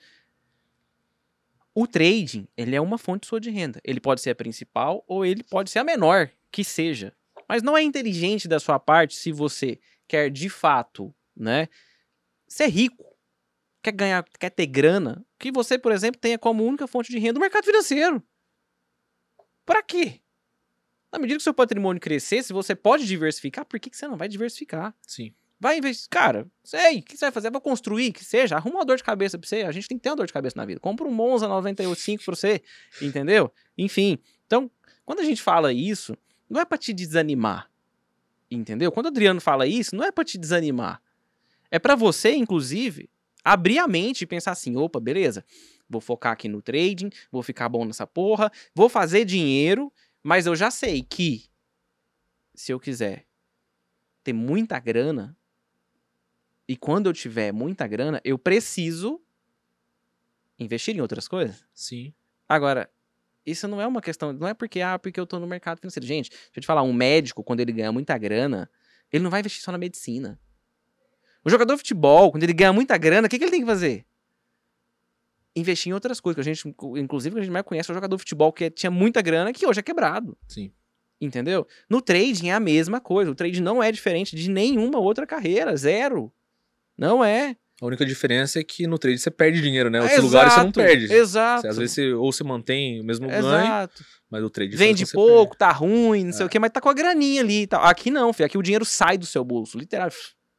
O trading, ele é uma fonte sua de renda. Ele pode ser a principal ou ele pode ser a menor, que seja. Mas não é inteligente da sua parte se você quer de fato, né, ser rico, quer ganhar, quer ter grana, que você, por exemplo, tenha como única fonte de renda o mercado financeiro. Pra quê? Na medida que o seu patrimônio crescer, se você pode diversificar, por que, que você não vai diversificar? Sim. Vai investir. Cara, sei, o que você vai fazer? Vai construir, que seja, arruma uma dor de cabeça pra você. A gente tem que ter uma dor de cabeça na vida. Compra um Monza 985 pra você, entendeu? Enfim. Então, quando a gente fala isso, não é pra te desanimar. Entendeu? Quando o Adriano fala isso, não é pra te desanimar. É pra você, inclusive, abrir a mente e pensar assim: opa, beleza, vou focar aqui no trading, vou ficar bom nessa porra, vou fazer dinheiro, mas eu já sei que se eu quiser ter muita grana, e quando eu tiver muita grana, eu preciso investir em outras coisas. Sim. Agora, isso não é uma questão, não é porque, ah, porque eu tô no mercado financeiro. Gente, deixa eu te falar, um médico, quando ele ganha muita grana, ele não vai investir só na medicina. O jogador de futebol, quando ele ganha muita grana, o que, que ele tem que fazer? Investir em outras coisas. Que a gente, inclusive, que a gente mais conhece é o jogador de futebol que tinha muita grana que hoje é quebrado. Sim. Entendeu? No trading é a mesma coisa. O trading não é diferente de nenhuma outra carreira. Zero. Não é. A única diferença é que no trade você perde dinheiro, né? Outros lugares você não perde. Exato. Você, às vezes você, ou você mantém o mesmo ganho, Exato. mas o trade Vende pouco, tá ruim, não sei É. o quê, mas tá com a graninha ali e tal. Aqui não, filho. Aqui o dinheiro sai do seu bolso, literal,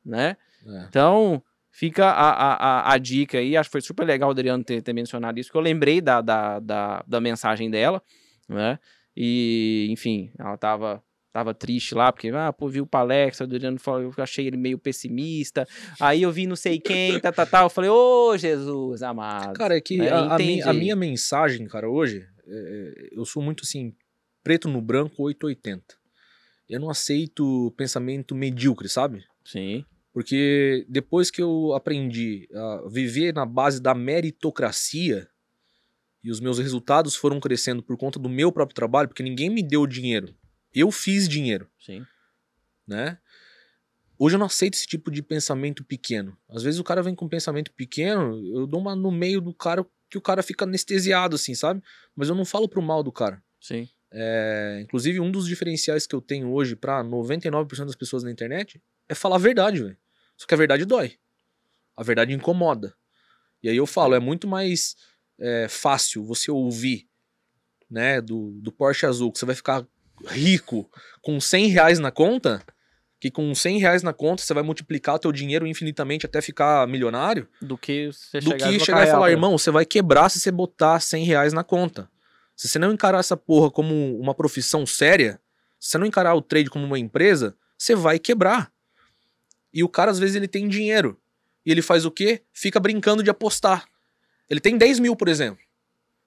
né? É. Então, fica a, a, a, a dica aí. Acho que foi super legal o Adriano ter, ter mencionado isso, que eu lembrei da, da, da, da mensagem dela, né? E, enfim, ela tava, tava triste lá, porque, ah, pô, vi o palestra, o Adriano falou, eu achei ele meio pessimista. Aí eu vi não sei quem, tá, tá, tá. Eu falei, ô, Jesus amado. Cara, é que É, a, a mi- a minha mensagem, cara, hoje, é, eu sou muito assim, preto no branco 880. Eu não aceito pensamento medíocre, sabe? Sim, Porque depois que eu aprendi a viver na base da meritocracia e os meus resultados foram crescendo por conta do meu próprio trabalho, porque ninguém me deu dinheiro. Eu fiz dinheiro, sim. né? Hoje eu não aceito esse tipo de pensamento pequeno. Às vezes o cara vem com um pensamento pequeno, eu dou uma no meio do cara que o cara fica anestesiado, assim, sabe? Mas eu não falo pro mal do cara. Sim. É, inclusive, um dos diferenciais que eu tenho hoje pra 99% das pessoas na internet é falar a verdade, velho. Só que a verdade dói. A verdade incomoda. E aí eu falo, é muito mais é, fácil você ouvir, né, do, do Porsche azul, que você vai ficar rico com 100 reais na conta, que com 100 reais na conta você vai multiplicar o teu dinheiro infinitamente até ficar milionário, Do que você do chegar, que e chegar e falar, irmão, você vai quebrar se você botar 100 reais na conta. Se você não encarar essa porra como uma profissão séria, se você não encarar o trade como uma empresa, você vai quebrar. E o cara, às vezes, ele tem dinheiro. E ele faz o quê? Fica brincando de apostar. Ele tem 10 mil, por exemplo.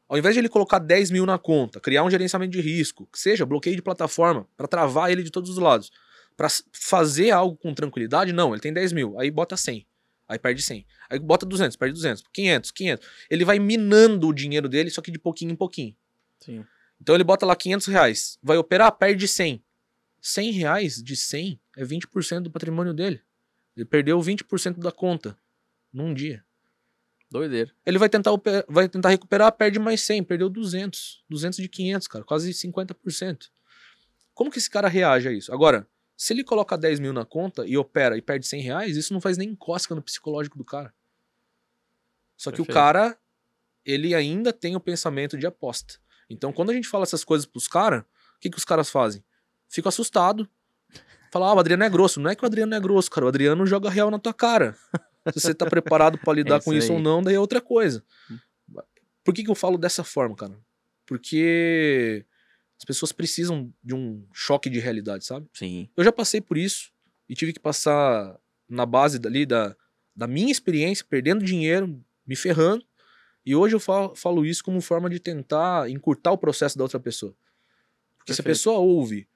Ao invés de ele colocar 10 mil na conta, criar um gerenciamento de risco, que seja bloqueio de plataforma, para travar ele de todos os lados, para fazer algo com tranquilidade, não, ele tem 10 mil, aí bota 100, aí perde 100, aí bota 200, perde 200, 500, 500. Ele vai minando o dinheiro dele, só que de pouquinho em pouquinho. Sim. Então ele bota lá 500 reais, vai operar, perde 100. 100 reais de 100 é 20% do patrimônio dele. Ele perdeu 20% da conta num dia. Doideira. Ele vai tentar, vai tentar recuperar, perde mais 100, perdeu 200. 200 de 500, cara, quase 50%. Como que esse cara reage a isso? Agora, Se ele coloca 10 mil na conta e opera e perde 100 reais, isso não faz nem cosca no psicológico do cara. Só que Perfeito. o cara, ele ainda tem o pensamento de aposta. Então, quando a gente fala essas coisas pros caras, o que, que os caras fazem? Ficam assustados. Falam, ah, o Adriano é grosso. Não é que o Adriano é grosso, cara. O Adriano joga real na tua cara. Se você tá preparado pra lidar É com isso isso aí. ou não, daí é outra coisa. Por que, que eu falo dessa forma, cara? Porque as pessoas precisam de um choque de realidade, sabe? Sim. Eu já passei por isso e tive que passar na base dali da, da minha experiência, perdendo dinheiro, me ferrando. E hoje eu falo, falo isso como forma de tentar encurtar o processo da outra pessoa. Porque se a Perfeito. pessoa ouve,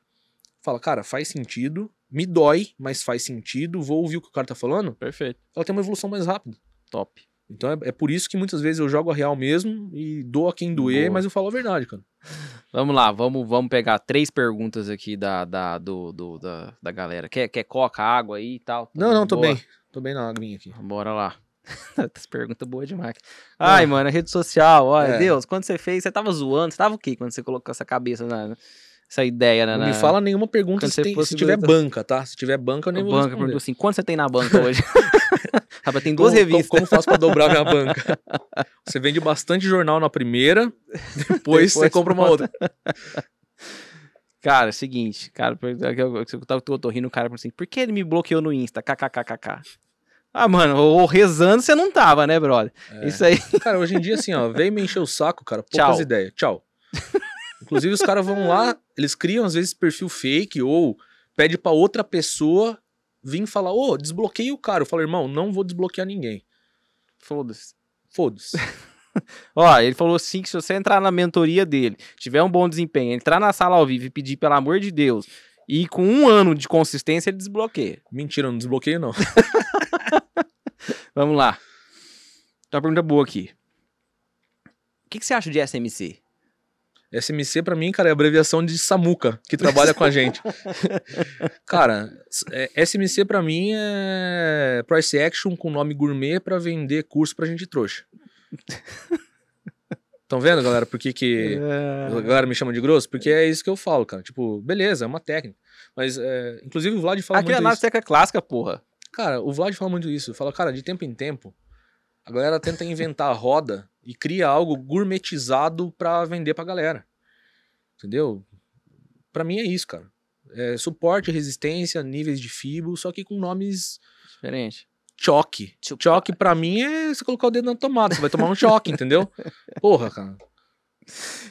fala, cara, faz sentido, me dói, mas faz sentido, vou ouvir o que o cara tá falando, Perfeito. ela tem uma evolução mais rápida. Top. Então é, é por isso que muitas vezes eu jogo a real mesmo e dou a quem doer, Boa. mas eu falo a verdade, cara. Vamos lá, vamos, vamos pegar três perguntas aqui da, da, do, do- da, da galera. Quer, quer coca, água aí e tal? Tá Não, não, tô boa? bem. Tô bem na aguinha aqui. Bora lá. Essa pergunta boa demais. Ai, mano, a rede social, olha, É. Deus, quando você fez, você tava zoando, você tava o quê quando você colocou essa cabeça na. Essa ideia na. Não me fala nenhuma pergunta se, você tem- se tiver banca, tá? Se tiver banca, eu nem a vou banca. responder. Perguntou assim: quanto você tem na banca hoje? Rapaz, tem duas como, revistas. Como, como faço pra dobrar minha banca? Você vende bastante jornal na primeira, depois, você Depois compra uma outra. Cara, é o seguinte, cara, eu, tava- eu tô rindo, o cara falou assim, por que ele me bloqueou no Insta? KKKKK. Ah, mano, ou rezando você não tava, né, brother? É. Isso aí. Cara, hoje em dia, assim, ó, vem me encher o saco, cara, poucas Tchau. ideias. Tchau. Inclusive, os caras vão lá, eles criam, às vezes, perfil fake ou pede pra outra pessoa vir falar, ô, desbloqueia o cara. Eu falo, irmão, não vou desbloquear ninguém. Foda-se. Foda-se. Ó, ele falou assim que se você entrar na mentoria dele, tiver um bom desempenho, entrar na sala ao vivo e pedir pelo amor de Deus, e com um ano de consistência ele desbloqueia. Mentira, não desbloqueio, não. Vamos lá. Tem uma pergunta boa aqui. O que, que você acha de SMC? SMC pra mim, cara, é a abreviação de Samuca, que trabalha com a gente. Cara, é, SMC pra mim é price action com nome gourmet pra vender curso pra gente trouxa. Estão vendo, galera, por que, que a galera me chama de grosso? Porque é isso que eu falo, cara. Tipo, beleza, é uma técnica. Mas, é, inclusive, o Vlad fala Aqui é muito análise isso. técnica clássica, porra. Cara, o Vlad fala muito isso. Fala, cara, de tempo em tempo, a galera tenta inventar a roda e cria algo gourmetizado pra vender pra galera. Entendeu? Pra mim é isso, cara. É suporte, resistência, níveis de fibro, só que com nomes Diferente. choque. Choque pra mim é você colocar o dedo na tomada, você vai tomar um choque, entendeu? Porra, cara.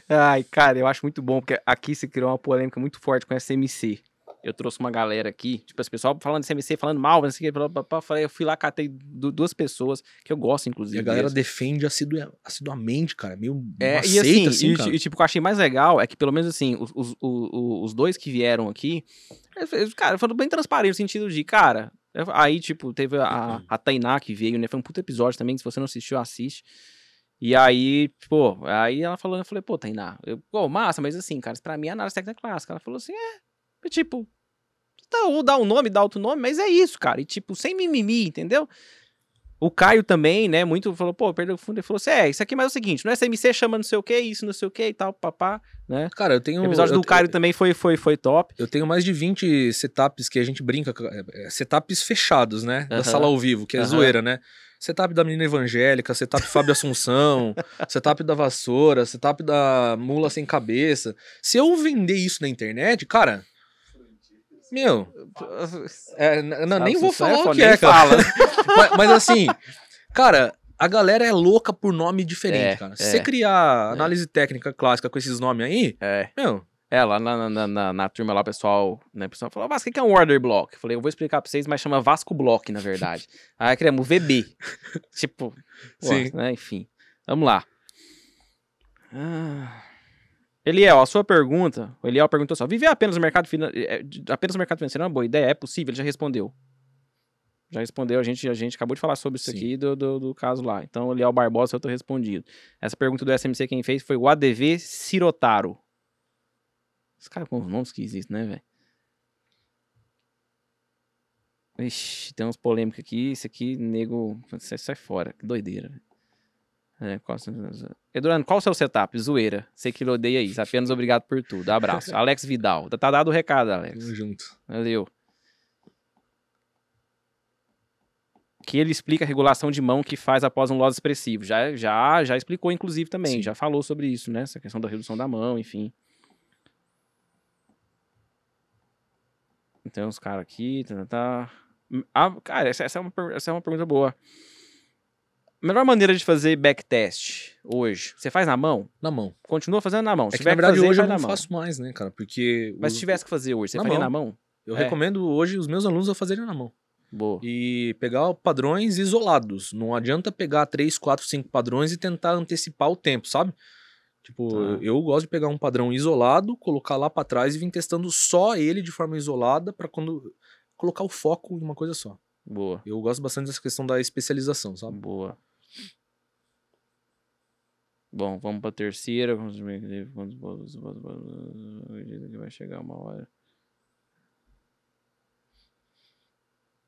Ai, cara, eu acho muito bom, porque aqui se criou uma polêmica muito forte com SMC. Eu trouxe uma galera aqui, tipo, as pessoal falando de SMC, falando mal, não sei o que, falei, eu fui lá, catei du- duas pessoas, que eu gosto, inclusive. E a galera deles. defende assidua- assiduamente, cara. Meio É, e assim, assim, e, cara. e, tipo, o que eu achei mais legal é que, pelo menos assim, os, os, o- o- os dois que vieram aqui, eles- cara, foram bem transparentes no sentido de, cara, aí, tipo, teve a, a Tainá que veio, né? Foi um puto episódio também, que se você não assistiu, assiste. E aí, pô, aí ela falou, eu falei, pô, Tainá, eu, pô, massa, mas assim, cara, isso pra mim é análise técnica clássica. Ela falou assim, é, tipo, dá, ou dá um nome, dá outro nome, mas é isso, cara. E tipo, sem mimimi, entendeu? O Caio também, né, muito falou, pô, perdeu o fundo, ele falou assim, é, isso aqui mas é o seguinte, não é SMC chama não sei o que, isso não sei o que e tal, papá, né? Cara, eu tenho. O episódio do Caio também foi, foi, foi top. Eu tenho mais de 20 setups que a gente brinca, é, é, setups fechados, né? Da Aham. sala ao vivo, que é Aham. zoeira, né? Setup da menina evangélica, setup Fábio Assunção, setup da vassoura, setup da mula sem cabeça. Se eu vender isso na internet, cara. Meu, é, n- n- nem vou falar o que é, cara. fala. mas, mas assim, cara, a galera é louca por nome diferente, É, cara. Se é. você criar análise técnica clássica com esses nomes aí, É, meu, é lá na, na, na, na turma lá, o pessoal, né, o pessoal falou, Vasco, o que é um order block? Eu falei, eu vou explicar pra vocês, mas chama Vasco Block, na verdade. Aí criamos o VB. tipo, pô, Sim. né, enfim. Vamos lá. Ah... Eliel, a sua pergunta, o Eliel perguntou só, viver apenas no mercado financeiro, apenas no mercado financeiro é uma boa ideia? É possível? Ele já respondeu. Já respondeu, a gente, a gente acabou de falar sobre isso Sim. aqui do, do, do caso lá. Então, Eliel Barbosa, eu tô respondido. Essa pergunta do SMC quem fez foi o ADV Sirotaro. Esse cara com os nomes que existem, né, velho? Ixi, tem uns polêmicos aqui. Isso aqui, nego. Sai, sai fora. Que doideira, velho. É, qual, Eduardo, qual o seu setup? Zoeira. Sei que ele odeia isso. Apenas obrigado por tudo. Abraço. Alex Vidal. Tá, tá dado o recado, Alex. Tamo junto. Valeu. Que ele explica a regulação de mão que faz após um loss expressivo. Já, já, já explicou, inclusive, também. Sim. Já falou sobre isso, né? Essa questão da redução da mão, enfim. Então, os caras aqui. Tá, tá. Ah, cara, essa, essa, é uma, essa é uma pergunta boa. Melhor maneira de fazer backtest hoje? Você faz na mão? Na mão. Continua fazendo na mão. É Se que na verdade fazer, hoje eu não faço mais, né, cara? Porque Mas se tivesse que fazer hoje, você Na faria mão. na mão? eu é. recomendo hoje os meus alunos a fazerem na mão. Boa. E pegar padrões isolados. Não adianta pegar três, quatro, cinco padrões e tentar antecipar o tempo, sabe? Tipo, Tá. eu gosto de pegar um padrão isolado, colocar lá pra trás e vir testando só ele de forma isolada pra quando colocar o foco em uma coisa só. Boa. Eu gosto bastante dessa questão da especialização, sabe? Boa. Bom, vamos pra terceira. Vamos ver que vai chegar uma hora.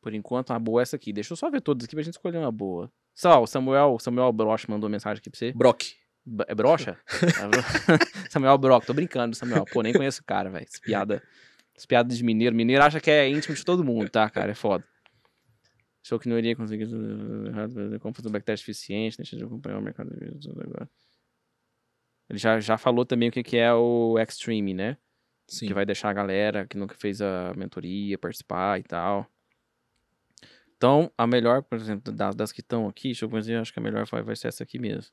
Por enquanto, uma boa é essa aqui. Deixa eu só ver todas aqui pra gente escolher uma boa. Só, o Samuel, Samuel Broch mandou mensagem aqui pra você. Brock. B- É brocha? Samuel Brock, tô brincando, Samuel. Pô, nem conheço o cara, velho. Piada. Essa piada de mineiro. Mineiro acha que é íntimo de todo mundo, tá, cara? É foda. Achou que não iria conseguir fazer um backtest eficiente, deixa de acompanhar o mercado de tudo agora. Ele já, já falou também o que, que é o Extreme, né? Sim. Que vai deixar a galera que nunca fez a mentoria participar e tal. Então, a melhor, por exemplo, das, das que estão aqui, deixa eu ver, acho que a melhor vai, vai ser essa aqui mesmo.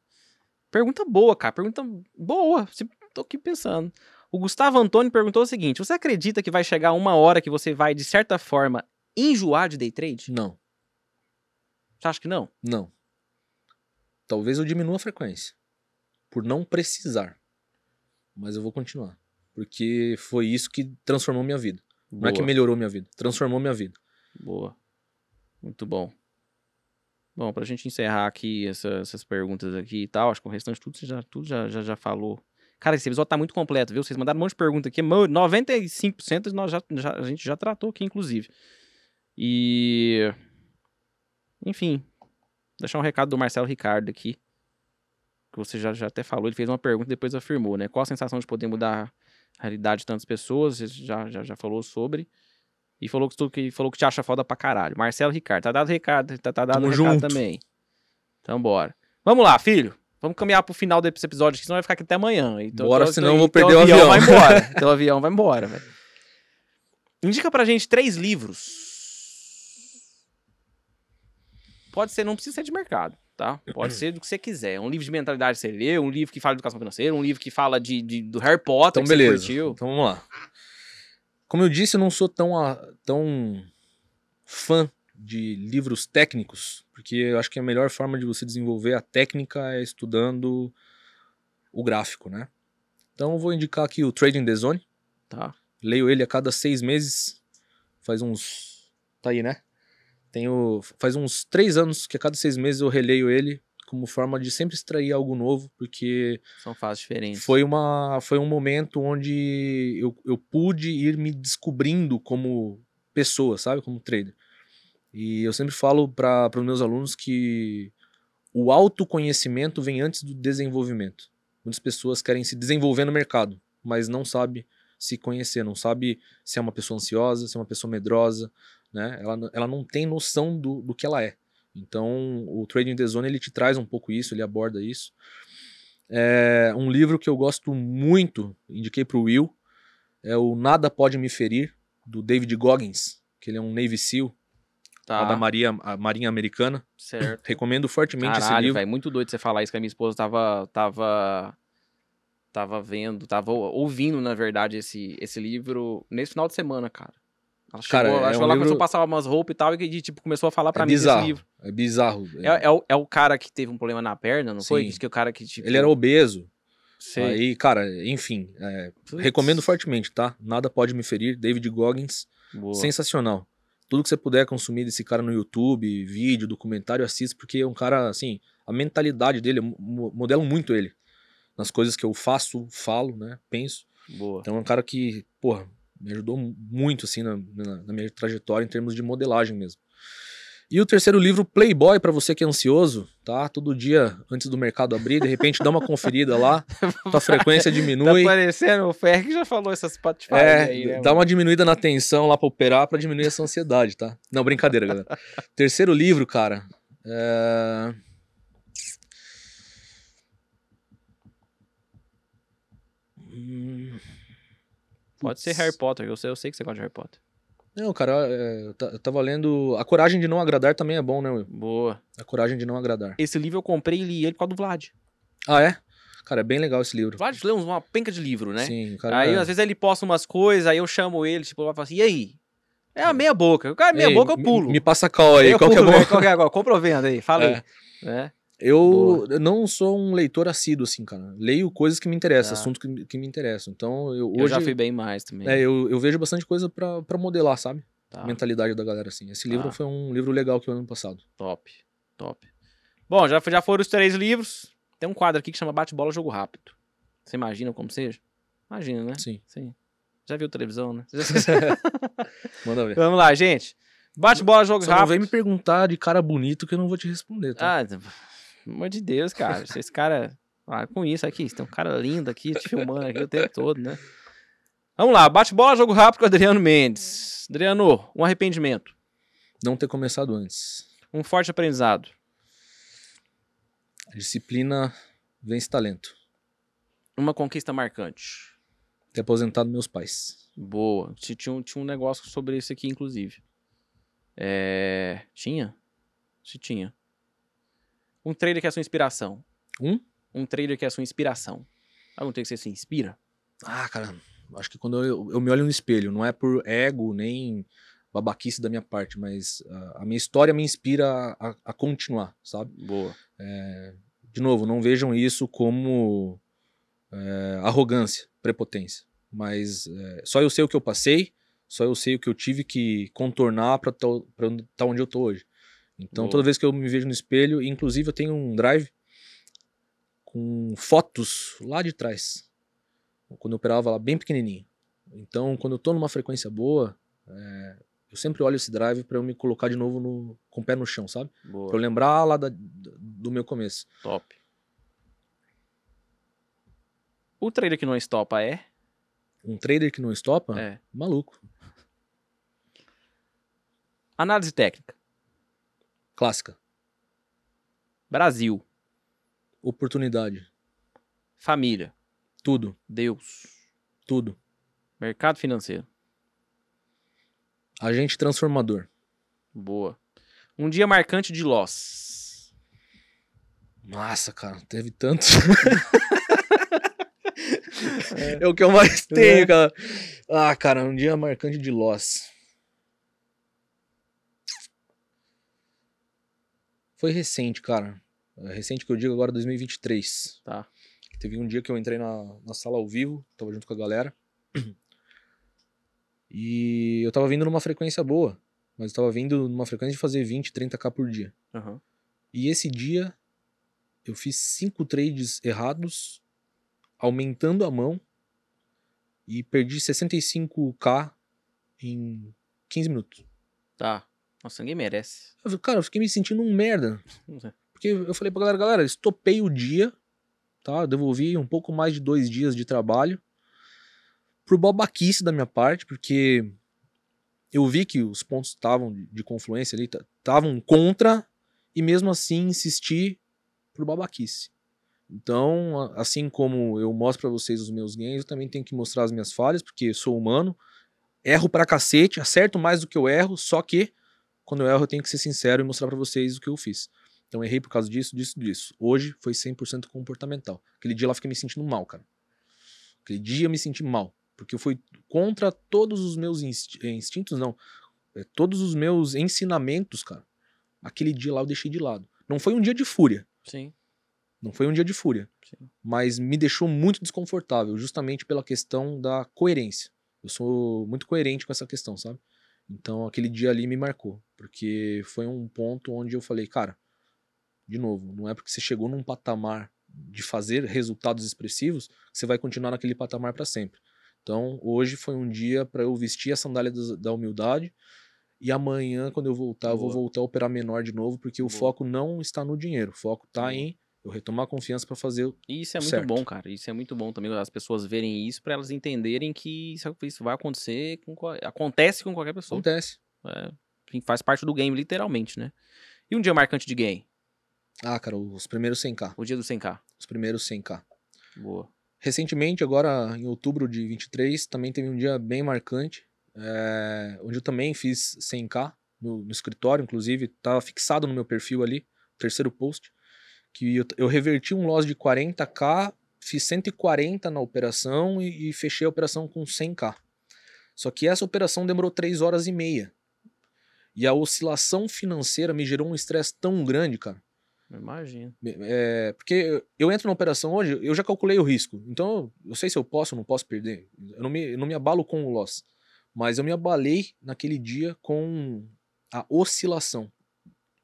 Pergunta boa, cara. Pergunta boa. Tô aqui pensando. O Gustavo Antônio perguntou o seguinte: Você acredita que vai chegar uma hora que você vai, de certa forma, enjoar de day trade? Não, Você acha que não? não. Talvez eu diminua a frequência. Por não precisar. Mas eu vou continuar. Porque foi isso que transformou minha vida. Não é que Boa. melhorou minha vida. Transformou minha vida. Boa. Muito bom. Bom, pra gente encerrar aqui essa- essas perguntas aqui e tal, acho que o restante tudo você já, tudo já, já, já falou. Cara, esse episódio tá muito completo, viu? Vocês mandaram um monte de pergunta aqui. mo- 95% nós já, já- a gente já tratou aqui, inclusive. E. Enfim. Deixar um recado do Marcelo Ricardo aqui. Que você já, já até falou. Ele fez uma pergunta e depois afirmou, né? Qual a sensação de poder mudar a realidade de tantas pessoas? Você já, já, já falou sobre. E falou que, tu, que falou que te acha foda pra caralho. Marcelo Ricardo. Tá dado recado, tá, tá dado Tamo recado junto. também. Então bora. Vamos lá, filho. Vamos caminhar pro final desse episódio aqui, senão vai ficar aqui até amanhã. Então, Bora, teu- senão teu- eu vou teu perder o avião. vai embora. Teu avião vai embora, velho. Indica pra gente três livros. Pode ser, não precisa ser de mercado, tá? Pode ser do que você quiser. Um livro de mentalidade que você lê, um livro que fala de educação financeira, um livro que fala de, de- do Harry Potter Então, beleza. Então vamos lá. Como eu disse, eu não sou tão, tão fã de livros técnicos, porque eu acho que a melhor forma de você desenvolver a técnica é estudando o gráfico, né? Então eu vou indicar aqui o Trading the Zone. Tá. Leio ele a cada seis meses. Faz uns. Tá aí, né? Tenho. Faz uns três anos que a cada seis meses eu releio ele como forma de sempre extrair algo novo, porque São fases diferentes. foi, uma, foi um momento onde eu, eu pude ir me descobrindo como pessoa, sabe? Como trader. E eu sempre falo para os meus alunos que o autoconhecimento vem antes do desenvolvimento. Muitas pessoas querem se desenvolver no mercado, mas não sabe se conhecer, não sabe se é uma pessoa ansiosa, se é uma pessoa medrosa, né? Ela, ela não tem noção do, do que ela é. Então, o Trading the Zone, ele te traz um pouco isso, ele aborda isso. É um livro que eu gosto muito, indiquei para o Will, é o Nada Pode Me Ferir, do David Goggins, que ele é um Navy SEAL, Tá. da Maria, a Marinha Americana. Certo. Recomendo fortemente esse Caralho, livro. velho, muito doido você falar isso, que a minha esposa tava, tava, tava vendo, tava ouvindo, na verdade, esse, esse livro nesse final de semana, cara. Ela chegou, Cara, ela, é um lá, livro- começou a passar umas roupas e tal, e que, tipo, começou a falar pra É mim desse bizarro, livro. é bizarro. É, é o, é o cara que teve um problema na perna, não foi? Sim. Diz que o cara que, tipo... Ele era obeso. sei. Aí, cara, enfim, é, recomendo fortemente, tá? Nada Pode Me Ferir, David Goggins. boa. Sensacional. Tudo que você puder consumir desse cara no YouTube, vídeo, documentário, assista, porque é um cara, assim, a mentalidade dele, modelo muito ele. Nas coisas que eu faço, falo, né, penso. Boa. Então é um cara que, porra, me ajudou muito, assim, na, na- na minha trajetória em termos de modelagem mesmo. E o terceiro livro, Playboy, pra você que é ansioso, tá? Todo dia antes do mercado abrir, de repente dá uma conferida lá, tua frequência Tá diminui. parecendo o Fer que já falou essas Spotify É, aí, né? dá uma diminuída na tensão lá pra operar pra diminuir essa ansiedade, tá? Não, brincadeira, galera. Terceiro livro, cara. É... Hum, Pode ser Harry Potter, eu sei, eu sei que você gosta de Harry Potter. Não, cara, é, eu ta- eu tava lendo. A coragem de não agradar também é bom, né, Will? Boa. A coragem de não agradar. Esse livro eu comprei e li ele por causa do Vlad. Ah, é? Cara, é bem legal esse livro. Vlad lê uns- uma penca de livro, né? Sim, cara. aí, é- às vezes, ele posta umas coisas, aí eu chamo ele, tipo, eu falo assim, e aí? É a meia boca. O cara, meia Ei, boca eu me- pulo. Me, passa qual aí, eu qual que é bom? né? Qual que é agora? Compra ou venda aí? Fala É. aí. É. Eu não sou um leitor assíduo, assim, cara. Leio coisas que me interessam, Ah. assuntos que, me- que me interessam. Então, eu, Eu hoje. já fui bem mais também. é, eu, eu vejo bastante coisa pra, pra modelar, sabe? Tá, mentalidade da galera, assim. Esse livro Ah. foi um livro legal que eu ano passado. top, top. Bom, já, já foram os três livros. Tem um quadro aqui que chama Bate-Bola Jogo Rápido. Você imagina como seja? Imagina, né? Sim. Sim. Já viu televisão, né? Manda ver. Vamos lá, gente. Bate-bola, jogo Só não rápido. vem me perguntar de cara bonito que eu não vou te responder, tá? Ah, pelo amor de Deus, cara. Se Esse cara. Ah, com isso aqui, tem um cara lindo aqui te filmando aqui o tempo todo, né? Vamos lá, bate-bola, jogo rápido com o Adriano Mendes. Adriano, um arrependimento. Não ter começado antes. Um forte aprendizado. A disciplina vence talento. Uma conquista marcante. Ter aposentado meus pais. Boa. Ti- Tinha um, tinha um negócio sobre isso aqui, inclusive. É... Tinha? Se tinha. Um trailer que é a sua inspiração. Um? Um trailer que é a sua inspiração. Algum trailer que você se inspira? Ah, cara, acho que quando eu, eu me olho no espelho, não é por ego nem babaquice da minha parte, mas ah, a minha história me inspira a, a continuar, sabe? Boa. De novo, não vejam isso como é, arrogância, prepotência, mas é, só eu sei o que eu passei, só eu sei o que eu tive que contornar para estar onde eu tô hoje. Então, Boa. toda vez que eu me vejo no espelho, inclusive eu tenho um drive com fotos lá de trás, quando eu operava lá bem pequenininho. Então, quando eu tô numa frequência boa, é, eu sempre olho esse drive para eu me colocar de novo no, com o pé no chão, sabe? Pra eu Boa. lembrar lá da- do meu começo. Top. O trailer que não estopa é? Um trader que não estopa, É. maluco. Análise técnica. Clássica. Brasil. Oportunidade. Família. Tudo. Deus. Tudo. Mercado financeiro. Agente transformador. Boa. Um dia marcante de loss. Nossa, cara, teve tantos. é. o que eu mais tenho, cara. Ah, cara, um dia marcante de loss. Foi recente, cara. É recente que eu digo agora, 2023. Tá. Teve um dia que eu entrei na, na sala ao vivo, tava junto com a galera. E eu tava vindo numa frequência boa. Mas eu tava vindo numa frequência de fazer 20, 30k por dia. Aham. E esse dia eu fiz cinco trades errados, aumentando a mão e perdi 65k em 15 minutos. Tá. Nossa, ninguém merece. Eu Cara, eu fiquei me sentindo um merda. Porque eu falei pra galera, galera, estopei o dia, tá? Eu devolvi um pouco mais de dois dias de trabalho por babaquice da minha parte, porque eu vi que os pontos estavam de, confluência ali, estavam contra, e mesmo assim insisti por babaquice. Então, assim como eu mostro pra vocês os meus ganhos, eu também tenho que mostrar as minhas falhas, porque sou humano, erro pra cacete, acerto mais do que eu erro, só que quando eu erro eu tenho que ser sincero e mostrar pra vocês o que eu fiz. Então errei por causa disso, disso, disso. Hoje foi 100% comportamental. Aquele dia lá eu fiquei me sentindo mal, cara. Aquele dia eu me senti mal. Porque eu fui contra todos os meus eh, instintos, não. É, todos os meus ensinamentos, cara. Aquele dia lá eu deixei de lado. Não foi um dia de fúria. Sim. Não foi um dia de fúria. Sim. Mas me deixou muito desconfortável, justamente pela questão da coerência. Eu sou muito coerente com essa questão, sabe? Então aquele dia ali me marcou. Porque foi um ponto onde eu falei, cara, de novo, não é porque você chegou num patamar de fazer resultados expressivos que você vai continuar naquele patamar para sempre. Então, hoje foi um dia para eu vestir a sandália da da humildade E amanhã, quando eu voltar, eu vou Boa. voltar a operar menor de novo, porque o Boa. foco não está no dinheiro. O foco está Boa. em eu retomar a confiança para fazer. o- E isso é muito Certo. bom, cara. Isso é muito bom também, as pessoas verem isso pra elas entenderem que isso, isso vai acontecer com acontece com qualquer pessoa. Acontece. É, faz parte do game, literalmente, né? E um dia marcante de game? Ah, cara, os primeiros 100k. O dia do 100k. Os primeiros 100k. Boa. Recentemente, agora em outubro de 23, também teve um dia bem marcante, é, onde eu também fiz 100k no, no escritório, inclusive, estava fixado no meu perfil ali, terceiro post, que eu, eu reverti um loss de 40k, fiz 140 na operação e, e fechei a operação com 100k. Só que essa operação demorou 3 horas e meia. E a oscilação financeira me gerou um estresse tão grande, cara. Imagina. É, porque eu- entro na operação hoje, eu já calculei o risco. Então, eu sei se eu posso ou não posso perder. Eu não, me, eu não me abalo com o loss. Mas eu me abalei naquele dia com a oscilação.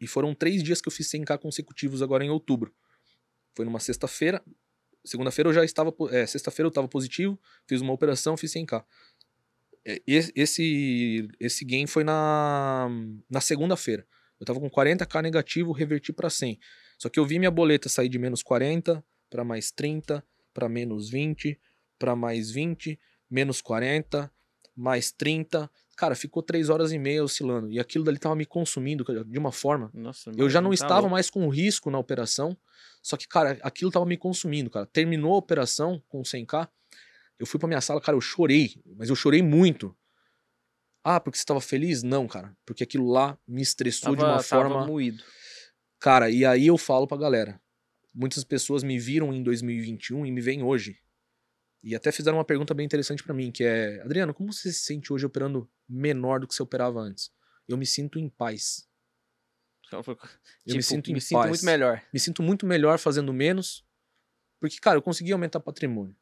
E foram três dias que eu fiz 100k consecutivos agora em outubro. Foi numa sexta-feira. Segunda-feira eu já estava. É, sexta-feira eu estava positivo, fiz uma operação, fiz 100k. É, esse- Esse, gain foi na, na segunda-feira. Eu tava com 40k negativo, reverti para 100. Só que eu vi minha boleta sair de menos 40 para mais 30, para menos 20, para mais 20, menos 40, mais 30. Cara, ficou 3 horas e meia oscilando. E aquilo dali tava me consumindo de uma forma. Nossa, Eu já não tá estava louco. mais com risco na operação. Só que, cara, aquilo tava me consumindo, cara. Terminou a operação com 100k. Eu fui pra minha sala, cara, eu chorei. Mas eu chorei muito. Ah, porque você tava feliz? Não, cara. Porque aquilo lá me estressou de Tava- uma tava forma. moído. Cara, e aí eu falo pra galera. Muitas pessoas me viram em 2021 e me veem hoje. E até fizeram uma pergunta bem interessante pra mim, que é: Adriano, como você se sente hoje operando menor do que você operava antes? Eu me sinto em paz. Eu Eu me sinto em me sinto paz. muito melhor. Me sinto muito melhor fazendo menos, porque, cara, eu consegui aumentar patrimônio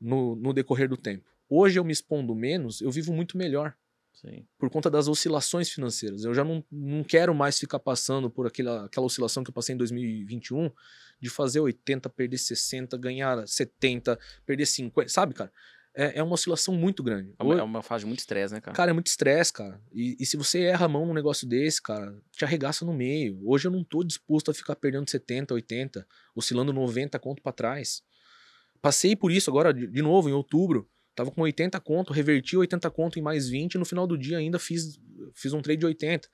no, no decorrer do tempo. Hoje eu me expondo menos, eu vivo muito melhor Sim. por conta das oscilações financeiras. Eu já não, não quero mais ficar passando por aquela, aquela oscilação que eu passei em 2021 de fazer 80, perder 60, ganhar 70, perder 50, sabe, cara? É, é uma oscilação muito grande. É uma, é uma fase de muito estresse, né, cara? Cara, é muito estresse, cara. E, e se você erra a mão num negócio desse, cara, te arregaça no meio. Hoje eu não tô disposto a ficar perdendo 70, 80, oscilando 90 conto pra trás. Passei por isso agora, de, de novo, em outubro. Tava com 80 conto, reverti 80 conto em mais 20 e no final do dia ainda fiz, fiz um trade de 80.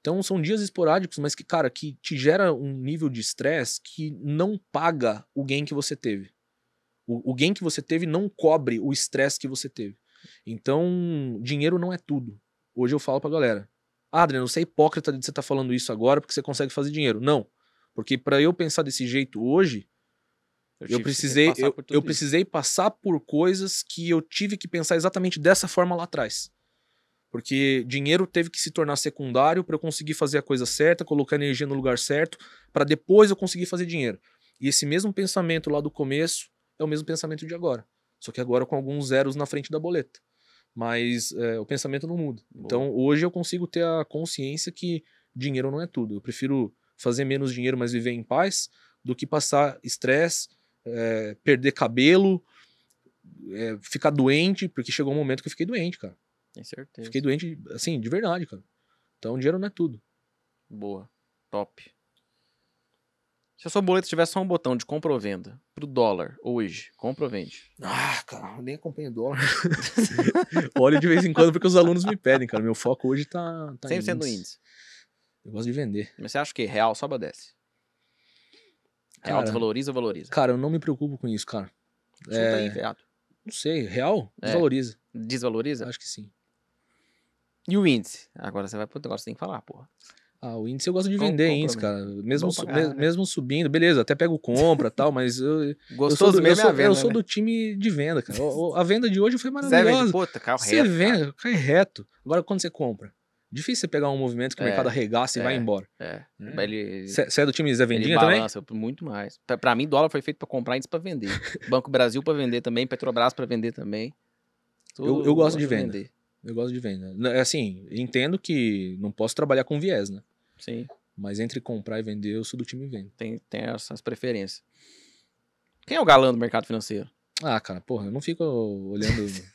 Então são dias esporádicos, mas que, cara, que te gera um nível de estresse que não paga o gain que você teve. O, o gain que você teve não cobre o estresse que você teve. Então, dinheiro não é tudo. Hoje eu falo pra galera: ah, Adriano, você é hipócrita de você estar falando isso agora porque você consegue fazer dinheiro. Não. Porque pra eu pensar desse jeito hoje, eu precisei, passar eu, eu isso. precisei passar por coisas que eu tive que pensar exatamente dessa forma lá atrás. Porque dinheiro teve que se tornar secundário para eu conseguir fazer a coisa certa, colocar energia no lugar certo, para depois eu conseguir fazer dinheiro. E esse mesmo pensamento lá do começo é o mesmo pensamento de agora. Só que agora com alguns zeros na frente da boleta. Mas é, o pensamento não muda. Boa. Então hoje eu consigo ter a consciência que dinheiro não é tudo. Eu prefiro fazer menos dinheiro, mas viver em paz, do que passar estresse, é, perder cabelo, é, ficar doente, porque chegou um momento que eu fiquei doente, cara. Tem certeza. Fiquei doente, assim, de verdade, cara. Então dinheiro não é tudo. Boa. Top. Se a sua boleta tivesse só um botão de compra ou venda pro dólar hoje, compra ou vende? Ah, cara, eu nem acompanho dólar. Olho de vez em quando porque os alunos me pedem, cara. Meu foco hoje tá, tá em 100% no índice. Eu gosto de vender. Mas você acha que real sobe ou desce? Real Cara, desvaloriza ou valoriza? Cara, eu não me preocupo com isso, cara. Chuta é- aí. Não sei, real? É. Desvaloriza. Desvaloriza? Acho que sim. E o índice? Agora você vai pro negócio, tem que falar, porra. Ah, o índice eu gosto de Com- vender compra índice, cara. Mesmo, su- pra me- caralho. mesmo subindo, beleza, até pego compra e tal, mas eu, eu Gostoso do, eu, mesmo é sou, a venda, eu sou né? do time de venda, cara. A venda de hoje foi Você vende, maravilhosa. puta, carro Você reto, vende, cai reto. Agora, quando você compra, difícil você pegar um movimento que o É, mercado arregaça e vai é. embora. É. É. Você você é do time Zé Vendinha também? balança muito mais. Pra, pra mim, dólar foi feito pra comprar índice pra vender. Banco Brasil pra vender também, Petrobras pra vender também. Eu- eu gosto de venda. Eu gosto de venda. N- Assim, entendo que não posso trabalhar com viés, né? Sim, Mas entre comprar e vender, eu sou do time venda. tem, tem essas preferências. Quem é o galã do mercado financeiro? Ah, cara, porra, eu não fico olhando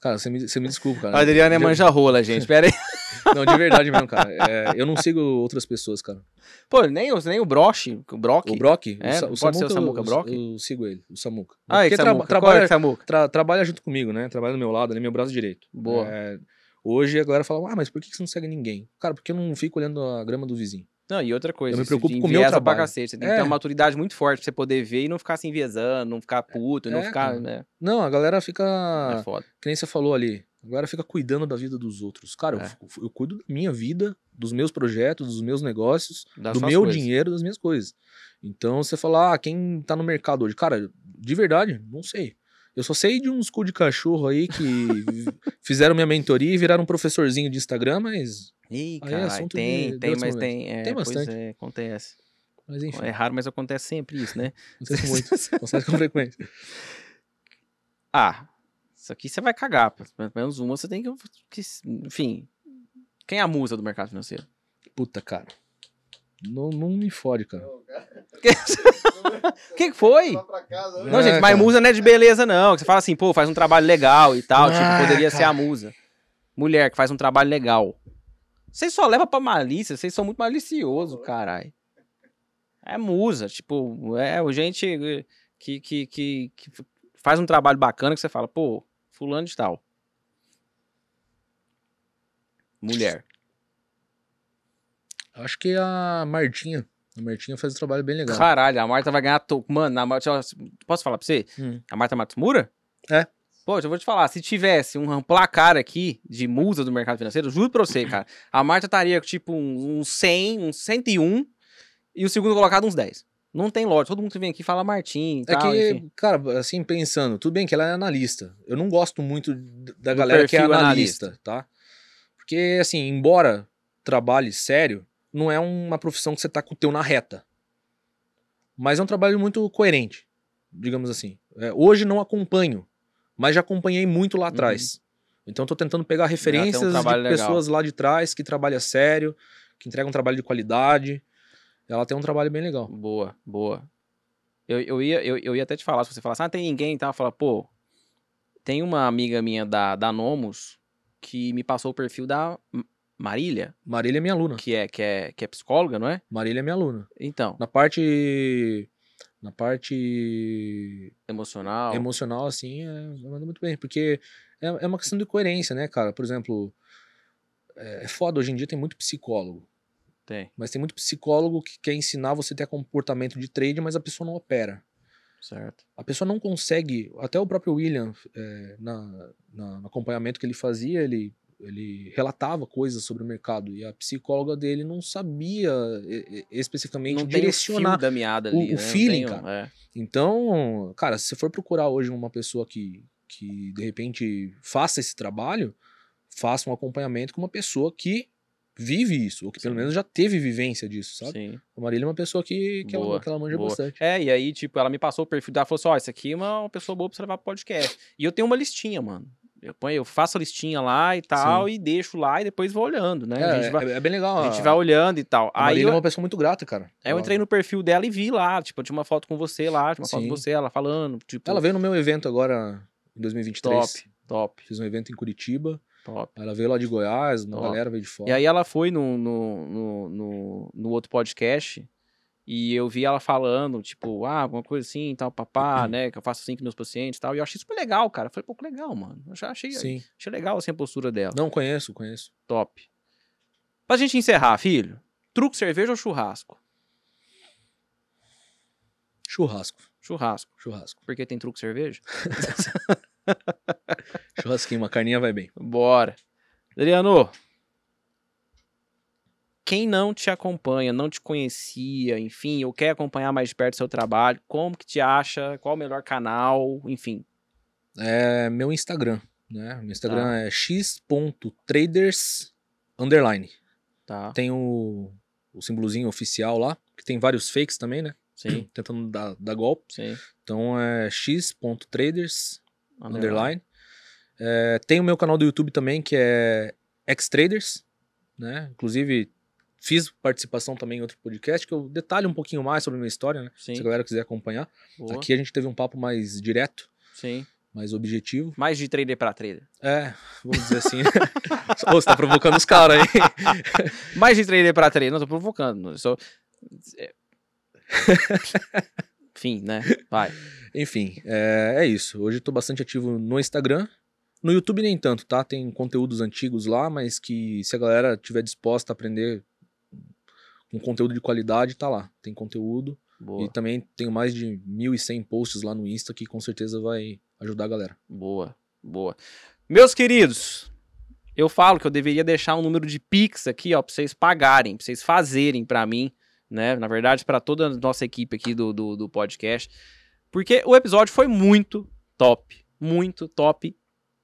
Cara, você me, você me desculpa, cara. Adriano é manja rola, gente. Pera aí. Não, de verdade mesmo, cara. É, eu não sigo outras pessoas, cara. Pô, nem, o- nem o Broche, o Brock. O Brock, É, o, Sa- pode o ser o Samuca, eu- Brock? Eu, sigo ele, o Samuca. Ah, Porque que tra- Samuca. Qual é trabalha, que Samuca? tra- trabalha junto comigo, né? Trabalha do meu lado, ele é meu braço direito. Boa. É, hoje a galera fala, ah, mas por que que você não segue ninguém? Cara, porque eu não fico olhando a grama do vizinho. Não, e outra coisa, Eu me isso preocupo com o meu enviesa trabalho. Pra cacete. Você tem que É. ter uma maturidade muito forte pra você poder ver e não ficar se enviesando, não ficar puto, não É, ficar, cara. né? Não, a galera fica, É foda. que nem você falou ali, a galera fica cuidando da vida dos outros. Cara, eu É. fico- eu, cuido da minha vida, dos meus projetos, dos meus negócios, Das do meu coisas. dinheiro, das minhas coisas. Então você fala, ah, quem tá no mercado hoje? Cara, de verdade, não sei. Eu só sei de uns cu de cachorro aí que fizeram minha mentoria e viraram um professorzinho de Instagram, mas, Ih, Aí é tem, de- tem, mas tem. É, Tem bastante. é, acontece. mas enfim, É raro, mas acontece sempre isso, né? acontece muito. Acontece com frequência. ah, isso aqui você vai cagar. Pelo menos uma você tem que. que- Enfim. Quem é a musa do mercado financeiro? Puta, cara. Não, não me fode, cara. O que, que foi? Não, É, gente, mas cara. musa não é de beleza, não. Que você fala assim, pô, faz um trabalho legal e tal. Ah, tipo, poderia ser cara. a musa. Mulher que faz um trabalho legal. Vocês só levam pra malícia, vocês são muito maliciosos, caralho. É musa, tipo, é o gente que, que, que, que faz um trabalho bacana que você fala, pô, fulano de tal. Mulher. Acho que a Martinha. A Martinha faz um trabalho bem legal. Caralho, a Marta vai ganhar. To... Mano, a Marta. Posso falar pra você? Hum. A Marta Matsumura? É. Pô, eu vou te falar, se tivesse um placar aqui de musa do mercado financeiro, juro pra você, cara, a Marta estaria tipo um, um 100, um 101 e o segundo colocado uns 10. Não tem loja, todo mundo que vem aqui fala Martim É tal, que, enfim. cara, assim, pensando, tudo bem que ela é analista. Eu não gosto muito da Do galera que é perfil analista, tá? Porque, assim, embora trabalhe sério, não é uma profissão que você tá com o teu na reta. Mas é um trabalho muito coerente, digamos assim. É, hoje não acompanho, mas já acompanhei muito lá atrás. Então tô tentando pegar referências de Uhum. trabalho legal. pessoas lá de trás que trabalham sério, que entregam um trabalho de qualidade. Ela tem um trabalho bem legal. Boa, boa. Eu, eu, ia, eu, eu ia até te falar, se você falasse, ah, tem ninguém e tal, falar, pô, tem uma amiga minha da, da Nomos que me passou o perfil da Marília, Marília é minha aluna. que é, que é, que é psicóloga, não é? Marília é minha aluna. Então, Na parte. Na parte emocional. emocional, assim, é, manda muito bem. Porque é, é uma questão de coerência, né, cara? Por exemplo, é, é foda, hoje em dia tem muito psicólogo. Tem, Mas tem muito psicólogo que quer ensinar você a ter comportamento de trade, mas a pessoa não opera. certo. A pessoa não consegue. Até o próprio William, é, na, na- no acompanhamento que ele fazia, ele, ele relatava coisas sobre o mercado. E a psicóloga dele não sabia e- e- especificamente Não o direcionar. fio da meada o- ali, o né? Não feeling, tem o- cara. é. Então, cara, se você for procurar hoje uma pessoa que, que de repente faça esse trabalho, faça um acompanhamento com uma pessoa que vive isso, ou que pelo Sim. menos já teve vivência disso, sabe? Sim. A Marília é uma pessoa que, que, Boa, ela, que ela manja boa. bastante. É, e aí, tipo, ela me passou o perfil dela, falou assim, ó, isso aqui é uma, pessoa boa pra você levar pro podcast. E eu tenho uma listinha, mano. Eu, ponho, eu faço a listinha lá e tal, e deixo lá e depois vou olhando, né? a, É, vai, é, é bem legal. a gente vai olhando e tal. a Aí Marília eu, é uma pessoa muito grata, cara. aí eu Ela- entrei no perfil dela e vi lá, tipo, tinha uma foto com você lá, tinha uma foto Sim. com você, ela falando, tipo, Ela veio no meu evento agora, em 2023. top, top, Fiz um evento em Curitiba. Top. Ela veio lá de Goiás, uma Top. galera veio de fora. E aí ela foi no, no, no, no, outro podcast e eu vi ela falando, tipo, ah, alguma coisa assim, tal, papá, né, que eu faço assim com meus pacientes e tal. E eu achei super legal, cara. Eu falei, pô, que legal, mano. Eu já achei, Sim. achei legal, assim, a postura dela. Não conheço, conheço. Top. Pra gente encerrar, filho, truque cerveja ou churrasco? Churrasco. Churrasco. Churrasco. Porque tem truque cerveja? Churrasquinho, uma carninha vai bem. Bora. Adriano, quem não te acompanha, não te conhecia, enfim, ou quer acompanhar mais de perto o seu trabalho, como que te acha? Qual o melhor canal? Enfim. É meu Instagram, né? Meu Instagram Tá. é x.traders underline. Tá. Tem o, o símbolozinho oficial lá, que tem vários fakes também, né? Sim, Tentando dar, dar golpe. sim. Então é x.traders underline. É, tem o meu canal do YouTube também, que é X-Traders, né? Inclusive, fiz participação também em outro podcast, que eu detalho um pouquinho mais sobre a minha história, né? Sim. Se a galera quiser acompanhar. Boa. Aqui a gente teve um papo mais direto. Sim. mais objetivo. Mais de trader pra trader. É, vamos dizer assim. Ô, você tá provocando os caras, hein? Mais de trader pra trader. Não, tô provocando. Eu sou... é. Enfim, né? Vai. Enfim, é, é isso. Hoje eu tô bastante ativo no Instagram. No YouTube nem tanto, tá? Tem conteúdos antigos lá, mas que se a galera tiver disposta a aprender com conteúdo de qualidade, tá lá. Tem conteúdo. Boa. E também tenho mais de 1.100 posts lá no Insta que com certeza vai ajudar a galera. Boa, boa. Meus queridos, eu falo que eu deveria deixar um número de Pix aqui, ó, pra vocês pagarem, pra vocês fazerem pra mim, né? Na verdade, pra toda a nossa equipe aqui do, do, do podcast. Porque o episódio foi muito top. Muito top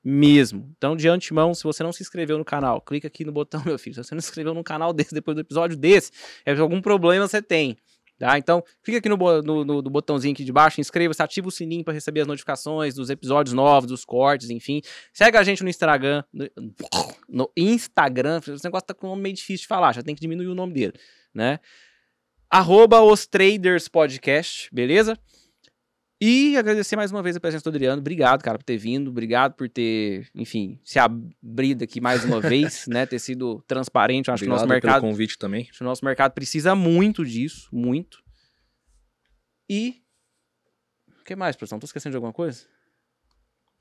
mesmo. Então, de antemão, se você não se inscreveu no canal, clica aqui no botão, meu filho. Se você não se inscreveu no canal desse depois do episódio desse, é algum problema você tem. Tá? Então, clica aqui no, no- no botãozinho aqui de baixo, inscreva-se, ativa o sininho para receber as notificações dos episódios novos, dos cortes, enfim. Segue a gente no Instagram. No, no Instagram, esse negócio tá com um nome meio difícil de falar, já tem que diminuir o nome dele, né? Arroba os Traders Podcast, beleza? E agradecer mais uma vez a presença do Adriano. Obrigado, cara, por ter vindo. Obrigado por ter, enfim, se abrido aqui mais uma vez, né? Ter sido transparente. Eu acho que o nosso Obrigado mercado pelo convite também. Acho que o nosso mercado precisa muito disso, muito. E. O que mais, produção? Tô esquecendo de alguma coisa?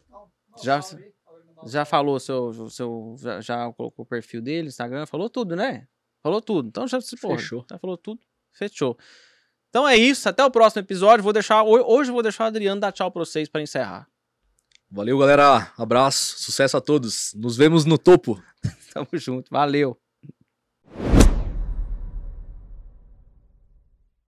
Não, não, Já- Já falou seu. seu já, já colocou o perfil dele, Instagram, falou tudo, né? Falou tudo. Então já se Fechou. Já falou tudo. Fechou. Então é isso. Até o próximo episódio. Vou deixar. ho- Hoje eu vou deixar o Adriano dar tchau pra vocês pra encerrar. Valeu, galera. Abraço. Sucesso a todos. Nos vemos no topo. Tamo junto. Valeu.